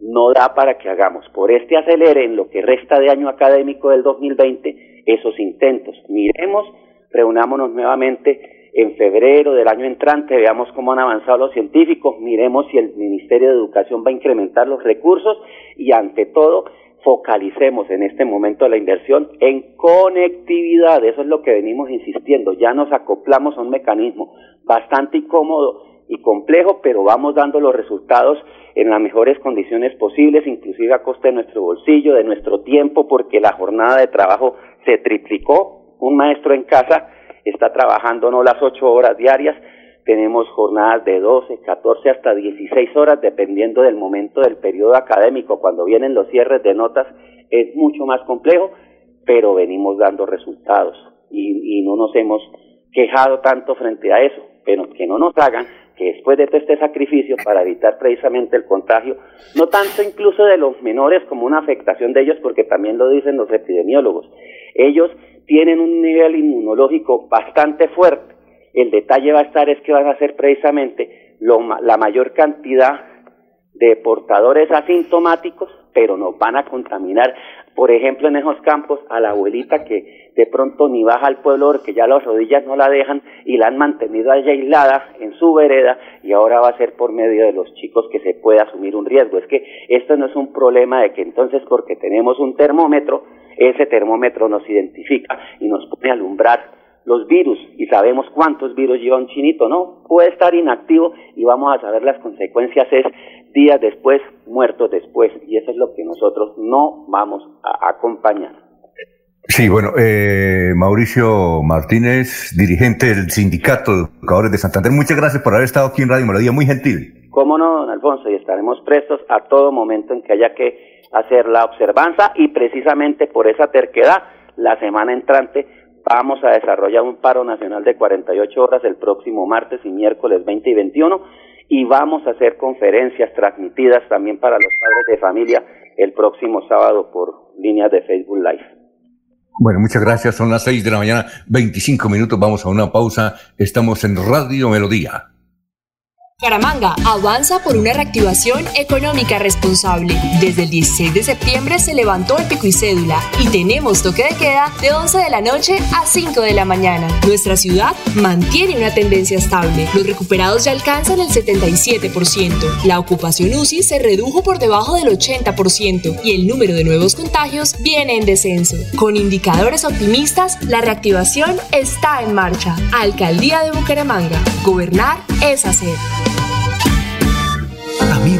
no da para que hagamos. Por este acelere en lo que resta de año académico del 2020 esos intentos. Miremos, reunámonos nuevamente en febrero del año entrante, veamos cómo han avanzado los científicos, miremos si el Ministerio de Educación va a incrementar los recursos y ante todo focalicemos en este momento la inversión en conectividad, eso es lo que venimos insistiendo, ya nos acoplamos a un mecanismo bastante incómodo y complejo, pero vamos dando los resultados en las mejores condiciones posibles, inclusive a costa de nuestro bolsillo, de nuestro tiempo, porque la jornada de trabajo se triplicó. Un maestro en casa está trabajando no las ocho horas diarias, tenemos jornadas de 12, 14 hasta 16 horas, dependiendo del momento del periodo académico. Cuando vienen los cierres de notas es mucho más complejo, pero venimos dando resultados y, y no nos hemos quejado tanto frente a eso, pero que no nos hagan después de todo este sacrificio para evitar precisamente el contagio, no tanto incluso de los menores como una afectación de ellos, porque también lo dicen los epidemiólogos, ellos tienen un nivel inmunológico bastante fuerte. El detalle va a estar es que van a ser precisamente la mayor cantidad de portadores asintomáticos, pero nos van a contaminar, por ejemplo, en esos campos, a la abuelita que de pronto ni baja al pueblo porque ya las rodillas no la dejan y la han mantenido allá aislada en su vereda y ahora va a ser por medio de los chicos que se puede asumir un riesgo. Es que esto no es un problema de que entonces porque tenemos un termómetro, ese termómetro nos identifica y nos pone a alumbrar los virus y sabemos cuántos virus lleva un chinito, ¿no? Puede estar inactivo y vamos a saber las consecuencias es días después, muertos después y eso es lo que nosotros no vamos a acompañar. Sí, bueno, eh, Mauricio Martínez, dirigente del Sindicato de Educadores de Santander, muchas gracias por haber estado aquí en Radio Melodía, muy gentil. Cómo no, don Alfonso, y estaremos prestos a todo momento en que haya que hacer la observanza y precisamente por esa terquedad, la semana entrante vamos a desarrollar un paro nacional de 48 horas el próximo martes y miércoles 20 y 21 y vamos a hacer conferencias transmitidas también para los padres de familia el próximo sábado por líneas de Facebook Live. Bueno, muchas gracias. Son las 6 de la mañana, 25 minutos. Vamos a una pausa. Estamos en Radio Melodía. Caramanga avanza por una reactivación económica responsable. Desde el 16 de septiembre se levantó el pico y cédula y tenemos toque de queda de 11 de la noche a 5 de la mañana. Nuestra ciudad mantiene una tendencia estable. Los recuperados ya alcanzan el 77%. La ocupación UCI se redujo por debajo del 80% y el número de nuevos contagios viene en descenso. Con indicadores optimistas, la reactivación está en marcha. Alcaldía de Bucaramanga. Gobernar es hacer.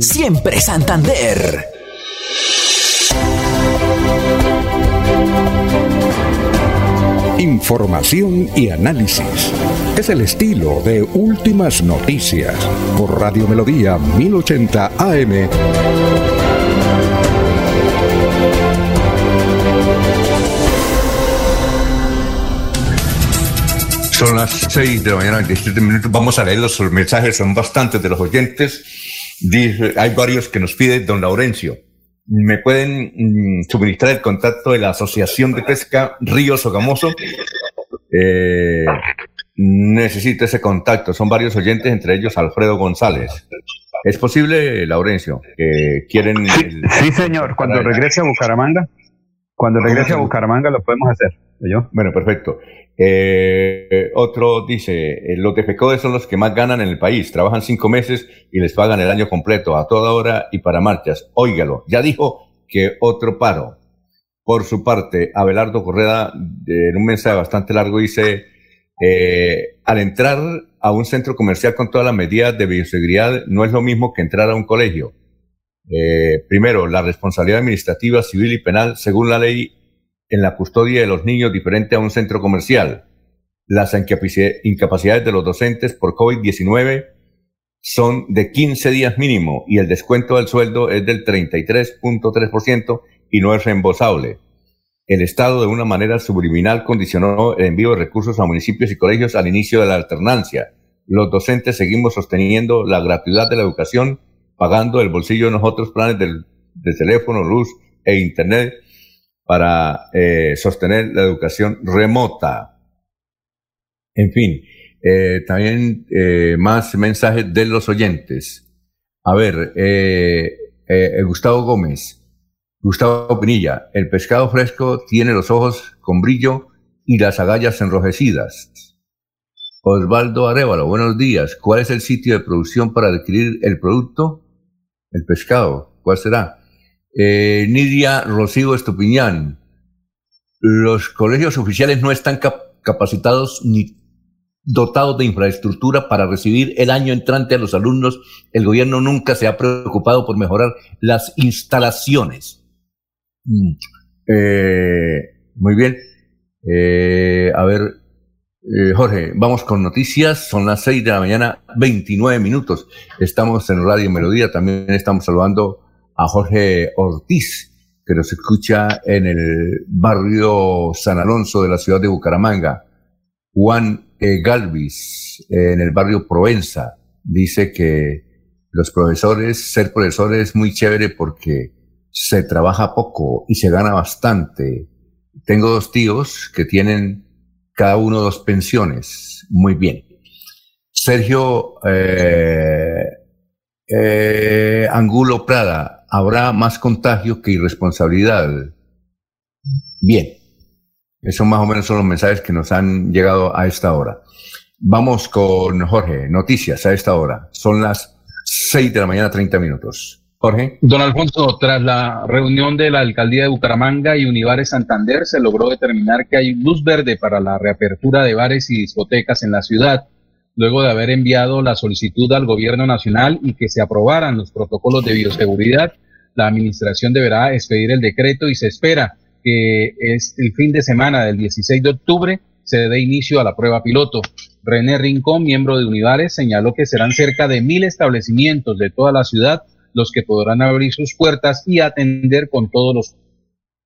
siempre Santander. Información y análisis. Es el estilo de Últimas Noticias por Radio Melodía 1080 AM. Son las 6 de la mañana, 17 minutos. Vamos a leer los mensajes, son bastantes de los oyentes. Dice, hay varios que nos pide don Laurencio. ¿Me pueden mm, suministrar el contacto de la Asociación de Pesca Río Sogamoso? Eh, necesito ese contacto. Son varios oyentes, entre ellos Alfredo González. ¿Es posible, Laurencio, que quieren... Sí, señor. Cuando regrese a Bucaramanga, cuando regrese a Bucaramanga lo podemos hacer. ¿yo? Bueno, perfecto. Eh, otro dice, eh, los de son los que más ganan en el país, trabajan cinco meses y les pagan el año completo, a toda hora y para marchas. Óigalo, ya dijo que otro paro. Por su parte, Abelardo Correa, en un mensaje bastante largo, dice, eh, al entrar a un centro comercial con todas las medidas de bioseguridad, no es lo mismo que entrar a un colegio. primero, la responsabilidad administrativa, civil y penal, según la ley, en la custodia de los niños diferente a un centro comercial. Las incapacidades de los docentes por COVID-19 son de 15 días mínimo y el descuento del sueldo es del 33.3% y no es reembolsable. El Estado de una manera subliminal condicionó el envío de recursos a municipios y colegios al inicio de la alternancia. Los docentes seguimos sosteniendo la gratuidad de la educación, pagando el bolsillo de nosotros planes de teléfono, luz e Internet para eh, sostener la educación remota. En fin, eh, también eh, más mensajes de los oyentes. A ver, Gustavo Gómez, Gustavo Pinilla, el pescado fresco tiene los ojos con brillo y las agallas enrojecidas. Osvaldo Arevalo, buenos días. ¿Cuál es el sitio de producción para adquirir el producto? El pescado, ¿cuál será? Eh, Nidia Rocío Estupiñán, los colegios oficiales no están capacitados ni dotados de infraestructura para recibir el año entrante a los alumnos. El gobierno nunca se ha preocupado por mejorar las instalaciones. Mm, eh, muy bien. Eh, a ver, Jorge, vamos con noticias. Son las 6 de la mañana, 29 minutos. Estamos en Radio Melodía. También estamos saludando a Jorge Ortiz, que nos escucha en el barrio San Alonso de la ciudad de Bucaramanga. Juan e. Galvis, en el barrio Provenza, dice que los profesores, ser profesor es muy chévere porque se trabaja poco y se gana bastante. Tengo dos tíos que tienen cada uno dos pensiones. Muy bien. Sergio eh, eh, Angulo Prada, habrá más contagio que irresponsabilidad. Bien, esos más o menos son los mensajes que nos han llegado a esta hora. Vamos con Jorge, noticias a esta hora. Son las 6 de la mañana, 30 minutos. Jorge. Don Alfonso, tras la reunión de la alcaldía de Bucaramanga y Unibares Santander, se logró determinar que hay luz verde para la reapertura de bares y discotecas en la ciudad luego de haber enviado la solicitud al gobierno nacional y que se aprobaran los protocolos de bioseguridad la administración deberá expedir el decreto y se espera que es el fin de semana del 16 de octubre se dé inicio a la prueba piloto. René Rincón, miembro de Univares, señaló que serán cerca de mil establecimientos de toda la ciudad los que podrán abrir sus puertas y atender con todos los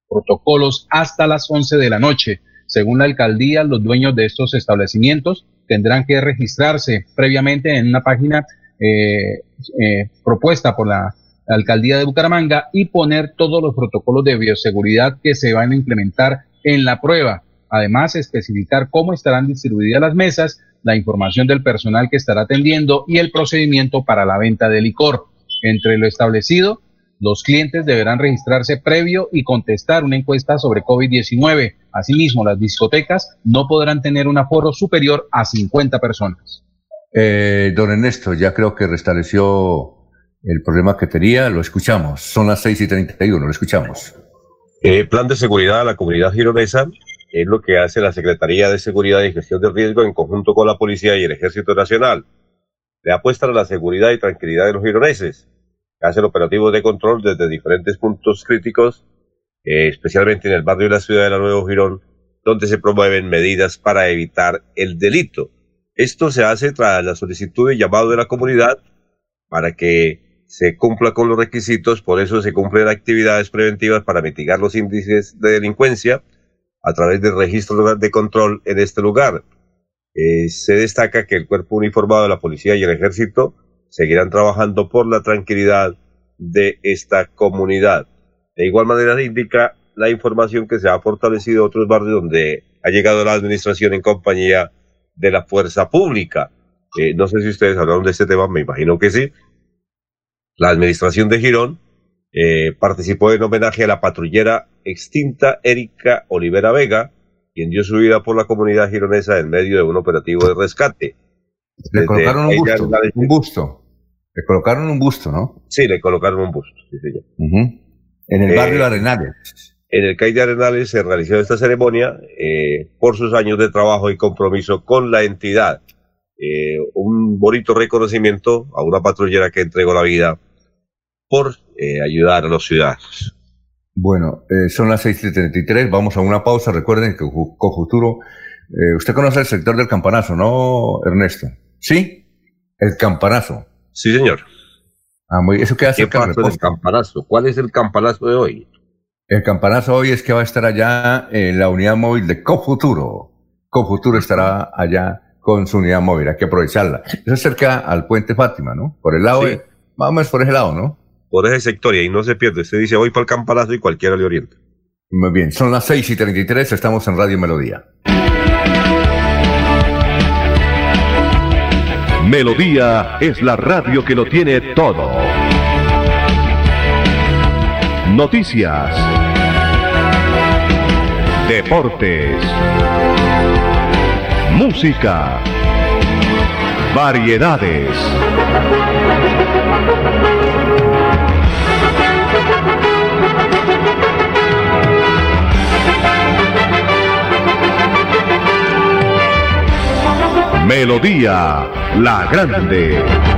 protocolos hasta las 11 de la noche. Según la alcaldía, los dueños de estos establecimientos tendrán que registrarse previamente en una página eh, eh, propuesta por la alcaldía de Bucaramanga y poner todos los protocolos de bioseguridad que se van a implementar en la prueba. Además, especificar cómo estarán distribuidas las mesas, la información del personal que estará atendiendo y el procedimiento para la venta de licor. Entre lo establecido, los clientes deberán registrarse previo y contestar una encuesta sobre COVID-19. Asimismo, las discotecas no podrán tener un aforo superior a 50 personas. Eh, don Ernesto, ya creo que restableció el problema que tenía, lo escuchamos. Son las 6 y 31, lo escuchamos. Eh, plan de seguridad a la comunidad gironesa es lo que hace la Secretaría de Seguridad y Gestión de Riesgo en conjunto con la Policía y el Ejército Nacional. Le apuesta a la seguridad y tranquilidad de los gironeses. Hacen operativos de control desde diferentes puntos críticos, eh, especialmente en el barrio de la ciudad de la Nuevo Girón, donde se promueven medidas para evitar el delito. Esto se hace tras la solicitud y llamado de la comunidad para que se cumpla con los requisitos, por eso se cumplen actividades preventivas para mitigar los índices de delincuencia a través del registro de control en este lugar. Eh, se destaca que el cuerpo uniformado de la policía y el ejército seguirán trabajando por la tranquilidad de esta comunidad. De igual manera se indica la información que se ha fortalecido otros barrios donde ha llegado la administración en compañía de la fuerza pública. Eh, no sé si ustedes hablaron de este tema, me imagino que sí. La administración de Girón eh, participó en homenaje a la patrullera extinta Erika Olivera Vega, quien dio su vida por la comunidad gironesa en medio de un operativo de rescate. Le colocaron un busto, un busto. Le colocaron un busto, ¿no? Sí, le colocaron un busto, sí, señor. En el barrio eh, Arenales. En el CAI de Arenales se realizó esta ceremonia eh, por sus años de trabajo y compromiso con la entidad. Eh, un bonito reconocimiento a una patrullera que entregó la vida por ayudar a los ciudadanos. Bueno, son las 6.33, vamos a una pausa. Recuerden que con futuro, usted conoce el sector del campanazo, ¿no, Ernesto? ¿Sí? El campanazo. Sí, señor. Ah, muy, ¿Eso qué hace ¿Qué el campanazo? ¿Cuál es el campanazo de hoy? El campanazo hoy es que va a estar allá en la unidad móvil de Cofuturo. Cofuturo estará allá con su unidad móvil, hay que aprovecharla. Eso es cerca al puente Fátima, ¿no? Por el lado, de, más por ese lado, ¿no? Por ese sector y ahí no se pierde. Usted dice hoy para el campanazo y cualquiera le orienta. Muy bien, son las 6 y 33, estamos en Radio Melodía. Melodía es la radio que lo tiene todo. Noticias. Deportes. Música. Variedades. Melodía La Grande.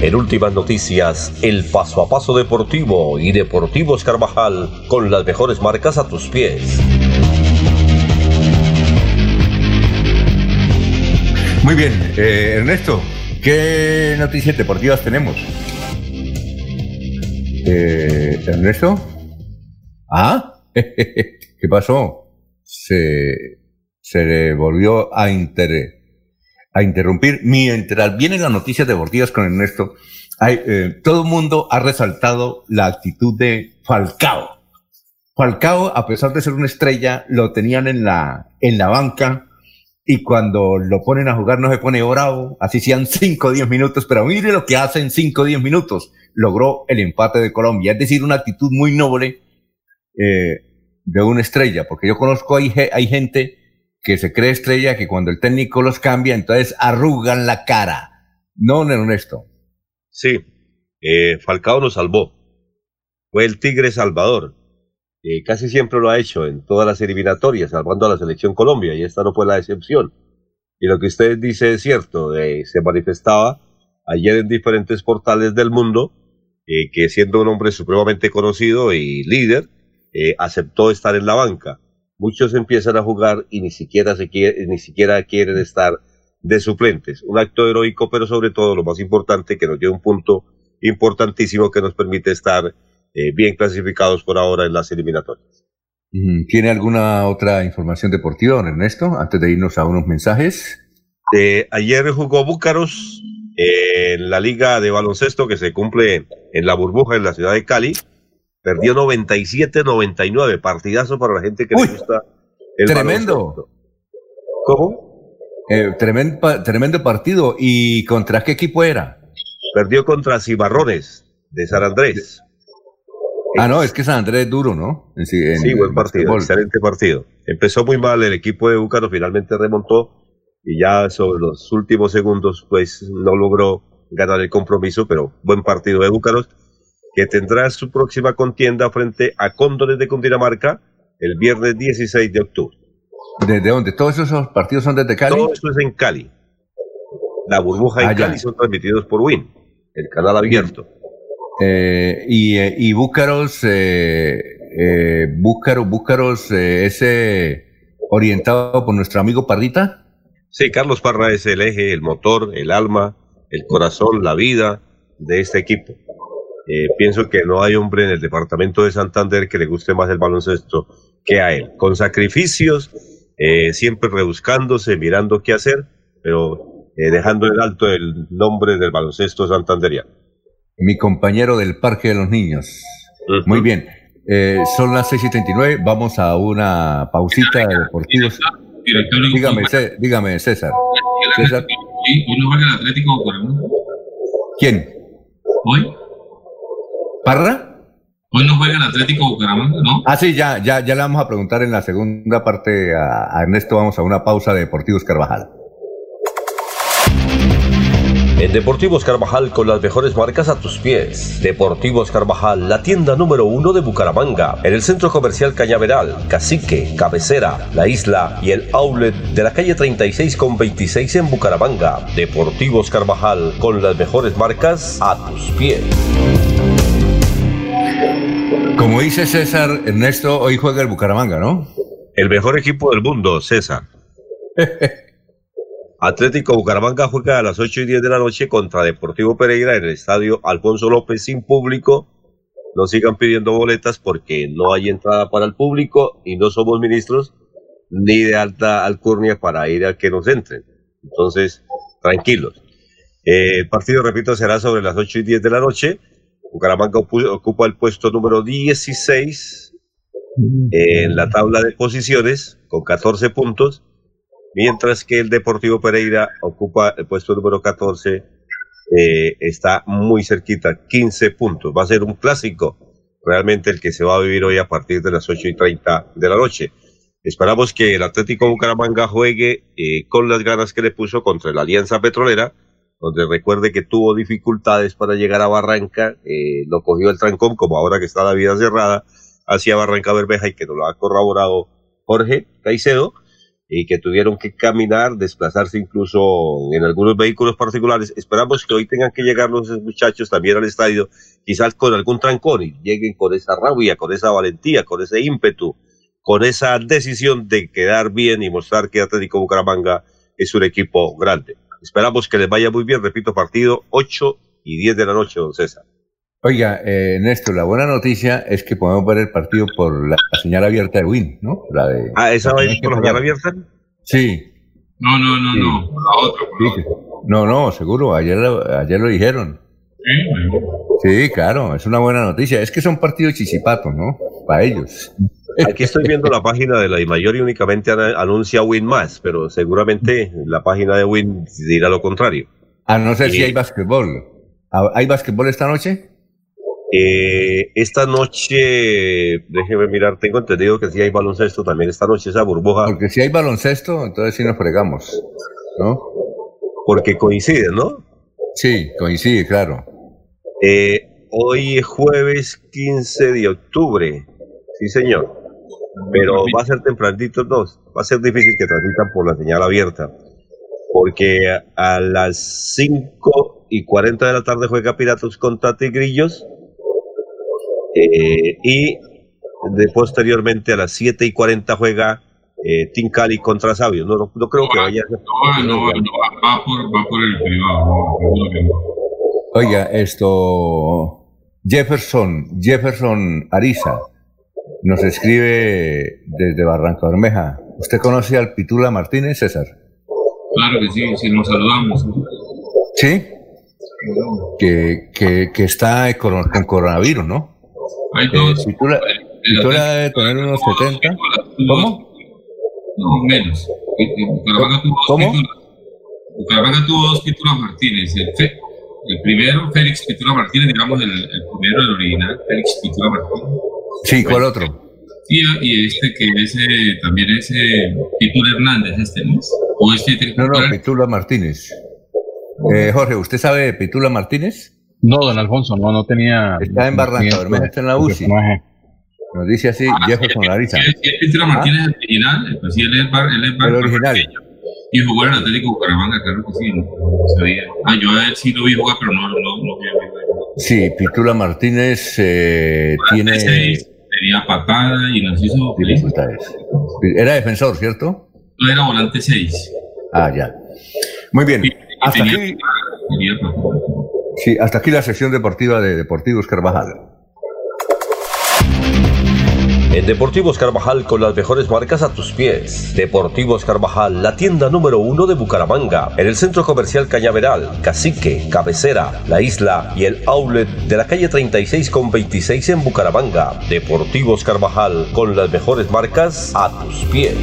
En últimas noticias, el paso a paso deportivo y Deportivos Carvajal con las mejores marcas a tus pies. Muy bien, eh, Ernesto, ¿qué noticias deportivas tenemos? Eh, Ernesto, ¿ah? *laughs* ¿Qué pasó? Se, se volvió a interés a interrumpir mientras vienen las noticias deportivas con Ernesto. Hay, eh, todo el mundo ha resaltado la actitud de Falcao. Falcao, a pesar de ser una estrella, lo tenían en la, en la banca y cuando lo ponen a jugar no se pone bravo, así sean 5 o 10 minutos, pero mire lo que hace en 5 o 10 minutos, logró el empate de Colombia, es decir, una actitud muy noble eh, de una estrella, porque yo conozco, hay, hay gente que se cree estrella, que cuando el técnico los cambia, entonces arrugan la cara. No, Ernesto. Sí, eh, Falcao nos salvó, fue el Tigre Salvador, casi siempre lo ha hecho en todas las eliminatorias, salvando a la selección Colombia, y esta no fue la excepción. Y lo que usted dice es cierto, eh, se manifestaba ayer en diferentes portales del mundo eh, que siendo un hombre supremamente conocido y líder, eh, aceptó estar en la banca. Muchos empiezan a jugar y ni siquiera, se quiere, ni siquiera quieren estar de suplentes. Un acto heroico, pero sobre todo lo más importante, que nos dio un punto importantísimo que nos permite estar eh, bien clasificados por ahora en las eliminatorias. ¿Tiene alguna otra información deportiva, Ernesto, antes de irnos a unos mensajes? Eh, ayer jugó Búcaros en la liga de baloncesto que se cumple en la burbuja en la ciudad de Cali. Perdió 97-99, partidazo para la gente que le gusta el Tremendo. ¿Cómo? Eh, tremendo, tremendo partido. ¿Y contra qué equipo era? Perdió contra Cimarrones de San Andrés. Ah, no, es que San Andrés es duro, ¿no? sí, buen partido, excelente partido. Empezó muy mal el equipo de Búcaro, finalmente remontó y ya sobre los últimos segundos, pues no logró ganar el compromiso, pero buen partido de Búcaros, que tendrá su próxima contienda frente a Cóndores de Cundinamarca el viernes 16 de octubre. ¿Desde dónde? ¿Todos esos partidos son desde Cali? Todo eso es en Cali. La burbuja en ah, Cali son transmitidos por WIN, el canal abierto. Eh, y, eh, y Búcaros, eh, eh Búcaros, Búcaros ese orientado por nuestro amigo Parrita. Sí, Carlos Parra es el eje, el motor, el alma, el corazón, la vida de este equipo. Pienso que no hay hombre en el departamento de Santander que le guste más el baloncesto que a él. Con sacrificios, siempre rebuscándose, mirando qué hacer, pero dejando en alto el nombre del baloncesto santanderiano mi compañero del Parque de los Niños. Muy bien. Eh, son las 6 y 39. Vamos a una pausita de deportivos. Dígame, dígame, César. César. ¿Quién? ¿Hoy? ¿Parra? Hoy no juega el Atlético Bucaramanga, ¿no? Ah, sí, ya, ya, ya le vamos a preguntar en la segunda parte a Ernesto. Vamos a una pausa de Deportivos Carvajal. En Deportivos Carvajal con las mejores marcas a tus pies. Deportivos Carvajal, la tienda número uno de Bucaramanga, en el centro comercial Cañaveral, Cacique, Cabecera, La Isla y el outlet de la calle 36 con 26 en Bucaramanga. Deportivos Carvajal con las mejores marcas a tus pies. Como dice César, Ernesto, hoy juega el Bucaramanga, ¿no? El mejor equipo del mundo, César. *laughs* Atlético Bucaramanga juega a las 8 y 10 de la noche contra Deportivo Pereira en el estadio Alfonso López sin público. No sigan pidiendo boletas porque no hay entrada para el público y no somos ministros ni de alta alcurnia para ir a que nos entren. Entonces, tranquilos. Eh, el partido, repito, será sobre las 8 y 10 de la noche. Bucaramanga ocupa el puesto número 16 en la tabla de posiciones con 14 puntos mientras que el Deportivo Pereira ocupa el puesto número 14, eh, está muy cerquita, 15 puntos. Va a ser un clásico realmente el que se va a vivir hoy a partir de las 8 y 30 de la noche. Esperamos que el Atlético Bucaramanga juegue eh, con las ganas que le puso contra la Alianza Petrolera, donde recuerde que tuvo dificultades para llegar a Barranca, eh, lo cogió el trancón, como ahora que está la vida cerrada, hacia Barranca Bermeja y que nos lo ha corroborado Jorge Caicedo y que tuvieron que caminar, desplazarse incluso en algunos vehículos particulares. Esperamos que hoy tengan que llegar los muchachos también al estadio, quizás con algún trancón y lleguen con esa rabia, con esa valentía, con ese ímpetu, con esa decisión de quedar bien y mostrar que Atlético Bucaramanga es un equipo grande. Esperamos que les vaya muy bien, repito, partido 8 y 10 de la noche, don César. Oiga, eh, Néstor, la buena noticia es que podemos ver el partido por la, señal abierta de Win, ¿no? La de, ah, ¿esa va a ir por la señal abierta? Sí. No, no, no, no, la otra. No, no, seguro, ayer, ayer lo dijeron. Sí, claro, es una buena noticia. Es que son partidos chisipatos, ¿no? Para ellos. Aquí estoy viendo la página de la mayor y únicamente anuncia Win más, pero seguramente la página de Win dirá lo contrario. A no sé si hay básquetbol. ¿Hay básquetbol esta noche? Eh, esta noche, déjeme mirar, tengo entendido que sí hay baloncesto también esta noche, esa burbuja. Porque si hay baloncesto, entonces sí nos fregamos, ¿no? Porque coincide, ¿no? Sí, coincide, claro. Eh, hoy es jueves 15 de octubre, sí señor. Pero va a ser tempranito, no, va a ser difícil que transmitan por la señal abierta. Porque a las 5 y 40 de la tarde juega Piratas con Tati Grillos eh, y de posteriormente a las 7 y 40 juega eh, Team Cali contra Sabio. No, no, creo que vaya a ser. No, no, va, por, va por el privado. Oiga, esto. Jefferson, Jefferson Ariza nos escribe desde Barranca Bermeja. ¿Usted conoce al Pitula Martínez, César? Claro que sí, sí, nos saludamos. ¿Sí? Que, que, que está con coronavirus, ¿no? Hay dos. Eh, Pitula, debe tener unos 70. ¿Cómo? No, menos. Bucaramanga tuvo dos Pitula Martínez. El, el, primero, Félix Pitula Martínez, digamos, el, el primero, el original, Félix Pitula Martínez. Sí, ¿cuál otro? Y, y este que es eh, también es eh, Pitula Hernández, este, ¿no? O este, no, no, Pitula Martínez. Eh, Jorge, ¿usted sabe de Pitula Martínez? No, don Alfonso, no, no tenía. Está en Barranca Bermeja, está en la UCI. Nos dice así ah, Jefferson Ariza. Es Pitula Martínez el original, pues sí, él es, él es el original. Y jugó en Atlético Bucaramanga, claro que sí, no, sabía. Ah, yo a él sí lo vi jugar, pero no, no, no vi Sí, Pitula Martínez eh, tiene. tenía patada y nos hizo dificultades. Era defensor, ¿cierto? No, era volante 6. Ah, ya. Muy bien. Hasta aquí. Sí, hasta aquí la sección deportiva de Deportivos Carvajal. En Deportivos Carvajal con las mejores marcas a tus pies. Deportivos Carvajal, la tienda número uno de Bucaramanga, en el centro comercial Cañaveral, Cacique, Cabecera, La Isla y el outlet de la calle 36 con 26 en Bucaramanga. Deportivos Carvajal con las mejores marcas a tus pies.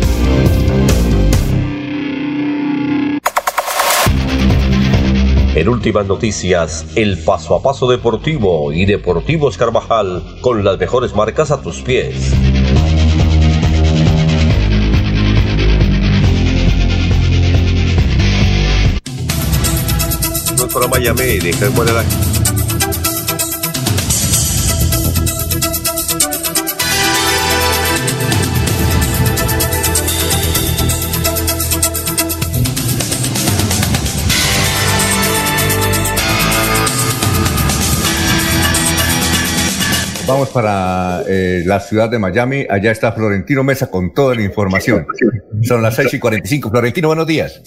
En últimas noticias, el paso a paso deportivo y Deportivos Carvajal con las mejores marcas a tus pies. Miami, dejemos Vamos para eh, la ciudad de Miami. Allá está Florentino Mesa con toda la información. Son las 6 y 45. Florentino, buenos días.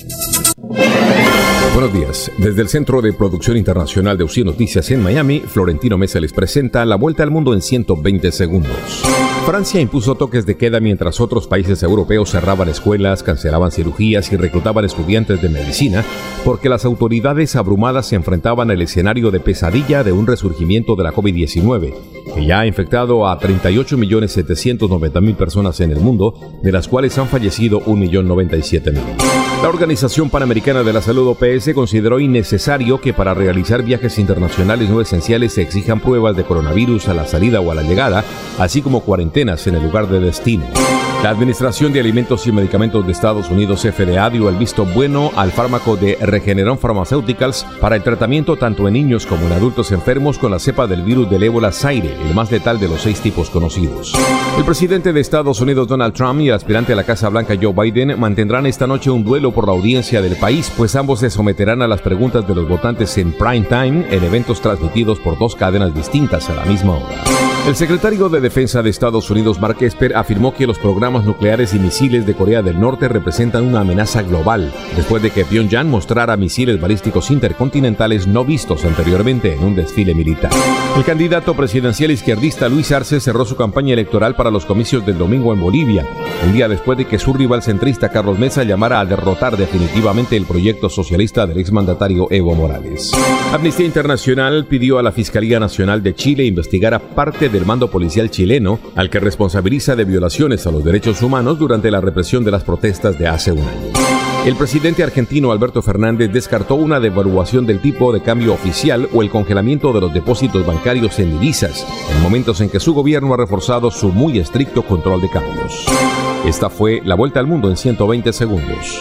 Buenos días. Desde el Centro de Producción Internacional de UCI Noticias en Miami, Florentino Mesa les presenta la vuelta al mundo en 120 segundos. Francia impuso toques de queda mientras otros países europeos cerraban escuelas, cancelaban cirugías y reclutaban estudiantes de medicina porque las autoridades abrumadas se enfrentaban al escenario de pesadilla de un resurgimiento de la COVID-19, que ya ha infectado a 38.790.000 personas en el mundo, de las cuales han fallecido 1.097.000. La Organización Panamericana de la Salud OPS consideró innecesario que para realizar viajes internacionales no esenciales se exijan pruebas de coronavirus a la salida o a la llegada, así como cuarentena en el lugar de destino. La Administración de Alimentos y Medicamentos de Estados Unidos, FDA, dio el visto bueno al fármaco de Regeneron Pharmaceuticals para el tratamiento tanto en niños como en adultos enfermos con la cepa del virus del ébola Zaire, el más letal de los seis tipos conocidos. El presidente de Estados Unidos, Donald Trump, y el aspirante a la Casa Blanca, Joe Biden, mantendrán esta noche un duelo por la audiencia del país, pues ambos se someterán a las preguntas de los votantes en prime time en eventos transmitidos por dos cadenas distintas a la misma hora. El secretario de Defensa de Estados Unidos, Mark Esper, afirmó que los programas programas nucleares y misiles de Corea del Norte representan una amenaza global, después de que Pyongyang mostrara misiles balísticos intercontinentales no vistos anteriormente en un desfile militar. El candidato presidencial izquierdista Luis Arce cerró su campaña electoral para los comicios del domingo en Bolivia, un día después de que su rival centrista Carlos Mesa llamara a derrotar definitivamente el proyecto socialista del exmandatario Evo Morales. Amnistía Internacional pidió a la Fiscalía Nacional de Chile investigar a parte del mando policial chileno al que responsabiliza de violaciones a los derechos humanos durante la represión de las protestas de hace un año. El presidente argentino Alberto Fernández descartó una devaluación del tipo de cambio oficial o el congelamiento de los depósitos bancarios en divisas, en momentos en que su gobierno ha reforzado su muy estricto control de cambios. Esta fue la vuelta al mundo en 120 segundos.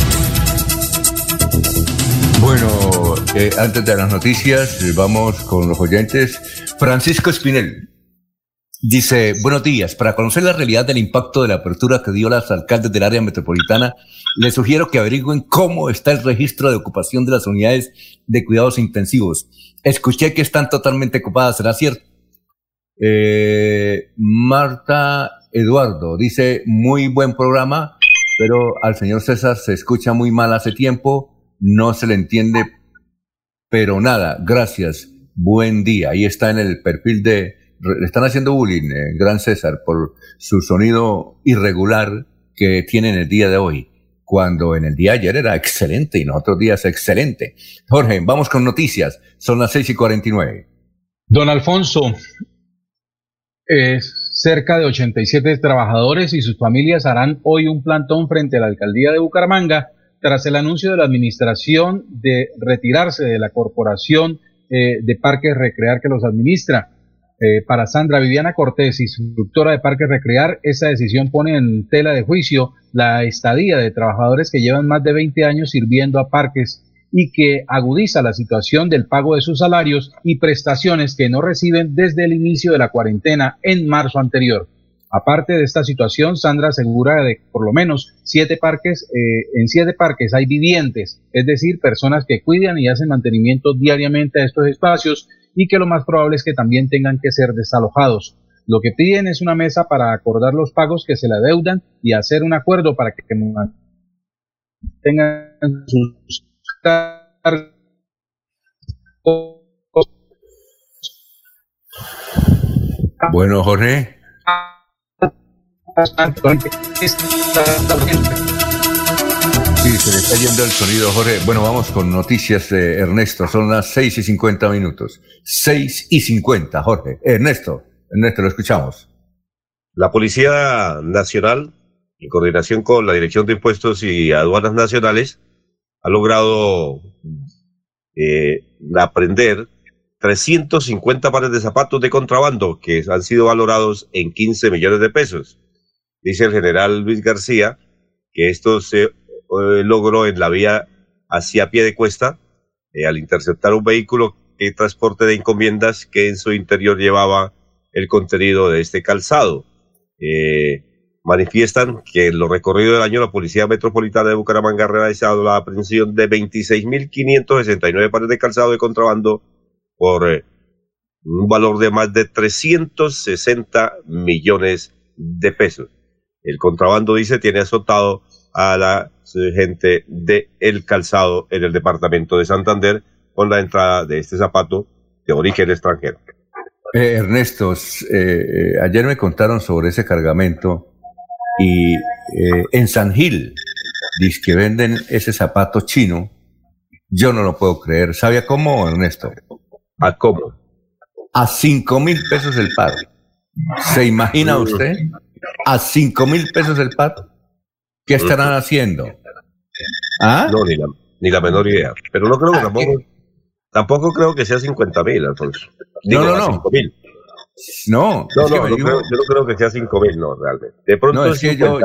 Bueno, eh, antes de las noticias, eh, vamos con los oyentes. Francisco Espinel dice, buenos días, para conocer la realidad del impacto de la apertura que dio las alcaldes del área metropolitana, les sugiero que averigüen cómo está el registro de ocupación de las unidades de cuidados intensivos. Escuché que están totalmente ocupadas, ¿será cierto? Eh, Marta Eduardo dice, muy buen programa, pero al señor César se escucha muy mal hace tiempo no se le entiende, pero nada, gracias, buen día. Ahí está en el perfil de, le están haciendo bullying, eh, Gran César, por su sonido irregular que tiene en el día de hoy, cuando en el día de ayer era excelente y en otros días excelente. Jorge, vamos con noticias, son las seis y cuarenta y nueve. Don Alfonso, cerca de 87 trabajadores y sus familias harán hoy un plantón frente a la alcaldía de Bucaramanga tras el anuncio de la administración de retirarse de la corporación eh, de Parques Recrear que los administra. Eh, para Sandra Viviana Cortés, instructora de Parques Recrear, esa decisión pone en tela de juicio la estadía de trabajadores que llevan más de 20 años sirviendo a parques y que agudiza la situación del pago de sus salarios y prestaciones que no reciben desde el inicio de la cuarentena en marzo anterior. Aparte de esta situación, Sandra asegura de por lo menos siete parques, eh, en siete parques hay vivientes, es decir, personas que cuidan y hacen mantenimiento diariamente a estos espacios y que lo más probable es que también tengan que ser desalojados. Lo que piden es una mesa para acordar los pagos que se le deudan y hacer un acuerdo para que tengan sus bueno, Jorge. Sí, se le está yendo el sonido, Jorge. Bueno, vamos con noticias de Ernesto. Son las 6 y 50 minutos. 6 y 50, Jorge. Ernesto, Ernesto, lo escuchamos. La Policía Nacional, en coordinación con la Dirección de Impuestos y Aduanas Nacionales, ha logrado eh, aprender 350 pares de zapatos de contrabando que han sido valorados en 15 millones de pesos. Dice el general Luis García que esto se eh, logró en la vía hacia pie de cuesta eh, al interceptar un vehículo que transporte de encomiendas que en su interior llevaba el contenido de este calzado. Eh, manifiestan que en lo recorrido del año la Policía Metropolitana de Bucaramanga ha realizado la aprehensión de 26.569 pares de calzado de contrabando por un valor de más de 360 millones de pesos. El contrabando, dice, tiene azotado a la gente de El Calzado en el departamento de Santander con la entrada de este zapato de origen extranjero. Eh, Ernesto, eh, eh, ayer me contaron sobre ese cargamento Y eh, en San Gil, dice que venden ese zapato chino. Yo no lo puedo creer. ¿Sabía cómo, Ernesto? ¿A cómo? A cinco mil pesos el par. ¿Se imagina usted? A cinco mil pesos el par. ¿Qué estarán haciendo? ¿Ah? No, ni la, ni la menor idea. Pero no creo que ah, tampoco, tampoco creo que sea 50 mil, Alfonso. no, no, no. No, no, no, yo no creo que sea 5 mil, no, realmente. De pronto no, es que yo,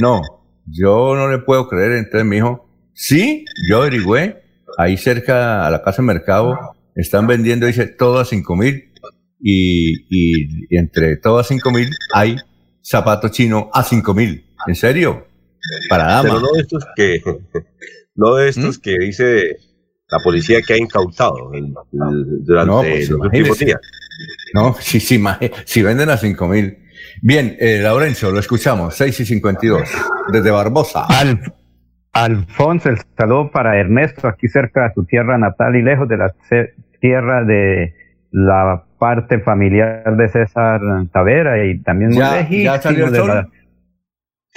no, yo no le puedo creer. Entonces me dijo, sí, yo averigüé, ahí cerca a la casa de mercado, están vendiendo, dice, todo a 5 mil. Y, y, entre todo a 5 mil hay zapato chino a 5 mil. ¿En serio? Para damas. Pero no de estos que, *laughs* no de estos ¿Mm? que dice la policía que ha incautado durante no, pues, los últimos días. No, *laughs* sí, sí, si venden a 5 mil. Bien, eh, Laurencio, lo escuchamos, 6 y 52, desde Barbosa. Alfonso, el saludo para Ernesto, aquí cerca de su tierra natal y lejos de la tierra de la parte familiar de César Tavera y también ya, ya salió el sol.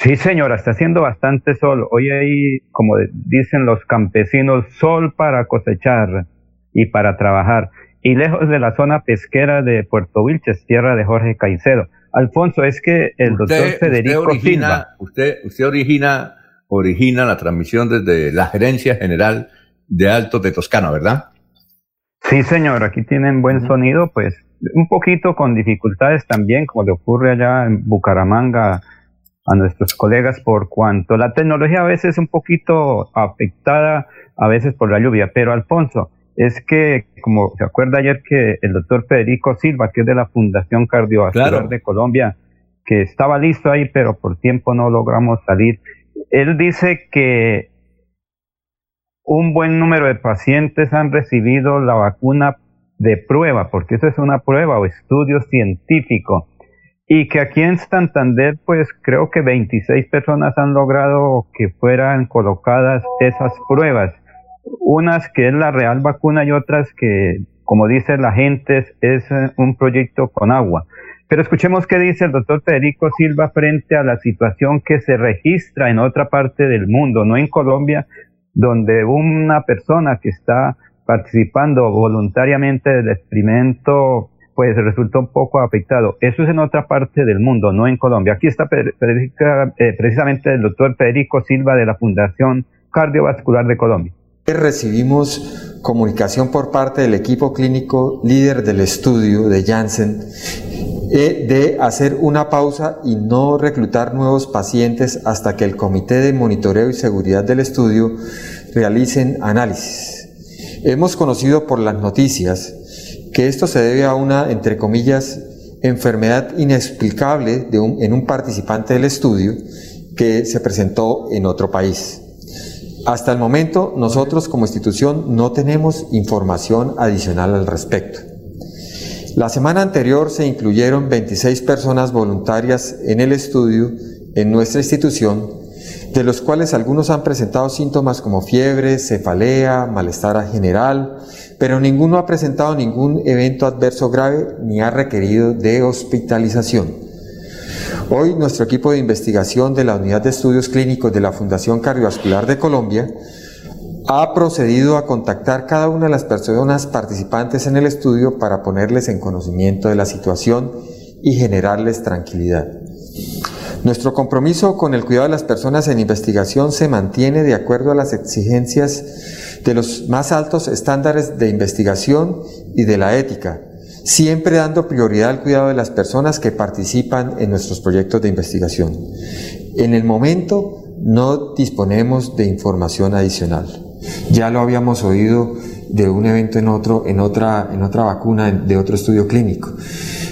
Sí, señora, está haciendo bastante sol. Hoy hay, como dicen los campesinos, sol para cosechar y para trabajar. Y lejos de la zona pesquera de Puerto Vilches, tierra de Jorge Caicedo. Alfonso, es que el doctor Federico usted origina, Usted, usted origina, origina la transmisión desde la Gerencia General de Altos de Toscana, ¿verdad? Sí, señor, aquí tienen buen sonido, pues un poquito con dificultades también, como le ocurre allá en Bucaramanga a nuestros colegas, por cuanto la tecnología a veces es un poquito afectada, a veces por la lluvia. Pero Alfonso, es que, como se acuerda ayer que el doctor Federico Silva, que es de la Fundación Cardiovascular de Colombia, que estaba listo ahí, pero por tiempo no logramos salir, él dice que un buen número de pacientes han recibido la vacuna de prueba, porque eso es una prueba o estudio científico, y que aquí en Santander, pues creo que 26 personas han logrado que fueran colocadas esas pruebas, unas que es la real vacuna y otras que, como dice la gente, es, un proyecto con agua. Pero escuchemos qué dice el doctor Federico Silva frente a la situación que se registra en otra parte del mundo, no en Colombia, donde una persona que está participando voluntariamente del experimento pues resultó un poco afectado. Eso es en otra parte del mundo, no en Colombia. Aquí está eh, precisamente el doctor Federico Silva de la Fundación Cardiovascular de Colombia. Recibimos comunicación por parte del equipo clínico líder del estudio de Janssen eh, de hacer una pausa y no reclutar nuevos pacientes hasta que el Comité de Monitoreo y Seguridad del Estudio realicen análisis. Hemos conocido por las noticias que esto se debe a una, entre comillas, enfermedad inexplicable en un participante del estudio que se presentó en otro país. Hasta el momento, nosotros como institución no tenemos información adicional al respecto. La semana anterior se incluyeron 26 personas voluntarias en el estudio en nuestra institución, de los cuales algunos han presentado síntomas como fiebre, cefalea, malestar general, pero ninguno ha presentado ningún evento adverso grave ni ha requerido de hospitalización. Hoy nuestro equipo de investigación de la Unidad de Estudios Clínicos de la Fundación Cardiovascular de Colombia ha procedido a contactar cada una de las personas participantes en el estudio para ponerles en conocimiento de la situación y generarles tranquilidad. Nuestro compromiso con el cuidado de las personas en investigación se mantiene de acuerdo a las exigencias de los más altos estándares de investigación y de la ética, siempre dando prioridad al cuidado de las personas que participan en nuestros proyectos de investigación. En el momento no disponemos de información adicional. Ya lo habíamos oído de un evento en otro, en otra, en otra vacuna, de otro estudio clínico.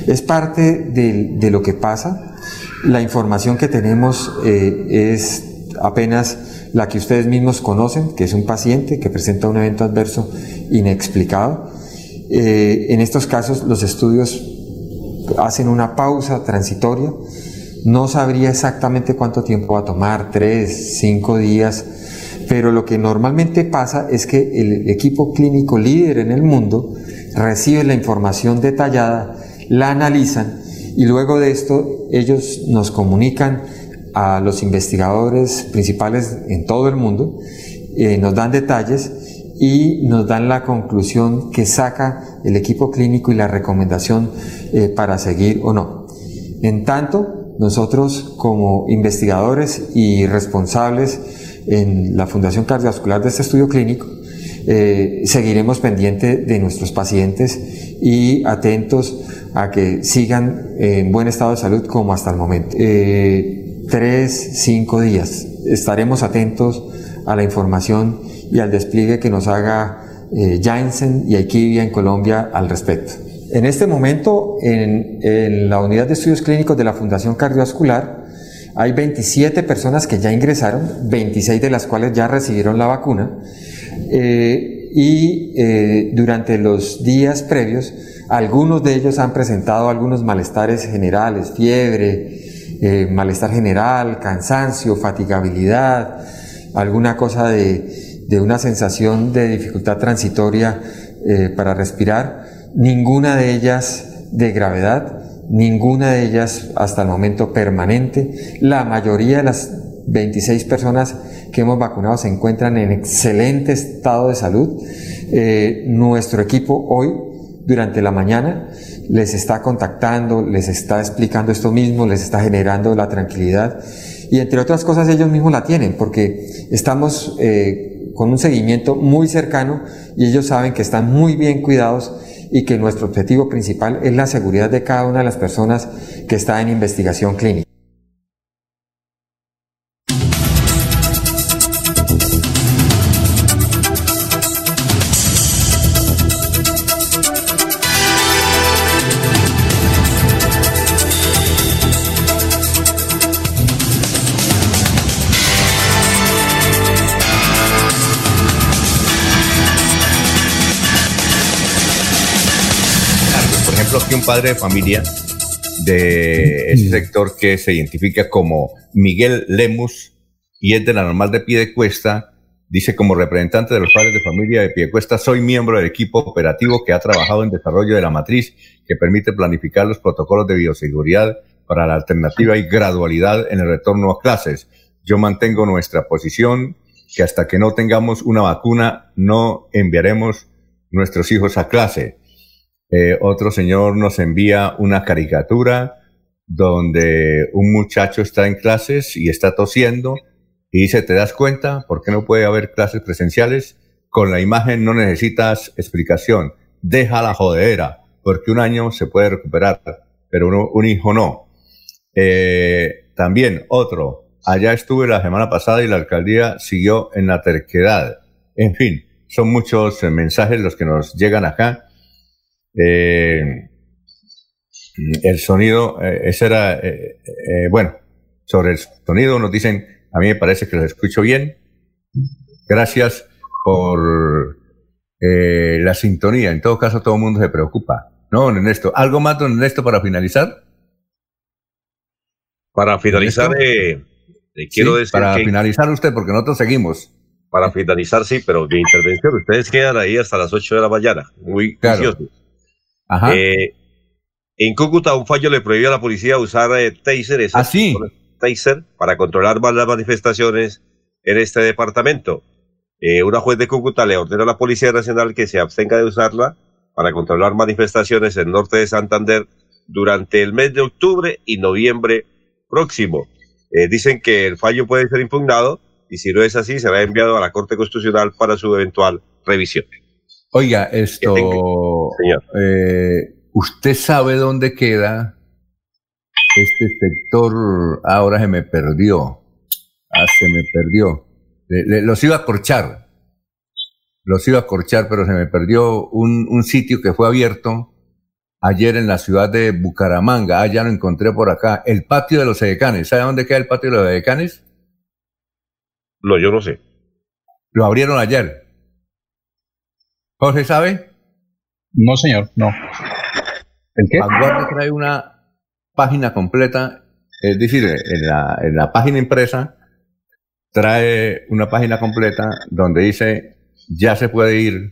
Es parte de, lo que pasa. La información que tenemos eh, es apenas la que ustedes mismos conocen, que es un paciente que presenta un evento adverso inexplicado. Eh, en estos casos los estudios hacen una pausa transitoria. No sabría exactamente cuánto tiempo va a tomar, tres, cinco días, pero lo que normalmente pasa es que el equipo clínico líder en el mundo recibe la información detallada, la analizan y luego de esto ellos nos comunican a los investigadores principales en todo el mundo, eh, nos dan detalles y nos dan la conclusión que saca el equipo clínico y la recomendación eh, para seguir o no. En tanto, nosotros como investigadores y responsables en la Fundación Cardiovascular de este estudio clínico, eh, seguiremos pendientes de nuestros pacientes y atentos a que sigan en buen estado de salud como hasta el momento. Eh, tres, cinco días. Estaremos atentos a la información y al despliegue que nos haga eh, Janssen y Aikivia en Colombia al respecto. En este momento, en, en, la unidad de estudios clínicos de la Fundación Cardiovascular, hay 27 personas que ya ingresaron, 26 de las cuales ya recibieron la vacuna, eh, y eh, durante los días previos, algunos de ellos han presentado algunos malestares generales, fiebre, eh, malestar general, cansancio, fatigabilidad, alguna cosa de, de una sensación de dificultad transitoria para respirar, ninguna de ellas de gravedad, ninguna de ellas hasta el momento permanente. La mayoría de las 26 personas que hemos vacunado se encuentran en excelente estado de salud. Eh, nuestro equipo hoy, durante la mañana, les está contactando, les está explicando esto mismo, les está generando la tranquilidad y entre otras cosas ellos mismos la tienen porque estamos eh, con un seguimiento muy cercano y ellos saben que están muy bien cuidados y que nuestro objetivo principal es la seguridad de cada una de las personas que está en investigación clínica. Padre de familia de ese sector que se identifica como Miguel Lemus y es de la normal de pie de cuesta. Dice, como representante de los padres de familia de Piedecuesta, soy miembro del equipo operativo que ha trabajado en desarrollo de la matriz que permite planificar los protocolos de bioseguridad para la alternativa y gradualidad en el retorno a clases. Yo mantengo nuestra posición que hasta que no tengamos una vacuna no enviaremos nuestros hijos a clase. Eh, otro señor nos envía una caricatura donde un muchacho está en clases y está tosiendo y dice, ¿te das cuenta por qué no puede haber clases presenciales? Con la imagen no necesitas explicación. Deja la jodera, porque un año se puede recuperar, pero un hijo no. Eh, también otro, allá estuve la semana pasada y la alcaldía siguió en la terquedad. En fin, son muchos mensajes los que nos llegan acá eh, el sonido, eh, ese era, eh, bueno, sobre el sonido nos dicen, a mí me parece que los escucho bien. Gracias por la sintonía. En todo caso, todo el mundo se preocupa. ¿No, Ernesto? ¿Algo más, don Ernesto, para finalizar? Para finalizar, quiero decir. Para finalizar usted, porque nosotros seguimos. Para finalizar, sí, pero de intervención, ustedes quedan ahí hasta las 8 de la mañana. Muy claro. Eh, en Cúcuta un fallo le prohibió a la policía usar eh, taser, ¿Ah, taser para controlar más las manifestaciones en este departamento. Eh, una juez de Cúcuta le ordenó a la Policía Nacional que se abstenga de usarla para controlar manifestaciones en el norte de Santander durante el mes de octubre y noviembre próximo. Eh, dicen que el fallo puede ser impugnado y si no es así será enviado a la Corte Constitucional para su eventual revisión. Oiga, esto, eh, ¿usted sabe dónde queda este sector? Ahora se me perdió. Ah, se me perdió. los iba a corchar. Los iba a corchar, pero se me perdió un, un sitio que fue abierto ayer en la ciudad de Bucaramanga. Ah, ya lo encontré por acá. El patio de los edecanes. ¿Sabe dónde queda el patio de los edecanes? No, yo no sé. Lo abrieron ayer. Jorge, ¿sabe? No, señor, no. ¿El qué? Vanguardia trae una página completa, es decir, en la, en la página impresa trae una página completa donde dice ya se puede ir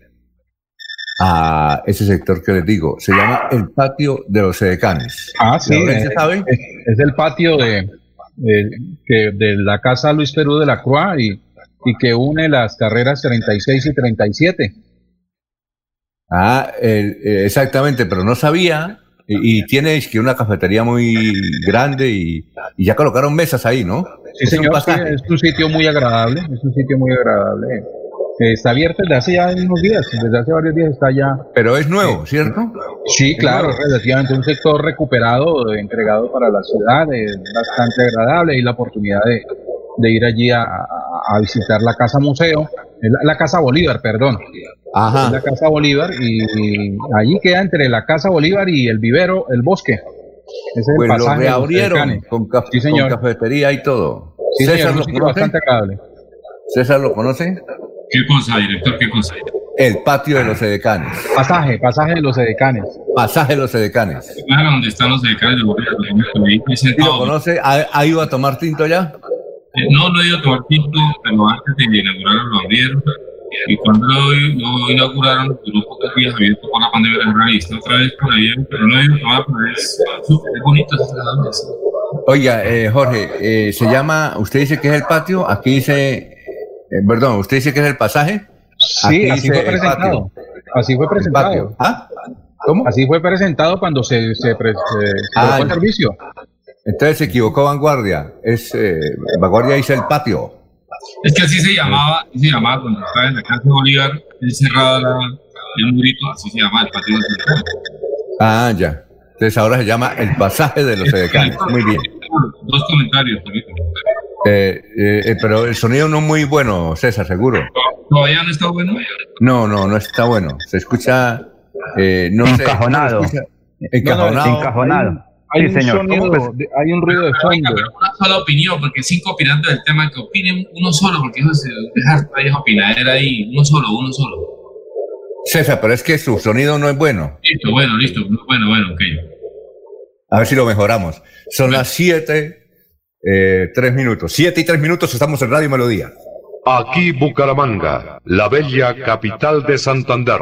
a ese sector que les digo. Se llama el patio de los edecanes. Ah, sí. Es, Es, el patio de, de, la casa Luis Perú de la Croix y, y que une las carreras 36 y 37. Ah, exactamente, pero no sabía. Y, tiene que una cafetería muy grande y, ya colocaron mesas ahí, ¿no? Sí, señor, es un sitio muy agradable, es un sitio muy agradable está abierto desde hace ya unos días, desde hace varios días está ya. Pero es nuevo, ¿cierto? Sí, claro, relativamente un sector recuperado, entregado para la ciudad, es bastante agradable y la oportunidad de, de ir allí a, a, visitar la Casa Museo, la, Casa Bolívar, perdón. Ajá. La Casa Bolívar y, allí queda entre la Casa Bolívar y el vivero, el bosque. Es el pues lo reabrieron con, con, cafetería y todo. Sí, César señor, lo bastante agradable. ¿César lo conoce? ¿Qué cosa, director? ¿Qué cosa? El patio de los edecanes. Pasaje, pasaje de los edecanes. Pasaje de los edecanes. Claro, donde están los edecanes de ¿Y lo conoce? ¿Ha, ido a tomar tinto ya? Eh, no, no he ido a tomar tinto, pero antes de inaugurarlo lo abrieron. Y cuando lo, inauguraron, duró pocos días abierto por la pandemia de la está otra vez por ahí, pero no he ido a tomar, pero es, es bonito Oiga, eh, Jorge, eh, se llama, usted dice que es el patio, aquí dice eh, perdón, ¿usted dice que es el pasaje? Sí, así fue presentado. Así fue presentado. ¿Ah? ¿Cómo? Así fue presentado cuando se, se, ah, el servicio. Entonces se equivocó Vanguardia. Es eh, Vanguardia dice el patio. Es que así se llamaba, así se llamaba cuando estaba en la casa de Bolívar, encerrada la, el murito, así se llama el patio de Ah, ya. Entonces ahora se llama el pasaje de los edecanes. Muy bien. Dos comentarios también. Eh, eh, pero el sonido no es muy bueno, César, seguro. ¿Todavía no está bueno? No, no, no está bueno. Se escucha. Eh, no encajonado. encajonado. encajonado. Hay, un Sonido, hay un ruido de fondo. Una sola opinión, porque cinco opinantes del tema que opinen uno solo, porque eso se deja esa opinadera ahí, uno solo, uno solo. César, pero es que su sonido no es bueno. Listo, bueno, listo. Bueno, bueno, ok. A ver si lo mejoramos. Son las siete eh, tres minutos. Siete y tres minutos estamos en Radio Melodía. Aquí Bucaramanga, la bella capital de Santander.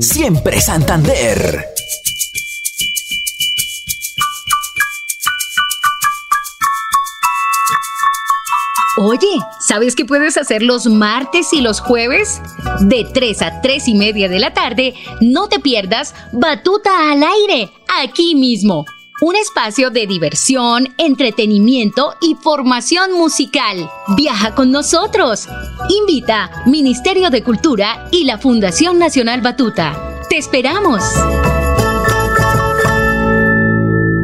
siempre Santander. Oye, ¿sabes qué puedes hacer los martes y los jueves? De 3 a 3 y media de la tarde, no te pierdas Batuta al aire, aquí mismo. Un espacio de diversión, entretenimiento y formación musical. Viaja con nosotros. Invita Ministerio de Cultura y la Fundación Nacional Batuta. ¡Te esperamos!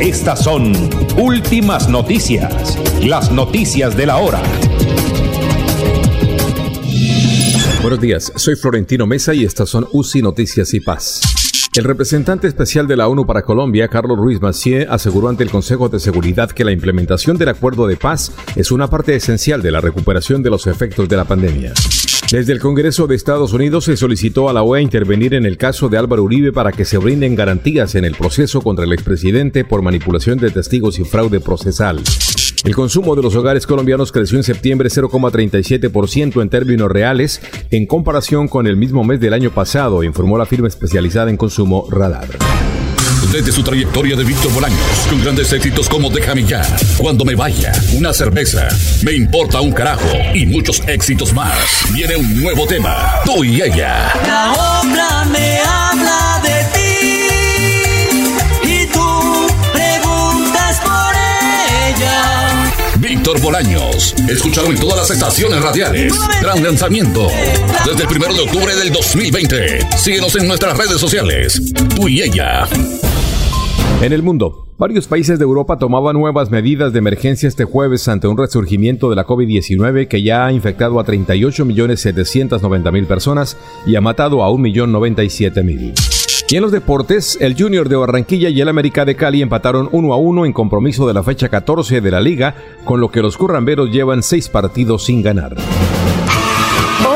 Estas son últimas noticias, las noticias de la hora. Buenos días, soy Florentino Mesa y estas son UCI Noticias y Paz. El representante especial de la ONU para Colombia, Carlos Ruiz Massieu, aseguró ante el Consejo de Seguridad que la implementación del acuerdo de paz es una parte esencial de la recuperación de los efectos de la pandemia. Desde el Congreso de Estados Unidos se solicitó a la OEA intervenir en el caso de Álvaro Uribe para que se brinden garantías en el proceso contra el expresidente por manipulación de testigos y fraude procesal. El consumo de los hogares colombianos creció en septiembre 0,37% en términos reales en comparación con el mismo mes del año pasado, informó la firma especializada en consumo Radar desde su trayectoria de Víctor Bolaños, con grandes éxitos como Déjame ya, Cuando me vaya, Una cerveza, Me importa un carajo y muchos éxitos más. Viene un nuevo tema, tú y ella. La obra me habla de Víctor Bolaños, escuchado en todas las estaciones radiales. Gran lanzamiento, desde el primero de octubre del 2020. Síguenos en nuestras redes sociales, tú y ella. En el mundo, varios países de Europa tomaban nuevas medidas de emergencia este jueves ante un resurgimiento de la COVID-19 que ya ha infectado a 38.790.000 personas y ha matado a 1.097.000. Y en los deportes, el Junior de Barranquilla y el América de Cali empataron 1 a 1 en compromiso de la fecha 14 de la liga, con lo que los curramberos llevan seis partidos sin ganar.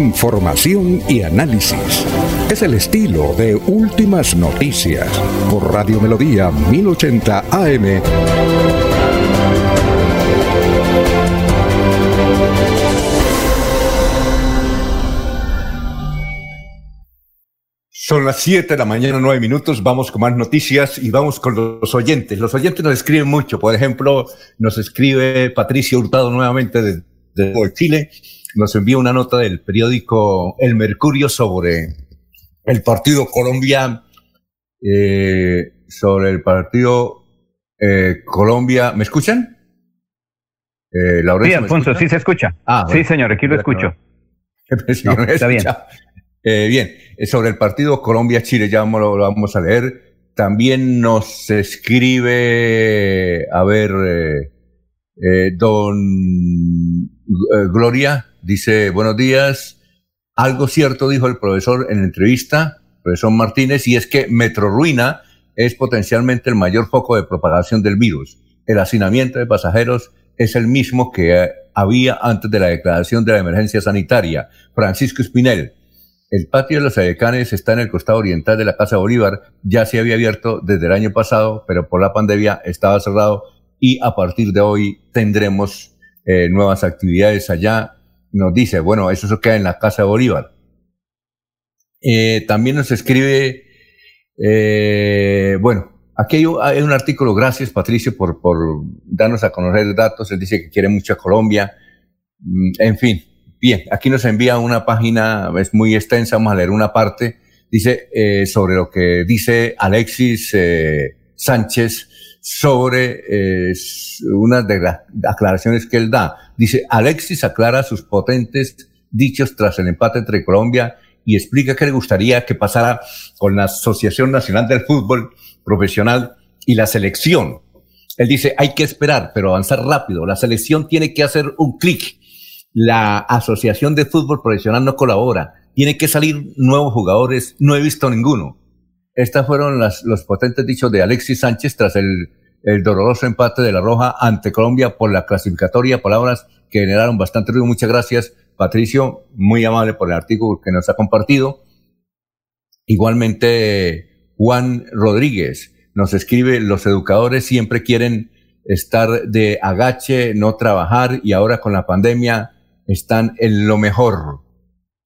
Información y análisis. Es el estilo de Últimas Noticias por Radio Melodía 1080 AM. Son las 7 de la mañana, 9 minutos. Vamos con más noticias y vamos con los oyentes. Los oyentes nos escriben mucho. Por ejemplo, nos escribe Patricio Hurtado nuevamente de, de Chile nos envía una nota del periódico El Mercurio sobre el partido Colombia, eh, sobre el partido eh, Colombia. ¿Me escuchan? Eh, sí, Alfonso, sí se escucha. Ah, sí, señor, aquí lo escucho. *laughs* está bien. Eh, bien, sobre el partido Colombia-Chile, ya lo, vamos a leer. También nos escribe, a ver, don Gloria, Dice, buenos días. Algo cierto dijo el profesor en la entrevista, profesor Martínez, y es que Metrorruina es potencialmente el mayor foco de propagación del virus. El hacinamiento de pasajeros es el mismo que había antes de la declaración de la emergencia sanitaria. Francisco Espinel, el patio de los Adecanes está en el costado oriental de la Casa Bolívar. Ya se había abierto desde el año pasado, pero por la pandemia estaba cerrado y a partir de hoy tendremos eh, nuevas actividades allá nos dice, bueno, eso se queda en la Casa de Bolívar. Eh, también nos escribe, eh, bueno, aquí hay, un artículo, gracias Patricio por, por darnos a conocer datos, él dice que quiere mucho a Colombia, mm, en fin, bien, aquí nos envía una página, es muy extensa, vamos a leer una parte, dice eh, sobre lo que dice Alexis Sánchez sobre eh, unas de las aclaraciones que él da. Dice, Alexis aclara sus potentes dichos tras el empate entre Colombia y explica que le gustaría que pasara con la Asociación Nacional del Fútbol Profesional y la selección. Él dice, hay que esperar, pero avanzar rápido. La selección tiene que hacer un clic. La Asociación de Fútbol Profesional no colabora. Tiene que salir nuevos jugadores. No he visto ninguno. Estas fueron las, los potentes dichos de Alexis Sánchez tras el, el doloroso empate de la Roja ante Colombia por la clasificatoria, palabras que generaron bastante ruido. Muchas gracias, Patricio, muy amable por el artículo que nos ha compartido. Igualmente, Juan Rodríguez nos escribe, los educadores siempre quieren estar de agache, no trabajar y ahora con la pandemia están en lo mejor.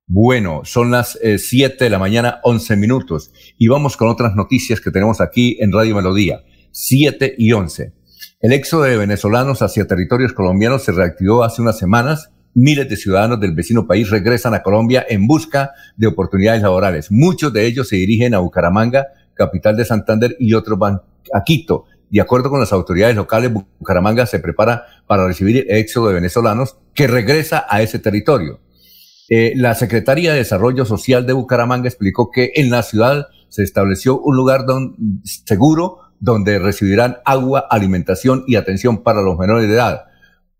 Bueno, son las 7 eh, de la mañana, 11 minutos. Y vamos con otras noticias que tenemos aquí en Radio Melodía. 7 y 11. El éxodo de venezolanos hacia territorios colombianos se reactivó hace unas semanas. Miles de ciudadanos del vecino país regresan a Colombia en busca de oportunidades laborales. Muchos de ellos se dirigen a Bucaramanga, capital de Santander, y otros van a Quito. De acuerdo con las autoridades locales, Bucaramanga se prepara para recibir el éxodo de venezolanos que regresa a ese territorio. Eh, la Secretaría de Desarrollo Social de Bucaramanga explicó que en la ciudad se estableció un lugar seguro donde recibirán agua, alimentación y atención para los menores de edad.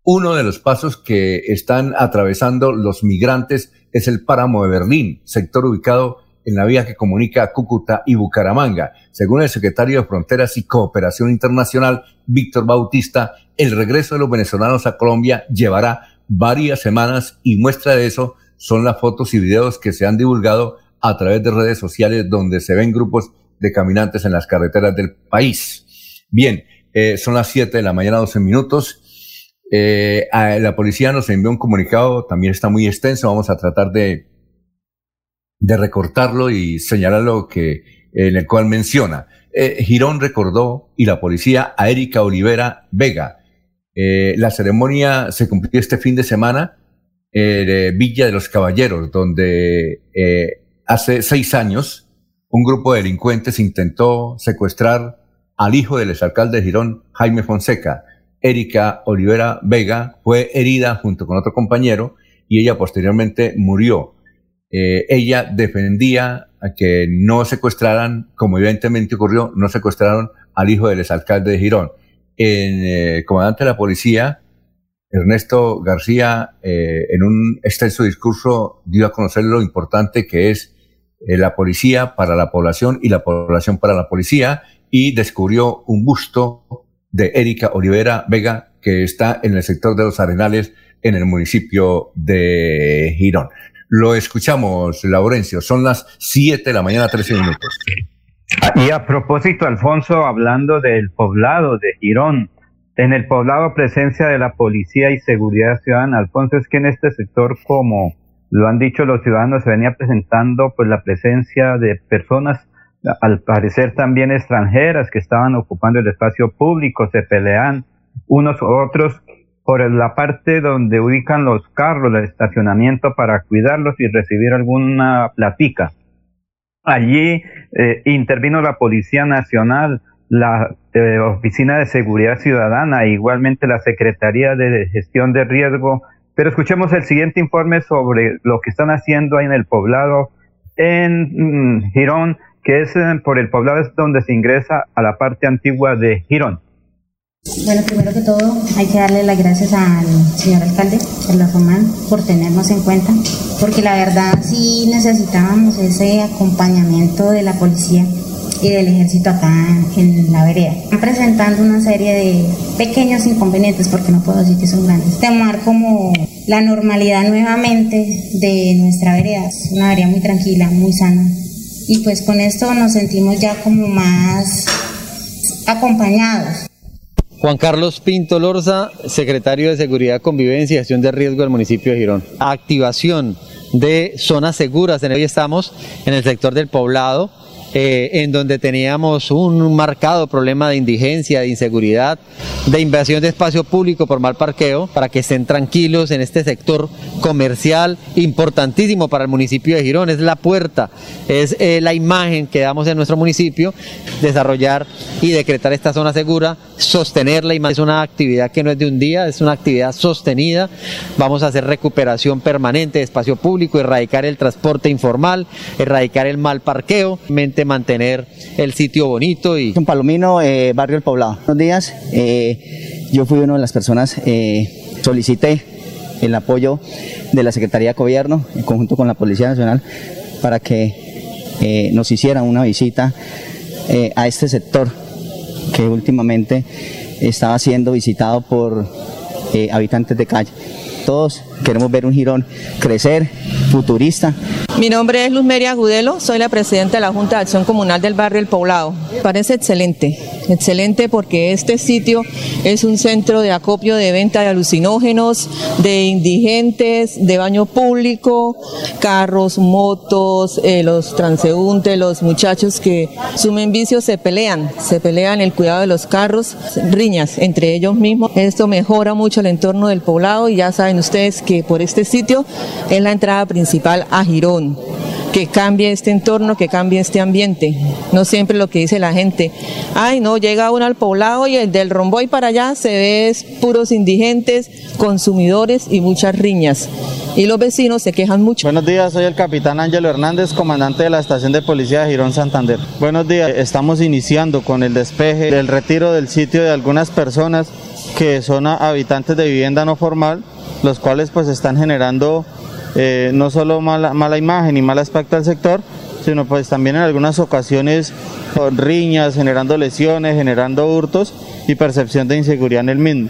Uno de los pasos que están atravesando los migrantes es el páramo de Berlín, sector ubicado en la vía que comunica Cúcuta y Bucaramanga. Según el secretario de Fronteras y Cooperación Internacional, Víctor Bautista, el regreso de los venezolanos a Colombia llevará varias semanas y muestra de eso son las fotos y videos que se han divulgado a través de redes sociales donde se ven grupos de caminantes en las carreteras del país. Bien, eh, son las 7 de la mañana, 12 minutos. Eh, la policía nos envió un comunicado, también está muy extenso, vamos a tratar de, de recortarlo y señalar lo que, en el cual menciona. Eh, Girón recordó y la policía a Erika Olivera Vega. la ceremonia se cumplió este fin de semana de Villa de los Caballeros, donde hace seis años un grupo de delincuentes intentó secuestrar al hijo del exalcalde de Girón, Jaime Fonseca. Erika Olivera Vega fue herida junto con otro compañero y ella posteriormente murió. Eh, ella defendía a que no secuestraran, como evidentemente ocurrió, no secuestraron al hijo del exalcalde de Girón. El eh, comandante de la policía, Ernesto García, eh, en un extenso discurso dio a conocer lo importante que es eh, la policía para la población y la población para la policía y descubrió un busto de Erika Olivera Vega que está en el sector de los Arenales en el municipio de Girón. Lo escuchamos, Laurencio. Son las 7 de la mañana, 13 minutos. Y a propósito, Alfonso, hablando del poblado de Girón, en el poblado presencia de la policía y seguridad ciudadana, Alfonso, es que en este sector como lo han dicho los ciudadanos, se venía presentando pues la presencia de personas, al parecer también extranjeras, que estaban ocupando el espacio público, se pelean unos u otros por la parte donde ubican los carros, el estacionamiento para cuidarlos y recibir alguna platica. Allí eh, intervino la Policía Nacional, la Oficina de Seguridad Ciudadana, igualmente la Secretaría de Gestión de Riesgo pero escuchemos el siguiente informe sobre lo que están haciendo ahí en el poblado en mm, Girón, que es eh, por el poblado es donde se ingresa a la parte antigua de Girón. Bueno, primero que todo hay que darle las gracias al señor alcalde, Carlos Román, por tenernos en cuenta, porque la verdad sí necesitábamos ese acompañamiento de la policía y del ejército acá en la vereda. Están presentando una serie de pequeños inconvenientes, porque no puedo decir que son grandes. Tomar como la normalidad nuevamente de nuestra vereda. Es una vereda muy tranquila, muy sana. Y pues con esto nos sentimos ya como más acompañados. Juan Carlos Pinto Lorza, secretario de Seguridad, Convivencia y Gestión de Riesgo del municipio de Girón. Activación de zonas seguras. Hoy estamos en el sector del poblado eh, en donde teníamos un marcado problema de indigencia, de inseguridad, de invasión de espacio público por mal parqueo, para que estén tranquilos en este sector comercial importantísimo para el municipio de Girón. Es la puerta, es eh, la imagen que damos en nuestro municipio, desarrollar y decretar esta zona segura, sostenerla. Es una actividad que no es de un día, es una actividad sostenida. Vamos a hacer recuperación permanente de espacio público, erradicar el transporte informal, erradicar el mal parqueo, mantener el sitio bonito. y Un Palomino, eh, Barrio El Poblado. Buenos días, eh, yo fui una de las personas, eh, solicité el apoyo de la Secretaría de Gobierno en conjunto con la Policía Nacional para que nos hicieran una visita a este sector que últimamente estaba siendo visitado por eh, habitantes de calle. Todos queremos ver un Girón crecer, futurista. Mi nombre es Luz Meria Agudelo, soy la presidenta de la Junta de Acción Comunal del Barrio El Poblado. Parece excelente, excelente porque este sitio es un centro de acopio de venta de alucinógenos, de indigentes, de baño público, carros, motos, eh, los transeúntes, los muchachos que sumen vicios se pelean, se pelean el cuidado de los carros, riñas entre ellos mismos. Esto mejora mucho el entorno del poblado y ya saben ustedes que por este sitio es la entrada principal a Girón que cambie este entorno, que cambie este ambiente. No siempre lo que dice la gente, ay no, llega uno al poblado y el del Romboy para allá se ve puros indigentes, consumidores y muchas riñas. Y los vecinos se quejan mucho. Buenos días, soy el capitán Ángelo Hernández, comandante de la estación de policía de Girón Santander. Buenos días, estamos iniciando con el despeje, el retiro del sitio de algunas personas que son habitantes de vivienda no formal, los cuales pues están generando eh, no solo mala, mala imagen y mal aspecto al sector, sino pues también en algunas ocasiones con riñas, generando lesiones, generando hurtos y percepción de inseguridad en el mismo.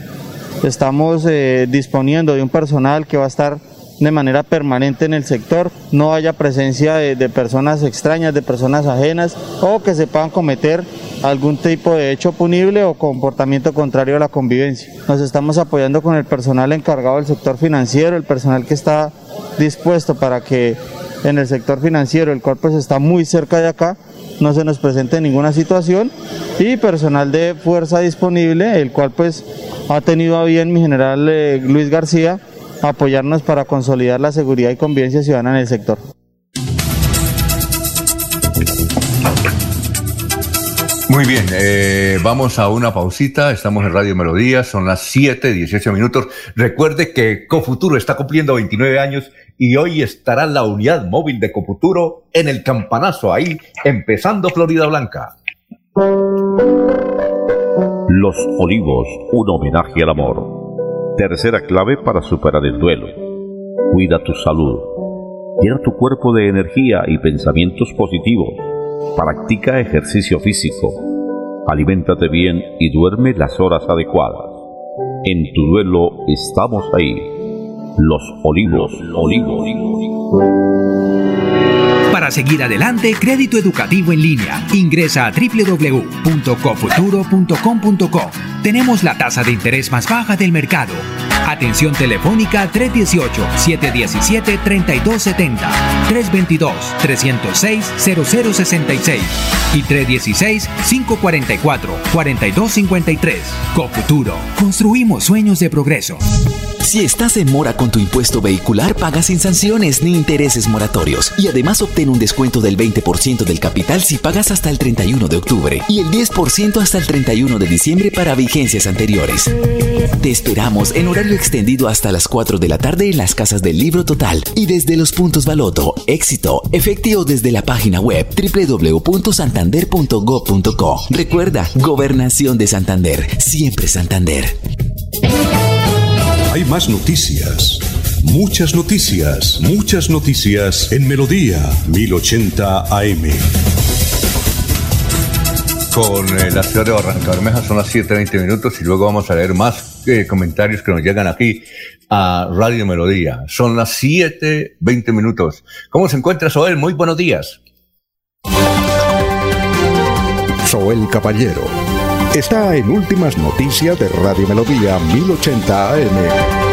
Estamos eh, disponiendo de un personal que va a estar de manera permanente en el sector, no haya presencia de, personas extrañas, de personas ajenas o que se puedan cometer algún tipo de hecho punible o comportamiento contrario a la convivencia. Nos estamos apoyando con el personal encargado del sector financiero, el personal que está dispuesto para que en el sector financiero, el cual pues está muy cerca de acá, no se nos presente ninguna situación y personal de fuerza disponible, el cual pues ha tenido a bien mi general eh, Luis García apoyarnos para consolidar la seguridad y convivencia ciudadana en el sector. Muy bien, eh, vamos a una pausita. Estamos en Radio Melodía, son las 7, 18 minutos. Recuerde que Cofuturo está cumpliendo 29 años y hoy estará la unidad móvil de Cofuturo en el campanazo, ahí empezando Florida Blanca. Los Olivos, un homenaje al amor. Tercera clave para superar el duelo. Cuida tu salud. Llena tu cuerpo de energía y pensamientos positivos Practica ejercicio físico, aliméntate bien y duerme las horas adecuadas. En tu duelo estamos ahí. Los olivos, olivos. Para seguir adelante, crédito educativo en línea. Ingresa a www.cofuturo.com.co. Tenemos la tasa de interés más baja del mercado. Atención telefónica 318-717-3270, 322-306-0066 y 316-544-4253. Cofuturo. Construimos sueños de progreso. Si estás en mora con tu impuesto vehicular, pagas sin sanciones ni intereses moratorios. Y además obtén un descuento del 20% del capital si pagas hasta el 31 de octubre y el 10% hasta el 31 de diciembre para vigencias anteriores. Te esperamos en horario extendido hasta las 4 de la tarde en las casas del Libro Total y desde los puntos Baloto, Éxito, efectivo desde la página web www.santander.gov.co. Recuerda, Gobernación de Santander, siempre Santander. Hay más noticias. Muchas noticias, muchas noticias en Melodía 1080 AM. Con eh, la ciudad de Barranca Bermeja son las 7.20 minutos y luego vamos a leer más eh, comentarios que nos llegan aquí a Radio Melodía. Son las 7.20 minutos. ¿Cómo se encuentra Soel? Muy buenos días. Soel Caballero está en Últimas Noticias de Radio Melodía 1080 AM.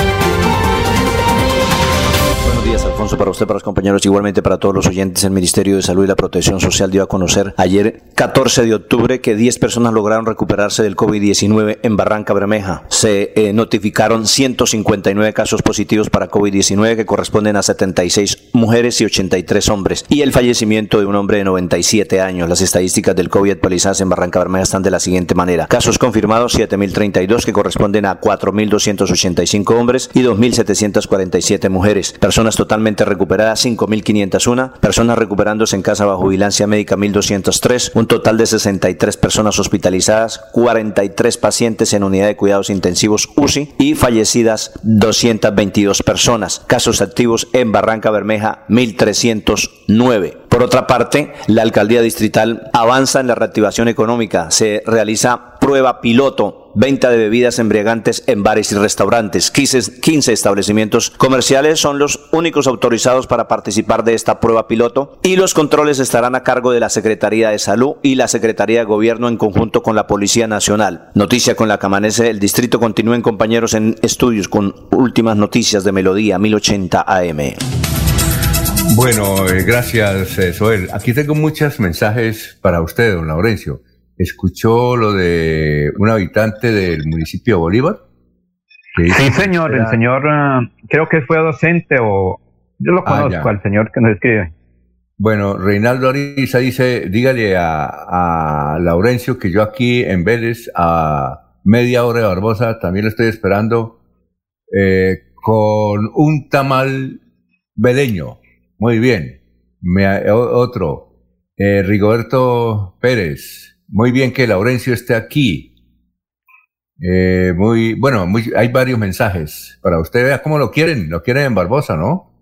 Alfonso, para usted, para los compañeros, igualmente para todos los oyentes, el Ministerio de Salud y la Protección Social dio a conocer ayer, 14 de octubre, que 10 personas lograron recuperarse del COVID-19 en Barranca Bermeja. Se eh, notificaron 159 casos positivos para COVID-19 que corresponden a 76 mujeres y 83 hombres. Y el fallecimiento de un hombre de 97 años. Las estadísticas del COVID actualizadas en Barranca Bermeja están de la siguiente manera. Casos confirmados 7.032 que corresponden a 4.285 hombres y 2.747 mujeres. Personas totalmente recuperadas 5.501, personas recuperándose en casa bajo vigilancia médica 1.203, un total de 63 personas hospitalizadas, 43 pacientes en unidad de cuidados intensivos UCI y fallecidas 222 personas. Casos activos en Barranca Bermeja 1.309. Por otra parte, la alcaldía distrital avanza en la reactivación económica. Se realiza prueba piloto, venta de bebidas embriagantes en bares y restaurantes. 15, establecimientos comerciales son los únicos autorizados para participar de esta prueba piloto y los controles estarán a cargo de la Secretaría de Salud y la Secretaría de Gobierno en conjunto con la Policía Nacional. Noticia con la que amanece el distrito. Continúen compañeros en estudios con últimas noticias de Melodía 1080 AM. Bueno, eh, gracias, eh, Soel. Aquí tengo muchos mensajes para usted, don Laurencio. ¿Escuchó lo de un habitante del municipio de Bolívar? Sí, señor. El señor, ah, creo que fue docente o. Yo lo ah, conozco al señor que nos escribe. Bueno, Reinaldo Ariza dice: dígale a, a Laurencio que yo aquí en Vélez, a media hora de Barbosa, también lo estoy esperando eh, con un tamal veleño muy bien. Me, otro, eh, Rigoberto Pérez. Muy bien que Laurencio esté aquí. Eh, muy bueno, hay varios mensajes para usted. Vea cómo lo quieren. Lo quieren en Barbosa, ¿no?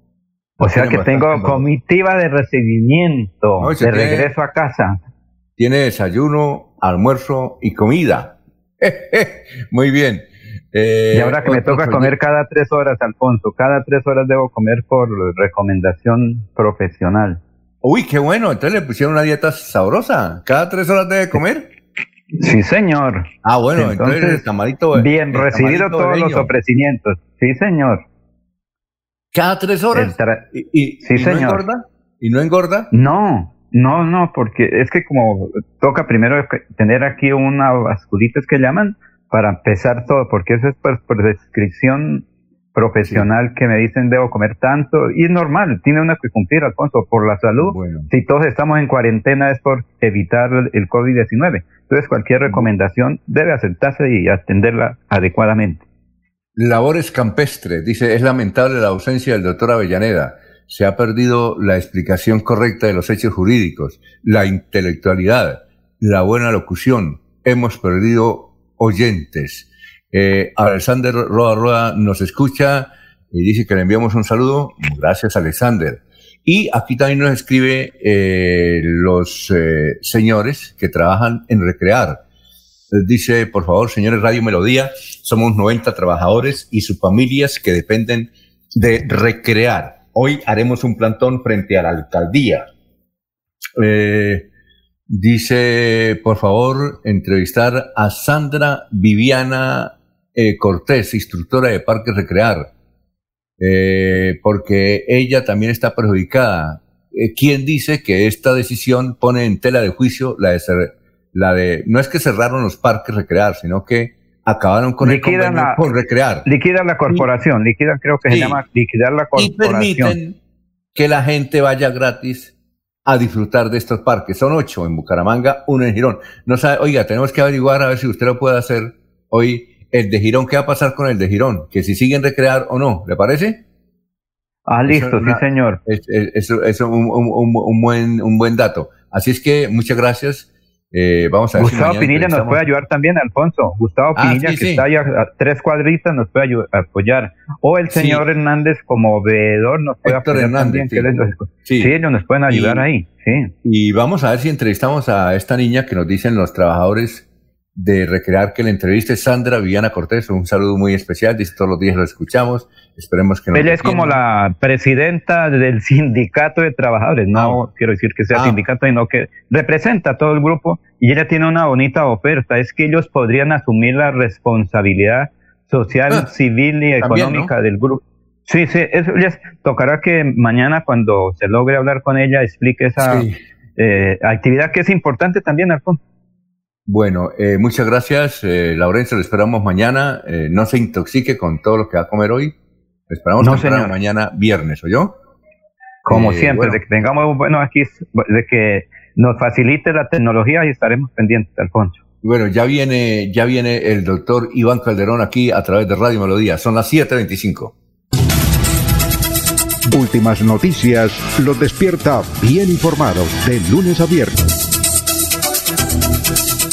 O sea que tengo comitiva de recibimiento, de regreso a casa. Tiene desayuno, almuerzo y comida. *laughs* Muy bien. Eh, y ahora que me toca comer cada tres horas, Alfonso, cada tres horas debo comer por recomendación profesional. Uy, qué bueno, entonces le pusieron una dieta sabrosa. ¿Cada tres horas debe comer? Sí, señor. Ah, bueno, entonces, el tamarito. Bien, recibido todos los ofrecimientos. Sí, señor. ¿Cada tres horas? ¿Y, sí, señor. no engorda? ¿Y no engorda? No, no, no, porque es que como toca primero tener aquí una vasculita que llaman, para empezar todo, porque eso es por, descripción profesional que me dicen debo comer tanto y es normal, tiene uno que cumplir, Alfonso, por la salud. Si todos estamos en cuarentena es por evitar el COVID-19. Entonces cualquier recomendación debe aceptarse y atenderla adecuadamente. Labores campestres, dice, es lamentable la ausencia del doctor Avellaneda. Se ha perdido la explicación correcta de los hechos jurídicos, la intelectualidad, la buena locución. Hemos perdido oyentes. Eh, Alexander Roa Roa nos escucha y dice que le enviamos un saludo. Gracias, Alexander. Y aquí también nos escribe eh, los eh, señores que trabajan en Recrear. Dice, por favor, señores Radio Melodía, somos 90 trabajadores y sus familias que dependen de Recrear. Hoy haremos un plantón frente a la alcaldía. Eh, Dice, por favor, entrevistar a Sandra Viviana eh, Cortés, instructora de Parques Recrear, eh, porque ella también está perjudicada. Eh, ¿Quién dice que esta decisión pone en tela de juicio la de, la de no es que cerraron los parques Recrear, sino que acabaron con el convenio por Recrear? Liquidan la corporación, liquidan, creo que se llama liquidar la corporación. Y permiten que la gente vaya gratis a disfrutar de estos parques. Son ocho en Bucaramanga, uno en Girón. No sabe, oiga, tenemos que averiguar a ver si usted lo puede hacer hoy. El de Girón, ¿qué va a pasar con el de Girón? Que si siguen recrear o no, ¿le parece? Ah, listo, sí, señor. Eso es, un, un, buen, un buen dato. Así es que muchas gracias. Eh, vamos a Gustavo Pinilla nos puede ayudar también, Alfonso. Gustavo ah, Pinilla, que está allá a tres cuadritas, nos puede apoyar. O el señor Hernández como veedor nos puede apoyar también. sí. ellos nos pueden ayudar ahí. Sí. Y vamos a ver si entrevistamos a esta niña que nos dicen los trabajadores de recrear que la entrevista es Sandra Viviana Cortés. Un saludo muy especial. Dice todos los días lo escuchamos. Esperemos que Ella es como la presidenta del *laughs* sindicato de trabajadores. No ah. quiero decir que sea ah. sindicato, sino que representa a todo el grupo. Y ella tiene una bonita oferta. Es que ellos podrían asumir la responsabilidad social, ah. civil y económica del grupo. Sí, sí, eso ya tocará que mañana cuando se logre hablar con ella explique esa eh, actividad que es importante también, Alfonso. Bueno, eh, muchas gracias, eh, Laurencio. Lo esperamos mañana. Eh, no se intoxique con todo lo que va a comer hoy. Esperamos mañana viernes, ¿o yo? Como siempre, de que tengamos, bueno, aquí, de que nos facilite la tecnología y estaremos pendientes, Alfonso. Bueno, ya viene, ya viene el doctor Iván Calderón aquí a través de Radio Melodía. Son las 7.25. Últimas noticias los despierta bien informados de lunes a viernes.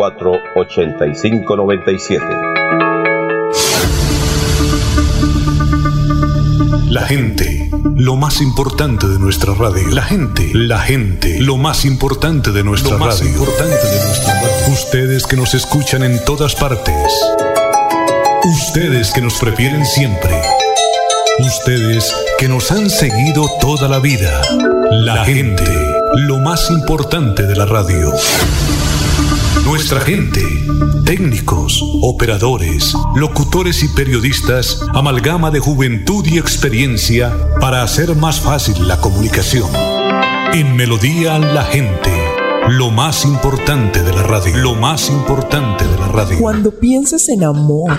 8597 634 8597 La gente, lo más importante de nuestra radio. La gente, la gente, lo más importante de nuestra lo más Importante de nuestra radio. Ustedes que nos escuchan en todas partes. Ustedes que nos prefieren siempre. Ustedes que nos han seguido toda la vida. La gente, lo más importante de la radio. Nuestra gente, técnicos, operadores, locutores y periodistas, amalgama de juventud y experiencia para hacer más fácil la comunicación. En Melodía la gente, lo más importante de la radio, lo más importante de la radio. Cuando pienses en amor,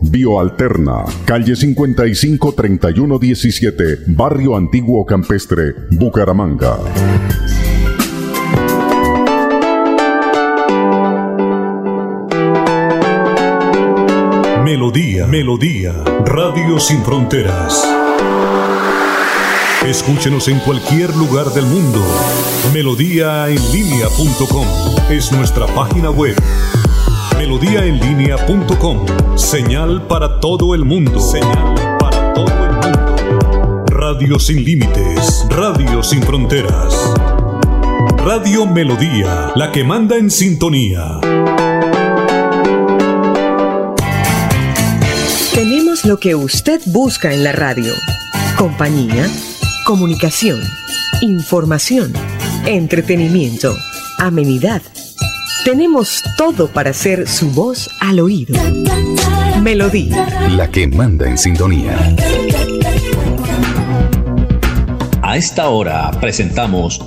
Bioalterna, calle 55 31 17, Barrio Antiguo Campestre, Bucaramanga. Melodía, Melodía, Radio Sin Fronteras. Escúchenos en cualquier lugar del mundo. Melodíaenlínea.com es nuestra página web melodíaenlínea.com. Señal para todo el mundo. Señal para todo el mundo. Radio sin límites, radio sin fronteras. Radio Melodía, la que manda en sintonía. Tenemos lo que usted busca en la radio. Compañía, comunicación, información, entretenimiento, amenidad tenemos todo para ser su voz al oído. Melodía. La que manda en sintonía. A esta hora presentamos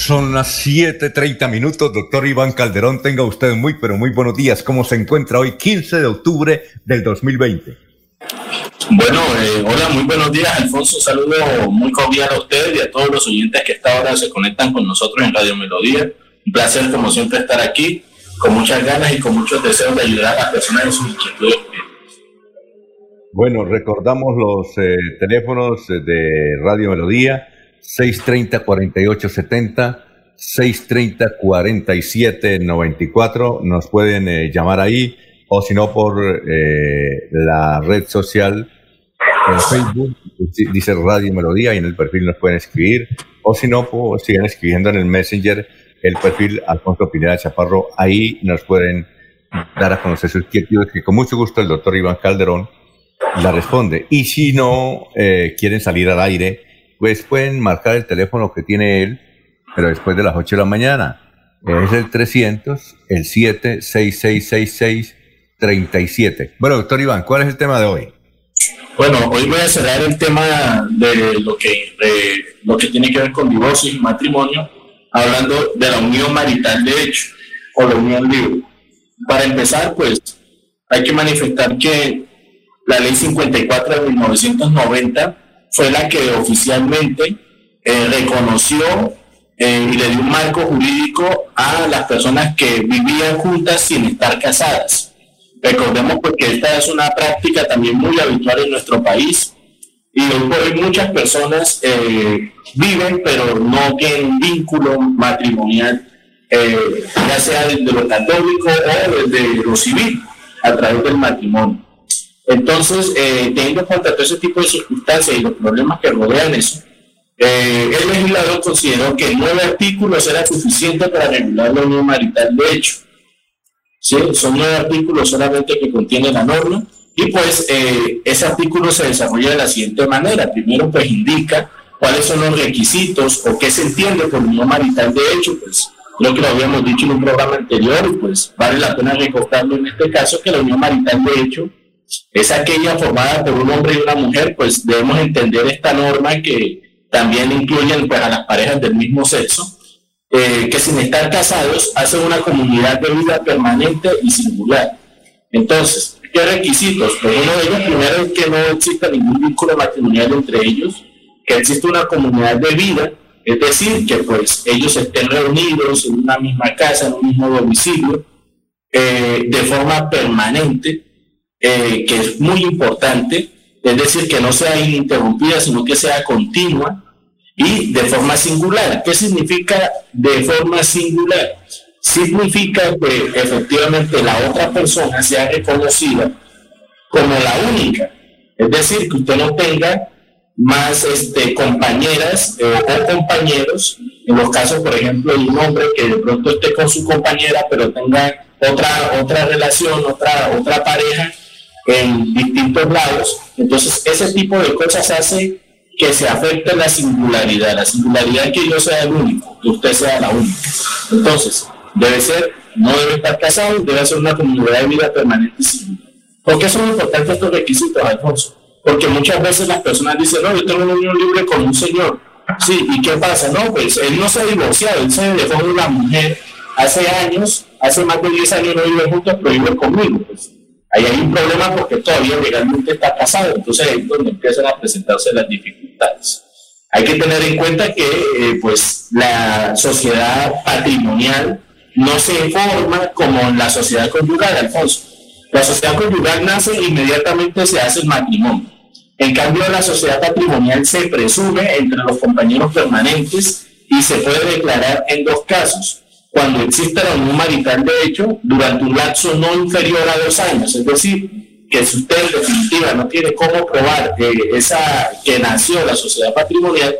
Son las 7:30 minutos. Doctor Iván Calderón, tenga usted muy, pero muy buenos días. ¿Cómo se encuentra hoy, 15 de octubre del 2020? Bueno, eh, hola, muy buenos días, Alfonso. Un saludo muy cordial a usted y a todos los oyentes que esta hora se conectan con nosotros en Radio Melodía. Un placer, como siempre, estar aquí con muchas ganas y con muchos deseos de ayudar a las personas en sus inquietudes. Bueno, recordamos los eh, teléfonos de Radio Melodía 630-4870, 630-4794. Nos pueden eh, llamar ahí o si no por eh, la red social en Facebook, dice Radio Melodía y en el perfil nos pueden escribir. O si no, pues, sigan escribiendo en el Messenger el perfil Alfonso Pineda Chaparro. Ahí nos pueden dar a conocer sus inquietudes, que con mucho gusto el doctor Iván Calderón la responde. Y si no eh, quieren salir al aire, pues pueden marcar el teléfono que tiene él, pero después de las 8 de la mañana. Es el 300, el 7666637. Bueno, doctor Iván, ¿cuál es el tema de hoy? Bueno, hoy voy a cerrar el tema de lo que, lo que tiene que ver con divorcio y matrimonio, hablando de la unión marital de hecho o la unión libre. Para empezar, pues hay que manifestar que la ley 54 de 1990 fue la que oficialmente eh, reconoció eh, y le dio un marco jurídico a las personas que vivían juntas sin estar casadas. Recordemos porque esta es una práctica también muy habitual en nuestro país y hoy muchas personas eh, viven pero no tienen vínculo matrimonial, ya sea desde lo católico o desde lo civil, a través del matrimonio. Entonces, eh, teniendo en cuenta todo ese tipo de circunstancias y los problemas que rodean eso, eh, el legislador consideró que nueve artículos era suficiente para regular la unión marital de hecho. ¿Sí? Son nueve artículos solamente que contiene la norma y pues eh, ese artículo se desarrolla de la siguiente manera. Primero pues indica cuáles son los requisitos o qué se entiende por unión marital de hecho, pues creo que lo habíamos dicho en un programa anterior y pues vale la pena recordarlo en este caso que la unión marital de hecho es aquella formada por un hombre y una mujer, pues debemos entender esta norma que también incluye pues, a las parejas del mismo sexo, eh, que sin estar casados hacen una comunidad de vida permanente y singular. Entonces, ¿qué requisitos? Pues uno de ellos primero es que no exista ningún vínculo matrimonial entre ellos, que exista una comunidad de vida, es decir, que pues ellos estén reunidos en una misma casa, en un mismo domicilio, eh, de forma permanente, eh, que es muy importante, es decir, que no sea ininterrumpida, sino que sea continua y de forma singular. ¿Qué significa de forma singular? Significa que efectivamente la otra persona sea reconocida como la única. Es decir, que usted no tenga más este, compañeras eh, o compañeros, en los casos, por ejemplo, de un hombre que de pronto esté con su compañera, pero tenga otra, otra relación, otra, otra pareja en distintos lados. Entonces, ese tipo de cosas hace que se afecte la singularidad, la singularidad que yo sea el único, que usted sea la única. Entonces, debe ser, no debe estar casado, debe ser una comunidad de vida permanente y singular. ¿Por qué son importantes estos requisitos, Alfonso? Porque muchas veces las personas dicen, no, yo tengo una unión libre con un señor. Sí, ¿y qué pasa? No, pues él no se ha divorciado, él se dejó de una mujer hace años, hace más de 10 años no vive juntos, pero vive conmigo. Pues Ahí hay un problema porque todavía legalmente está casado, entonces ahí es donde empiezan a presentarse las dificultades. Hay que tener en cuenta que eh, pues la sociedad patrimonial no se forma como la sociedad conyugal, Alfonso. La sociedad conyugal nace e inmediatamente se hace el matrimonio. En cambio, la sociedad patrimonial se presume entre los compañeros permanentes y se puede declarar en dos casos cuando existe la unión marital de hecho durante un lapso no inferior a dos años. Es decir, que si usted en definitiva no tiene cómo probar que, esa, que nació la sociedad patrimonial,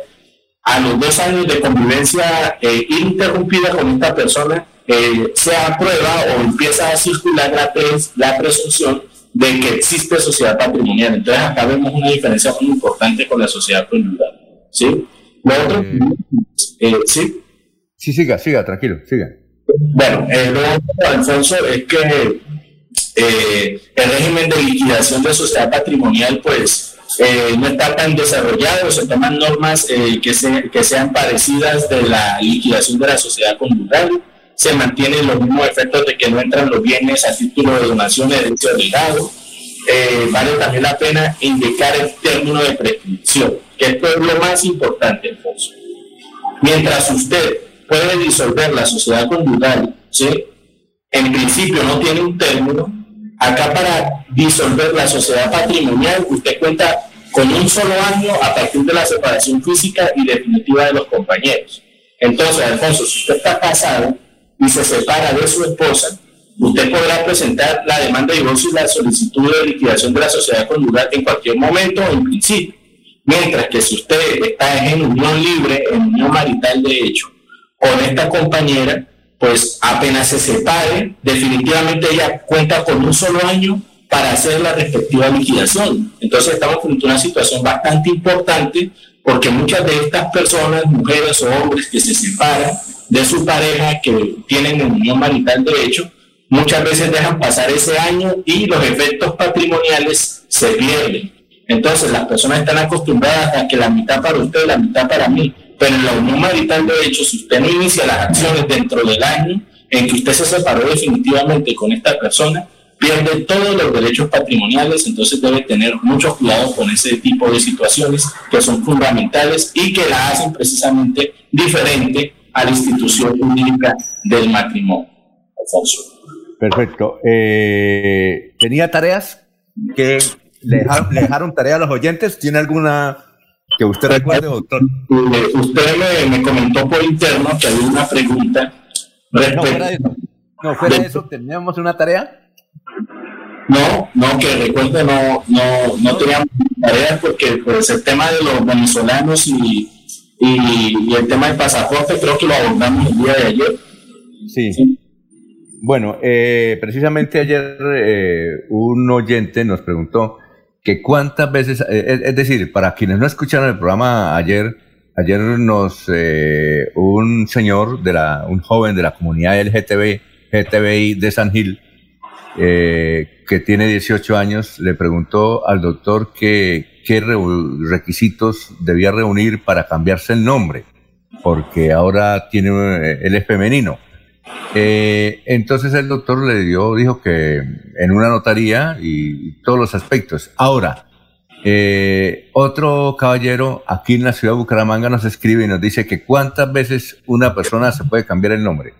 a los dos años de convivencia eh, interrumpida con esta persona, eh, se aprueba o empieza a circular la, la presunción de que existe sociedad patrimonial. Entonces acá vemos una diferencia muy importante con la sociedad conyugal. ¿sí? Lo otro, eh, ¿sí? Sí, siga, siga, tranquilo, siga. Bueno, eh, lo otro, Alfonso, es que eh, el régimen de liquidación de sociedad patrimonial, pues, eh, no está tan desarrollado, se toman normas eh, que, sean parecidas de la liquidación de la sociedad conyugal, se mantienen los mismos efectos de que no entran los bienes a título de donación de derecho legado. vale también la pena indicar el término de prescripción, que esto es lo más importante, Alfonso. Mientras usted puede disolver la sociedad conyugal, ¿sí? en principio no tiene un término. Acá para disolver la sociedad patrimonial, usted cuenta con un solo año a partir de la separación física y definitiva de los compañeros. Entonces, Alfonso, si usted está casado y se separa de su esposa, usted podrá presentar la demanda de divorcio y la solicitud de liquidación de la sociedad conyugal en cualquier momento o en principio. Mientras que si usted está en unión libre, en unión marital de hecho, con esta compañera, pues apenas se separe, definitivamente ella cuenta con un solo año para hacer la respectiva liquidación. Entonces estamos frente a una situación bastante importante porque muchas de estas personas, mujeres o hombres que se separan de su pareja, que tienen unión marital de hecho, muchas veces dejan pasar ese año y los efectos patrimoniales se pierden. Entonces las personas están acostumbradas a que la mitad para usted, la mitad para mí, pero en la unión marital de hecho, si usted no inicia las acciones dentro del año en que usted se separó definitivamente con esta persona, pierde todos los derechos patrimoniales, entonces debe tener mucho cuidado con ese tipo de situaciones que son fundamentales y que la hacen precisamente diferente a la institución jurídica del matrimonio. Perfecto. Eh, ¿Tenía tareas que le dejaron, tarea a los oyentes? ¿Tiene alguna que usted recuerde, doctor? Usted me, comentó por interno que había una pregunta. No, fuera de eso, no, fuera de eso ¿teníamos una tarea? No, no, que recuerde, no, no, no teníamos tareas porque pues, el tema de los venezolanos y, y, el tema del pasaporte creo que lo abordamos el día de ayer. Sí. Bueno, eh, precisamente ayer eh, un oyente nos preguntó que cuántas veces, eh, es, decir, para quienes no escucharon el programa ayer, ayer nos, un señor, de la, un joven de la comunidad LGTB, GTBI de San Gil, eh, que tiene 18 años, le preguntó al doctor qué requisitos debía reunir para cambiarse el nombre, porque ahora tiene, eh, él es femenino. Eh, entonces el doctor le dio, dijo que en una notaría y todos los aspectos. Ahora, otro caballero aquí en la ciudad de Bucaramanga nos escribe y nos dice que cuántas veces una persona se puede cambiar el nombre.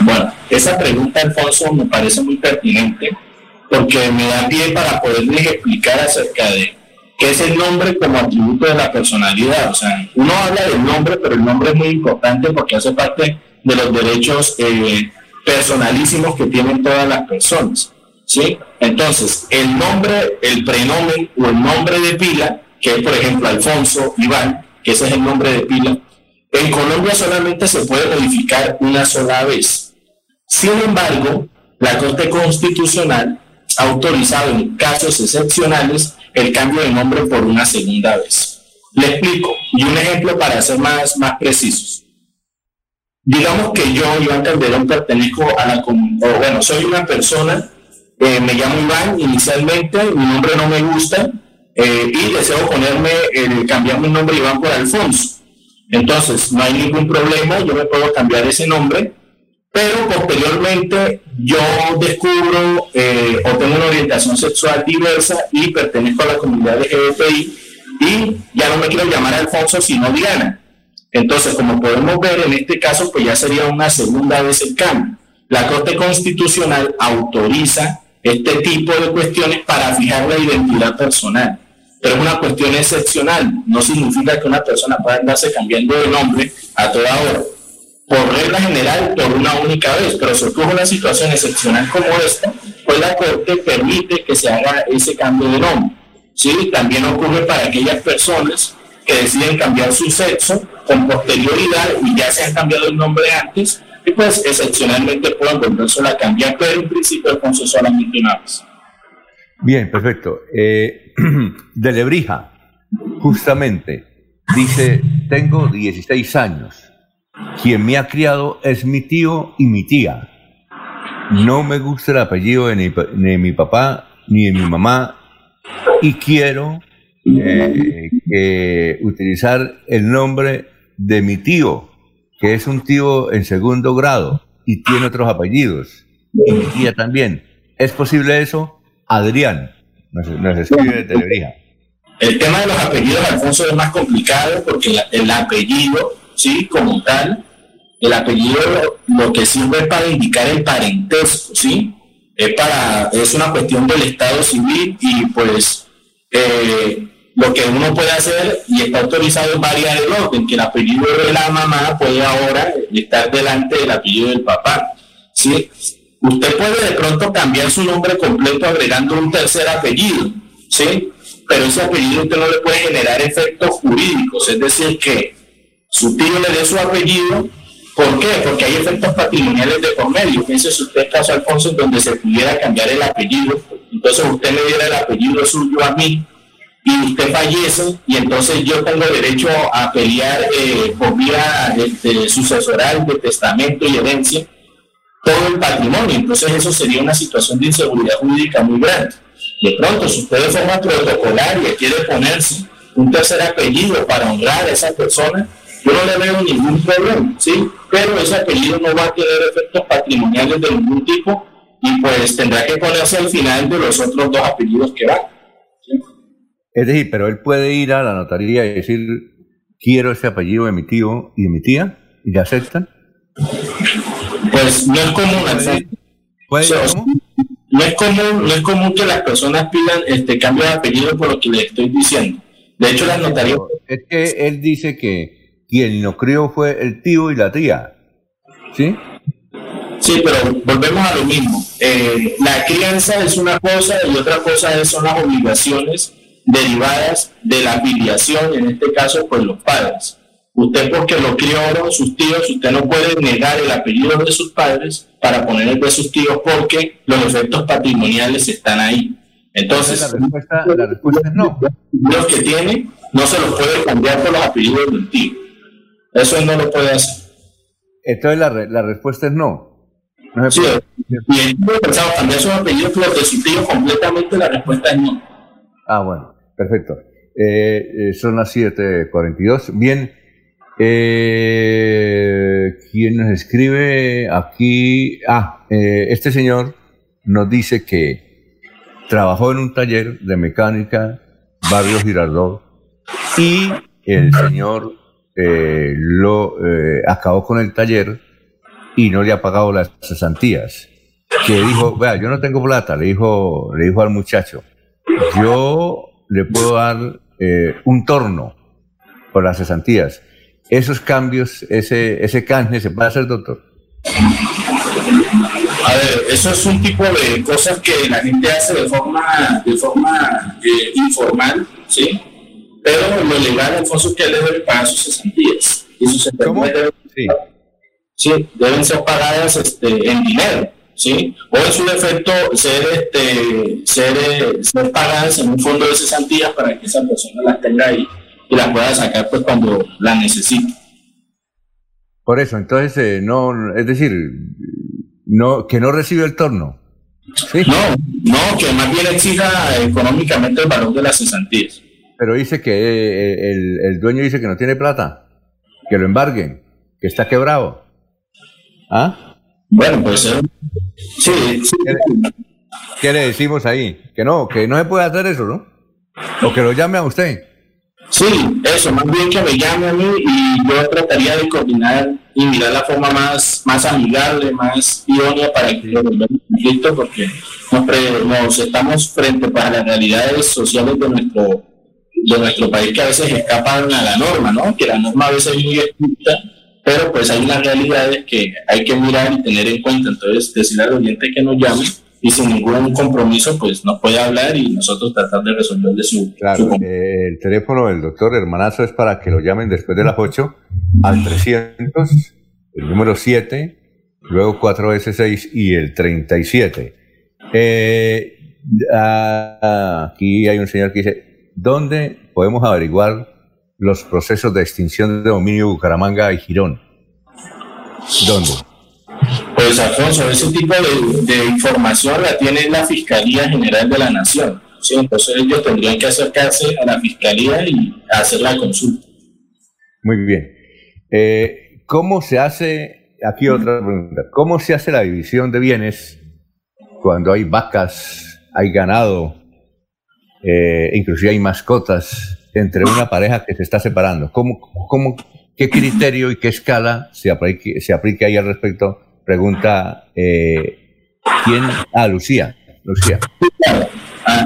Bueno, esa pregunta, Alfonso, me parece muy pertinente porque me da pie para poderles explicar acerca de qué es el nombre como atributo de la personalidad. O sea, uno habla del nombre, pero el nombre es muy importante porque hace parte de los derechos eh, personalísimos que tienen todas las personas. ¿sí? Entonces, el nombre, el prenomen o el nombre de pila, que es por ejemplo Alfonso, Iván, que ese es el nombre de pila, en Colombia solamente se puede modificar una sola vez. Sin embargo, la Corte Constitucional ha autorizado en casos excepcionales el cambio de nombre por una segunda vez. Le explico, y un ejemplo para ser más, más precisos. Digamos que yo, Iván Calderón, pertenezco a la comunidad, bueno, soy una persona, eh, me llamo Iván inicialmente, mi nombre no me gusta, eh, y deseo ponerme, el, cambiar mi nombre Iván por Alfonso. Entonces, no hay ningún problema, yo me puedo cambiar ese nombre, pero posteriormente yo descubro eh, o tengo una orientación sexual diversa y pertenezco a la comunidad LGBTI y ya no me quiero llamar Alfonso, sino Diana. Entonces, como podemos ver en este caso, pues ya sería una segunda vez el cambio. La Corte Constitucional autoriza este tipo de cuestiones para fijar la identidad personal pero es una cuestión excepcional. No significa que una persona pueda andarse cambiando de nombre a toda hora. Por regla general, por una única vez, pero si ocurre una situación excepcional como esta, pues la Corte permite que se haga ese cambio de nombre. ¿Sí? También ocurre para aquellas personas que deciden cambiar su sexo con posterioridad y ya se han cambiado el nombre antes, y pues excepcionalmente pueden volverse a cambiar, pero en principio es con solamente una. Bien, perfecto. Eh, *clears throat* de Lebrija, justamente, dice, tengo 16 años. Quien me ha criado es mi tío y mi tía. No me gusta el apellido de mi papá ni de mi mamá y quiero eh, utilizar el nombre de mi tío, que es un tío en segundo grado y tiene otros apellidos. Y mi tía también. ¿Es posible eso? Adrián nos, escribe de Telebrija. El tema de los apellidos, Alfonso, es más complicado porque el apellido, sí, como tal, el apellido lo que sirve para indicar el parentesco, sí, es para, es una cuestión del Estado civil y pues eh, lo que uno puede hacer y está autorizado varias de orden, que el apellido de la mamá puede ahora estar delante del apellido del papá. ¿sí? Usted puede de pronto cambiar su nombre completo agregando un tercer apellido, ¿sí? pero ese apellido usted no le puede generar efectos jurídicos, es decir, que su tío le dé su apellido. ¿Por qué? Porque hay efectos patrimoniales de por medio. Piense usted, caso Alfonso, en donde se pudiera cambiar el apellido. Entonces usted me diera el apellido suyo a mí y usted fallece y entonces yo tengo derecho a pelear eh, por vía este, sucesoral de testamento y herencia todo el patrimonio. Entonces eso sería una situación de inseguridad jurídica muy grande. De pronto, si usted de forma protocolaria quiere ponerse un tercer apellido para honrar a esa persona, yo no le veo ningún problema, ¿sí? Pero ese apellido no va a tener efectos patrimoniales de ningún tipo y pues tendrá que ponerse al final de los otros dos apellidos que van. Es decir, pero él puede ir a la notaría y decir, quiero ese apellido de mi tío y de mi tía, y le aceptan. Pues no es común no es común, no es común que las personas pidan este cambio de apellido por lo que le estoy diciendo. De hecho, las notarías. Es que él dice que quien lo crió fue el tío y la tía. ¿Sí? Sí, pero volvemos a lo mismo. Eh, la crianza es una cosa y otra cosa son las obligaciones derivadas de la filiación, en este caso, pues los padres. Usted porque lo criaron sus tíos, usted no puede negar el apellido de sus padres para poner el de sus tíos porque los efectos patrimoniales están ahí. Entonces, la respuesta, la respuesta es no. Los que tiene no se los puede cambiar por los apellidos del tío. Eso no lo puede hacer. Entonces la, la respuesta es no. no sí, y he pensado cambiar sus apellidos por los de sus tíos completamente, la respuesta es no. Ah, bueno, perfecto. Eh, eh, son las 7.42. Bien, eh, ¿Quién nos escribe aquí? Ah, este señor nos dice que trabajó en un taller de mecánica, Barrio Girardot, y el señor lo acabó con el taller y no le ha pagado las cesantías. Que dijo, vea, yo no tengo plata, le dijo, le dijo al muchacho, yo le puedo dar un torno por las cesantías esos cambios, ese, ese canje, ¿se puede hacer, doctor? A ver, eso es un tipo de cosas que la gente hace de forma, de forma eh, informal, ¿sí? Pero lo legal, Alfonso, es que él debe pagar sus cesantías. Y sus ¿Cómo? sí. sí, deben ser pagadas este, en dinero, ¿sí? O en su defecto, ser, este, ser, ser pagadas en un fondo de cesantías para que esa persona las tenga ahí y la pueda sacar pues cuando la necesite. Por eso, entonces, eh, no, es decir, no, que no recibe el torno. No, no, que más bien exija económicamente el valor de las cesantías. Pero dice que eh, el, el, dueño dice que no tiene plata, que lo embarguen, que está quebrado. ¿Ah? Bueno, pues eh, sí, sí. ¿Qué, le decimos ahí? Que no, que no se puede hacer eso, ¿no? O que lo llame a usted. Sí, eso, más bien que me llame a mí y yo trataría de coordinar y mirar la forma más, más amigable, más idónea para que lo el conflicto, porque nos, estamos frente para las realidades sociales de nuestro, de nuestro país que a veces escapan a la norma, ¿no? Que la norma a veces es muy estricta, pero pues hay unas realidades que hay que mirar y tener en cuenta. Entonces, decirle al oyente que nos llame y sin ningún compromiso, pues nos puede hablar y nosotros tratar de resolverle su. Claro, eh, el teléfono del doctor Hermanazo es para que lo llamen después de las 8 al 300, el número 7, luego 4S6 y el 37. Eh, ah, aquí hay un señor que dice: ¿Dónde podemos averiguar los procesos de extinción de dominio Bucaramanga y Girón? ¿Dónde? Pues Alfonso, ese tipo de, información la tiene la Fiscalía General de la Nación. ¿sí? Entonces ellos tendrían que acercarse a la Fiscalía y hacer la consulta. Muy bien. Eh, ¿Cómo se hace, aquí otra pregunta, cómo se hace la división de bienes cuando hay vacas, hay ganado, eh, inclusive hay mascotas entre una pareja que se está separando? ¿Cómo, cómo, ¿Qué criterio y qué escala se aplique, se aplique ahí al respecto Pregunta, eh, ¿quién? Ah, Lucía. Lucía.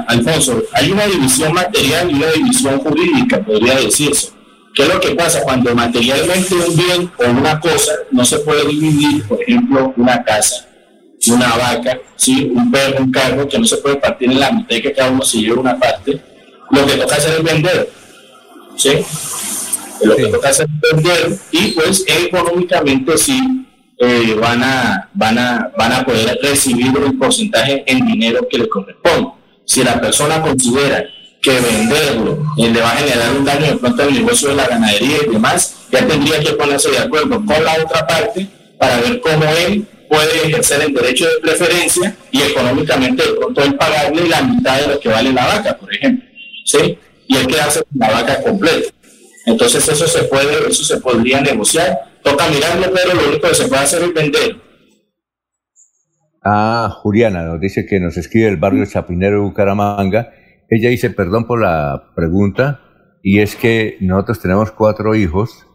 Alfonso, hay una división material y una división jurídica, podría decirse. ¿Qué es lo que pasa? Cuando materialmente un bien o una cosa no se puede dividir, por ejemplo, una casa, una vaca, ¿sí? un perro, un carro, que no se puede partir en la mitad y que cada uno se lleve una parte, lo que toca hacer es vender. ¿Sí? Lo que toca hacer es vender y pues económicamente sí eh, van, a, van, a, van a poder recibir el porcentaje en dinero que le corresponde. Si la persona considera que venderlo y le va a generar un daño de pronto al negocio de la ganadería y demás, ya tendría que ponerse de acuerdo con la otra parte para ver cómo él puede ejercer el derecho de preferencia y económicamente de pronto él pagarle la mitad de lo que vale la vaca, por ejemplo, ¿sí? Y él quedarse con la vaca completa. Entonces eso se puede, eso se podría negociar. Toca mirarlo, pero lo único que se puede hacer es vender. Ah, Juliana nos dice que nos escribe el barrio Chapinero de Bucaramanga ella dice, perdón por la pregunta, y es que nosotros tenemos cuatro hijos,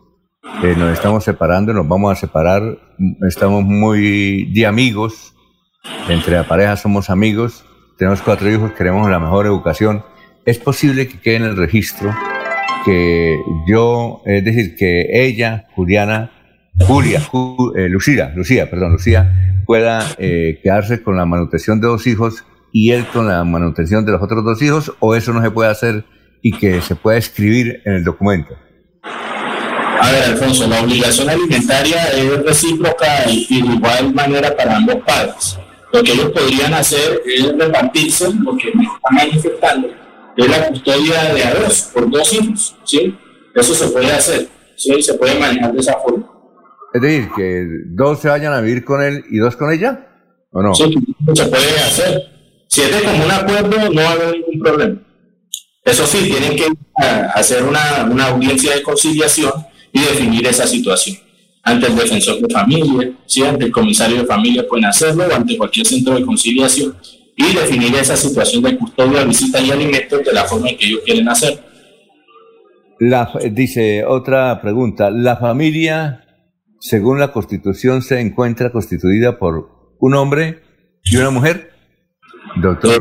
eh, nos estamos separando, nos vamos a separar, estamos muy de amigos, entre la pareja somos amigos, tenemos cuatro hijos, queremos la mejor educación. Es posible que quede en el registro que yo, es decir, que ella, Juliana, Julia, eh, Lucía, Lucía, perdón, Lucía, pueda eh, quedarse con la manutención de dos hijos y él con la manutención de los otros dos hijos, o eso no se puede hacer y que se pueda escribir en el documento? A ver, Alfonso, la obligación alimentaria es recíproca y de igual manera para ambos padres. Lo que ellos podrían hacer es repartirse, lo que están manifestando, es la custodia de a dos, por dos hijos, ¿sí? Eso se puede hacer, ¿sí? Se puede manejar de esa forma. Es decir, que dos se vayan a vivir con él y dos con ella, ¿o no? Sí, se puede hacer. Si es de común acuerdo, no va a haber ningún problema. Eso sí, tienen que hacer una, una audiencia de conciliación y definir esa situación. Ante el defensor de familia, ¿sí? ante el comisario de familia pueden hacerlo o ante cualquier centro de conciliación y definir esa situación de custodia, visita y alimentos de la forma en que ellos quieren hacer. La, dice otra pregunta, ¿la familia, según la constitución, se encuentra constituida por un hombre y una mujer? Doctor.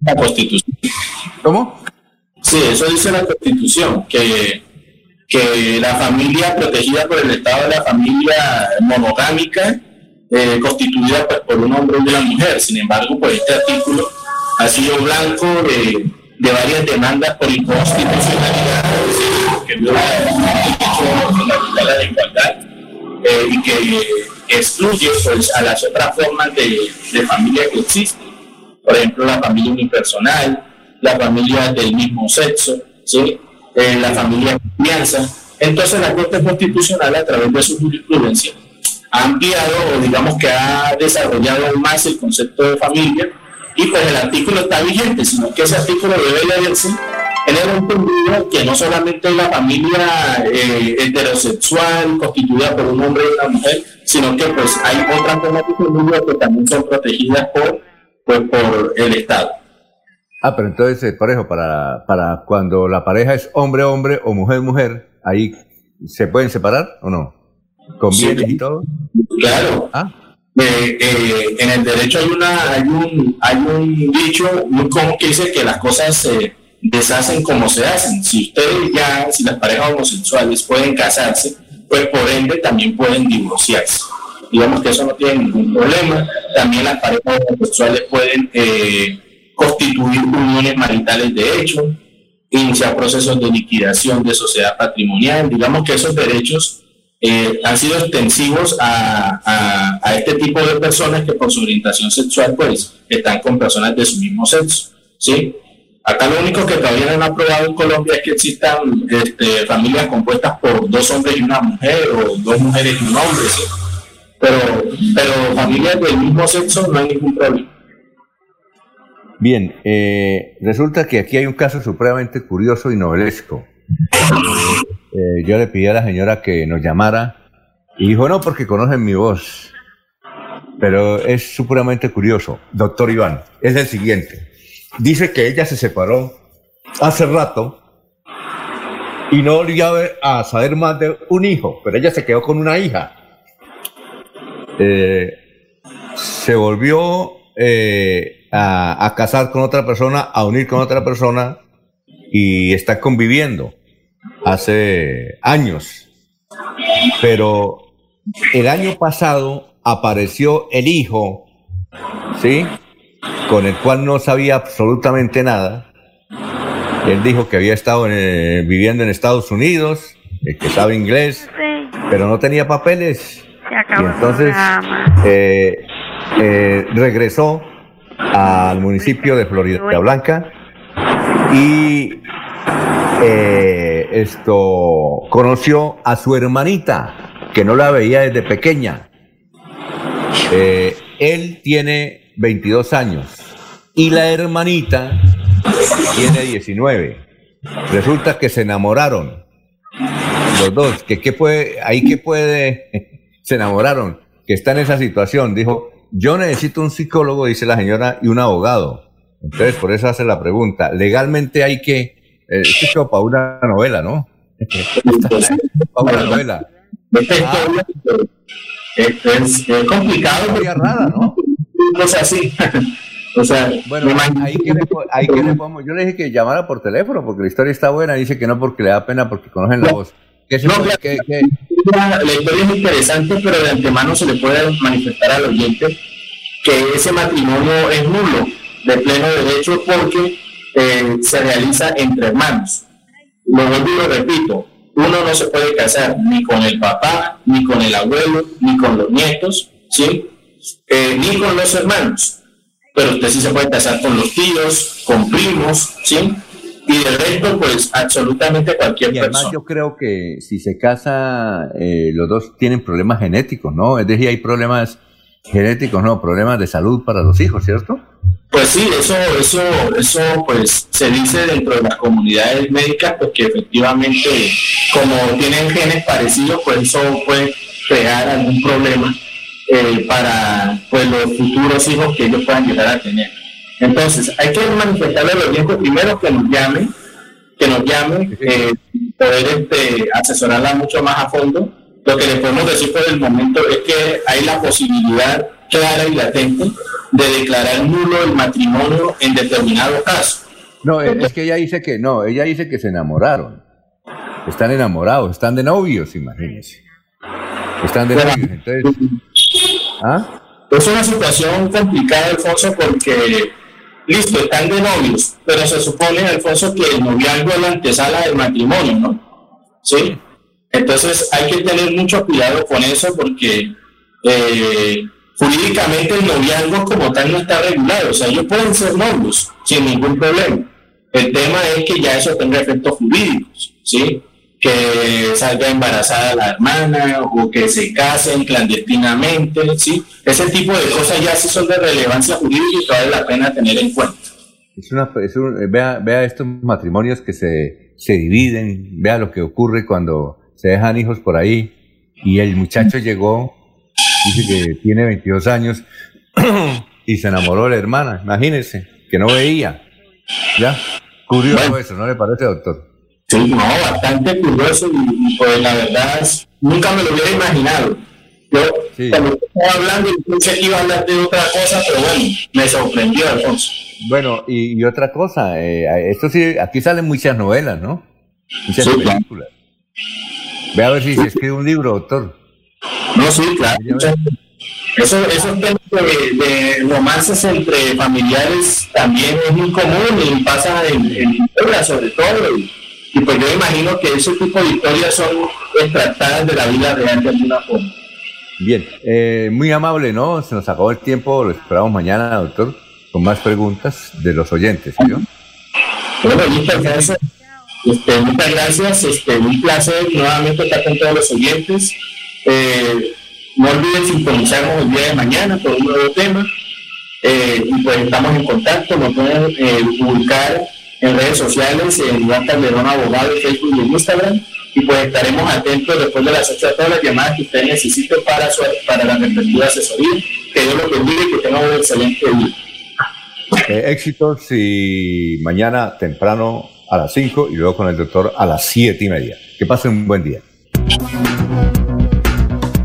La Constitución. ¿Cómo? Sí, eso dice la Constitución, que, que la familia protegida por el Estado de la familia monogámica, eh, constituida pues, por un hombre y una mujer. Sin embargo, pues este artículo ha sido blanco de, de varias demandas por inconstitucionalidad, que viola la igualdad eh, y que excluye pues, a las otras formas de, de familia que existen por ejemplo, la familia unipersonal, la familia del mismo sexo, ¿sí? Eh, la familia de confianza. Entonces la Corte Constitucional, a través de su jurisprudencia, ha ampliado o digamos que ha desarrollado aún más el concepto de familia y pues el artículo está vigente, sino que ese artículo debe leerse en el entendido que no solamente la familia eh, heterosexual constituida por un hombre y una mujer, sino que pues hay otras formas de que también son protegidas por pues por el Estado. Ah, pero entonces, eh, parejo, para, para cuando la pareja es hombre-hombre o mujer-mujer, ahí se pueden separar o no? ¿Con bienes y todo? Claro. ¿Ah? Eh, eh, en el derecho hay una hay un hay un dicho muy común que dice que las cosas se deshacen como se hacen. Si ustedes ya, si las parejas homosexuales pueden casarse, pues por ende también pueden divorciarse digamos que eso no tiene ningún problema. También las parejas homosexuales pueden eh, constituir uniones maritales de hecho, iniciar procesos de liquidación de sociedad patrimonial. Digamos que esos derechos eh, han sido extensivos a, este tipo de personas que por su orientación sexual pues están con personas de su mismo sexo. ¿sí? Acá lo único que todavía no han aprobado en Colombia es que existan este, familias compuestas por dos hombres y una mujer o dos mujeres y un hombre. ¿sí? pero, pero familias del mismo sexo no hay ningún problema. Bien, eh, resulta que aquí hay un caso supremamente curioso y novelesco. Eh, yo le pedí a la señora que nos llamara y dijo, no, porque conocen mi voz. Pero es supremamente curioso. Doctor Iván, es el siguiente. Dice que ella se separó hace rato y no volvió a saber más de un hijo, pero ella se quedó con una hija. Eh, se volvió eh, a, casar con otra persona, a unir con otra persona y está conviviendo hace años. Pero el año pasado apareció el hijo, ¿sí? Con el cual no sabía absolutamente nada. Él dijo que había estado viviendo en Estados Unidos, que sabe inglés, pero no tenía papeles. Y entonces eh, eh, regresó al municipio de Florida Blanca y eh, esto conoció a su hermanita, que no la veía desde pequeña. él tiene 22 años y la hermanita tiene 19. Resulta que se enamoraron los dos, que qué puede, ahí que puede, *laughs* se enamoraron, que está en esa situación. Dijo, yo necesito un psicólogo, dice la señora, y un abogado. Entonces, por eso hace la pregunta. Legalmente hay que, eh, esto es para una novela, ¿no? *laughs* para una novela. Es, complicado. Muy rara, ¿no? Es así. *laughs* O sea, bueno, ahí que, le, ahí que le podemos, yo le dije que llamara por teléfono porque la historia está buena, dice que no porque le da pena porque conocen la voz. no, que, La, historia es interesante, pero de antemano se le puede manifestar al oyente que ese matrimonio es nulo, de pleno derecho, porque eh, se realiza entre hermanos. Lo vuelvo y lo repito, uno no se puede casar ni con el papá, ni con el abuelo, ni con los nietos, ¿sí? Eh, ni con los hermanos pero usted sí se puede casar con los tíos, con primos, ¿sí? Y de resto, pues absolutamente cualquier y además yo creo que si se casa, eh, los dos tienen problemas genéticos, ¿no? Es decir, hay problemas genéticos, no, problemas de salud para los hijos, ¿cierto? Pues sí, eso, eso, eso, pues se dice dentro de las comunidades médicas, pues que efectivamente, como tienen genes parecidos, pues eso puede crear algún problema eh, para pues, los futuros hijos que ellos puedan llegar a tener. Entonces, hay que manifestarle a los viejos primero que nos llamen, que nos llamen, eh, poder este, asesorarla mucho más a fondo. Lo que le podemos decir por el momento es que hay la posibilidad clara y latente de declarar nulo el matrimonio en determinado caso. No, es que ella dice que no, ella dice que se enamoraron. Están enamorados, están de novios, imagínense. Están de novios, entonces ¿Ah? Es una situación complicada, Alfonso, porque, listo, están de novios, pero se supone, Alfonso, que el noviazgo es la antesala del matrimonio, ¿no? ¿Sí? Entonces hay que tener mucho cuidado con eso porque eh, jurídicamente el noviazgo como tal no está regulado, o sea, ellos pueden ser novios sin ningún problema. El tema es que ya eso tenga efectos jurídicos, ¿sí? que salga embarazada la hermana o que se casen clandestinamente, ¿sí? Ese tipo de cosas ya sí son de relevancia jurídica y vale la pena tener en cuenta. Es una, vea, vea estos matrimonios que se, se dividen, vea lo que ocurre cuando se dejan hijos por ahí y el muchacho llegó, dice que tiene 22 años *coughs* y se enamoró de la hermana, imagínense, que no veía. ¿Ya? Curioso eso, ¿no le parece, doctor? Sí, no, bastante curioso y, pues la verdad nunca me lo hubiera imaginado. Yo cuando estaba hablando pensé que iba a hablar de otra cosa, pero bueno, me sorprendió Alfonso. Bueno, y, otra cosa, eh, esto sí, aquí salen muchas novelas, ¿no? Muchas películas. Ve a ver si se escribe un libro, doctor. No, sí, claro. Eso, esos temas de, de, romances entre familiares también es muy común y pasa en, en sobre todo. Y, y pues yo imagino que ese tipo de historias son extractadas de la vida real de alguna forma. Bien, eh, muy amable, ¿no? Se nos acabó el tiempo, lo esperamos mañana, doctor, con más preguntas de los oyentes, ¿sí? Bueno, muchas gracias. Este, muchas gracias, este, un placer nuevamente estar con todos los oyentes. Eh, no olviden sintonizarnos el día de mañana por un nuevo tema. Eh, y pues estamos en contacto, nos pueden publicar en redes sociales, en Iván Calderón Abogado, Facebook y Instagram. Y pues estaremos atentos después de las 8 a todas las llamadas que usted necesite para, su, para la respectiva asesoría. Que Dios lo bendiga y que tenga un excelente día. Eh, éxitos y mañana temprano a las 5 y luego con el doctor a las 7 y media. Que pasen un buen día.